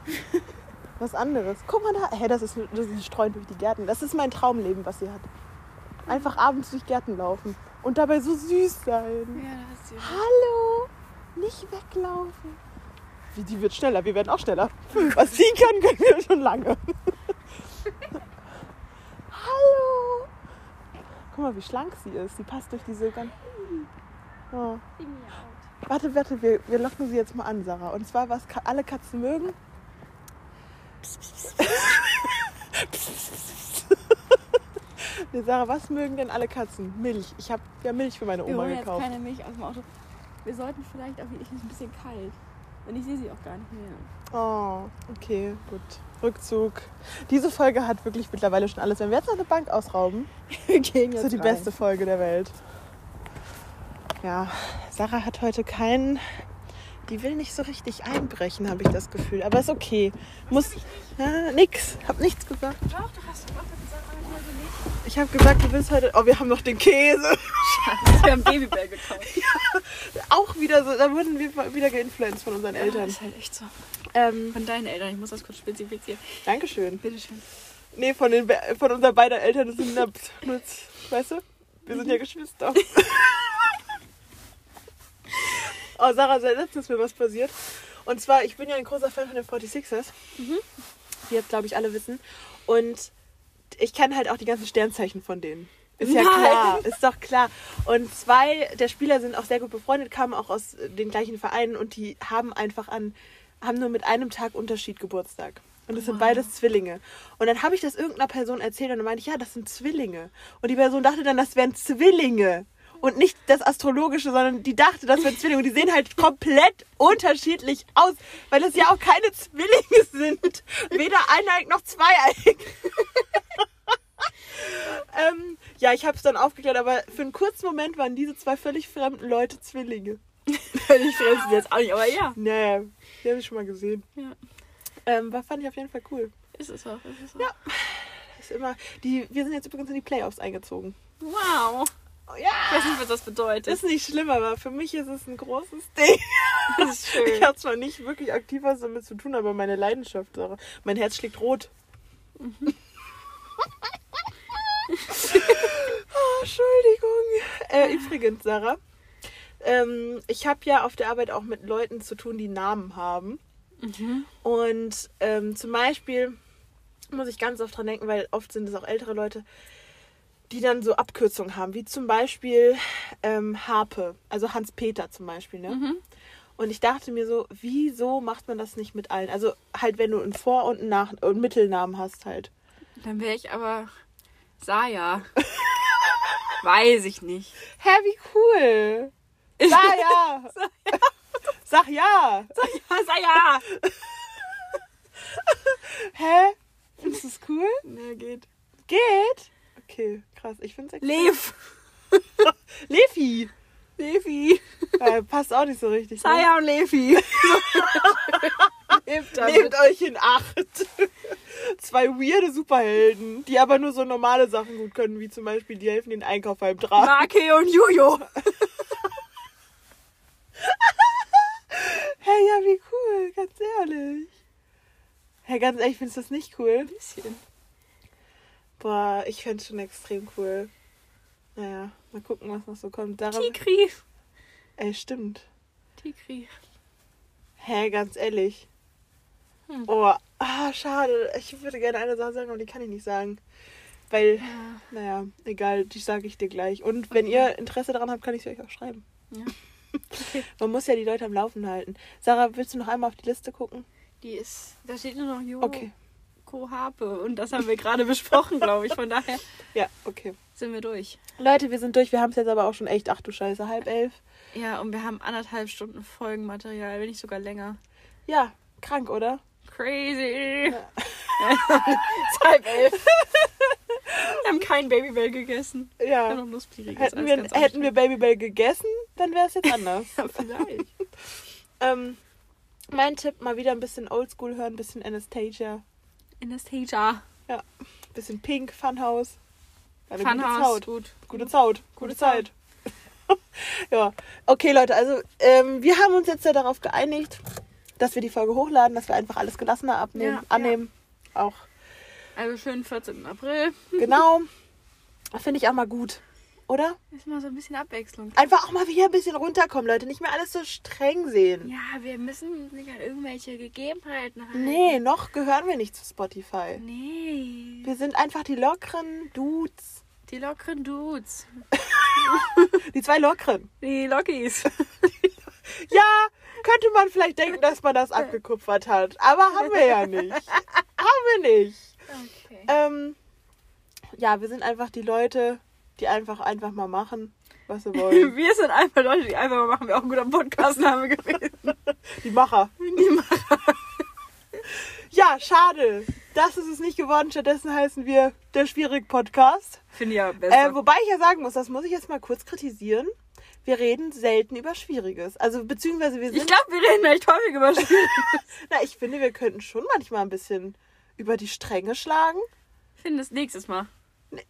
was anderes. Guck mal da. Hä, das ist, das ist Streuen durch die Gärten. Das ist mein Traumleben, was sie hat. Einfach abends durch Gärten laufen. Und dabei so süß sein. Ja, da hast du. Hallo. Nicht weglaufen. Wie, die wird schneller. Wir werden auch schneller. Was sie kann, können wir schon lange. Hallo. Guck mal, wie schlank sie ist. Sie passt durch diese ganz... Oh. Warte, warte, wir, wir locken sie jetzt mal an, Sarah. Und zwar, was ka alle Katzen mögen. nee, Sarah, was mögen denn alle Katzen? Milch. Ich habe ja Milch für meine Wir Oma jetzt gekauft. keine Milch aus dem Auto. Wir sollten vielleicht auch, es ist ein bisschen kalt. Und ich sehe sie auch gar nicht mehr. Oh, okay, gut. Rückzug. Diese Folge hat wirklich mittlerweile schon alles. Wenn wir jetzt noch eine Bank ausrauben, Wir gehen ist das die beste Folge der Welt. Ja, Sarah hat heute keinen. Die will nicht so richtig einbrechen, habe ich das Gefühl. Aber ist okay. Muss. Ja, nix. Hab nichts gesagt. Doch, du hast nicht. Ich habe gesagt, du willst heute. Oh, wir haben noch den Käse. Scheiße, wir haben Babybell gekauft. Auch wieder so. Da wurden wir wieder geinfluenced von unseren Ja, Eltern. ist halt echt so. Ähm, Von deinen Eltern, ich muss das kurz spezifizieren. Dankeschön. Bitteschön. Nee, von, den, von unseren beiden Eltern das sind nur, weißt du? Wir sind ja Geschwister. oh, Sarah, seit letztens ist mir was passiert. Und zwar, ich bin ja ein großer Fan von den 46ers. Wie jetzt, glaube ich, alle wissen. Und ich kenne halt auch die ganzen Sternzeichen von denen. Ist ja Nein. klar, ist doch klar. Und zwei der Spieler sind auch sehr gut befreundet, kamen auch aus den gleichen Vereinen und die haben einfach an, haben nur mit einem Tag Unterschied Geburtstag. Und das sind beides Zwillinge. Und dann habe ich das irgendeiner Person erzählt und dann meinte ich, ja, das sind Zwillinge. Und die Person dachte dann, das wären Zwillinge. Und nicht das Astrologische, sondern die dachte, das wären Zwillinge. Und die sehen halt komplett unterschiedlich aus, weil es ja auch keine Zwillinge sind. Weder eineig noch zweieig. ähm, ja, ich habe es dann aufgeklärt, aber für einen kurzen Moment waren diese zwei völlig fremden Leute Zwillinge. Völlig fremd jetzt auch nicht, aber ja. Nee, die habe ich schon mal gesehen. Ja. Ähm, war, fand ich auf jeden Fall cool. Ist es auch, ist es auch. Ja. Ist immer, die, wir sind jetzt übrigens in die Playoffs eingezogen. Wow. Oh, Ich ja! weiß nicht, was das bedeutet. Ist nicht schlimm, aber für mich ist es ein großes Ding. Das ist schön. Ich habe zwar nicht wirklich aktiv was damit zu tun, aber meine Leidenschaft, Sarah, mein Herz schlägt rot. oh, Entschuldigung. Äh, übrigens, Sarah, ähm, ich habe ja auf der Arbeit auch mit Leuten zu tun, die Namen haben. Mhm. Und ähm, zum Beispiel muss ich ganz oft dran denken, weil oft sind es auch ältere Leute, die dann so Abkürzungen haben, wie zum Beispiel ähm, Harpe, also Hans-Peter zum Beispiel. Ne? Mhm. Und ich dachte mir so, wieso macht man das nicht mit allen? Also halt, wenn du einen Vor- und einen Nach- und Mittelnamen hast halt. Dann wäre ich aber Saya. Weiß ich nicht. Hä, wie cool! Sag ja! Sag ja! Ja, Saya! Hä? Findest du es cool? Ne, geht. Geht? Okay, krass. Ich find's echt Lev. Levi! Levi. Äh, passt auch nicht so richtig. ne? Saya und Levi. Damit. Nehmt euch in Acht. Zwei weirde Superhelden, die aber nur so normale Sachen gut können, wie zum Beispiel die helfen den Einkauf beim Tragen. Marke und Jujo. Hey, ja, wie cool, ganz ehrlich. Hey, ganz ehrlich, findest du das nicht cool? Ein bisschen. Boah, ich find's schon extrem cool. Naja, mal gucken, was noch so kommt. Daran, Tigri. ey, stimmt. Tigri. Hä, ganz ehrlich. Hm. Oh, ah, schade. Ich würde gerne eine Sache sagen, aber die kann ich nicht sagen. Weil, Ja. naja, egal, die sage ich dir gleich. Und wenn ihr Interesse daran habt, kann ich sie euch auch schreiben. Ja. Man muss ja die Leute am Laufen halten. Sarah, willst du noch einmal auf die Liste gucken? Die ist. Da steht nur noch Jo. Okay. Kohape. Und das haben wir gerade besprochen, glaube ich. Von daher Ja, okay. sind wir durch. Leute, wir sind durch. Wir haben es jetzt aber auch schon echt, ach du Scheiße, halb elf. Ja, und wir haben anderthalb Stunden Folgenmaterial, wenn nicht sogar länger. Ja, krank, oder? Crazy. ist halb elf. Wir haben kein Babybell gegessen. Wir Ja. haben Nussplieriges. Hätten wir, hätten wir Babybell gegessen, dann wäre es jetzt anders. Ja, vielleicht. ähm, mein Tipp, mal wieder ein bisschen Oldschool hören, ein bisschen Anastasia, Anastasia. ein bisschen Pink, Funhouse. Eine gute Funhouse. Zaut. Gut. Gute Zaut. Gute, Gute Zeit. ja. Okay, Leute, also ähm, wir haben uns jetzt ja darauf geeinigt, dass wir die Folge hochladen, dass wir einfach alles gelassener abnehmen, Ja, annehmen. Auch Also schön 14. April. genau. Finde ich auch mal gut. Oder? Ist mal so ein bisschen Abwechslung. Einfach auch mal wieder ein bisschen runterkommen, Leute. Nicht mehr alles so streng sehen. Ja, wir müssen nicht an irgendwelche Gegebenheiten halten. Nee, noch gehören wir nicht zu Spotify. Nee. Wir sind einfach die lockeren Dudes. Die lockeren Dudes. Die zwei lockeren. Die Lockies. Ja, könnte man vielleicht denken, dass man das abgekupfert hat. Aber haben wir ja nicht. haben wir nicht. Okay. Ähm, ja, wir sind einfach die Leute, die einfach einfach mal machen. was sie wollen. Wir sind einfach Leute, die einfach mal machen, wäre auch ein guter Podcastname gewesen. Die Macher. Die Macher. Ja, schade. Das ist es nicht geworden. Stattdessen heißen wir der Schwierig Podcast. Finde ich ja besser. Äh, wobei ich ja sagen muss, das muss ich jetzt mal kurz kritisieren. Wir reden selten über Schwieriges. Also beziehungsweise wir sind. ich glaube, wir reden echt häufig über Spiele. na, ich finde, wir könnten schon manchmal ein bisschen über die Stränge schlagen. finde es nächstes Mal. Nee,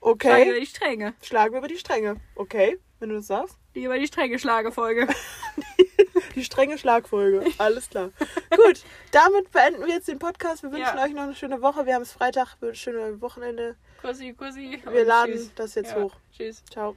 Oh, Schlage okay. über die Stränge. Schlagen wir über die Stränge. Okay, wenn du das sagst. Die über die Stränge Schlagefolge. Die strenge Schlagfolge. Alles klar. Gut, damit beenden wir jetzt den Podcast. Wir wünschen Ja. euch noch eine schöne Woche. Wir haben es Freitag, schöne Wochenende. Kussi, kussi. Wir laden tschüss. das jetzt Ja, hoch. Tschüss. Ciao.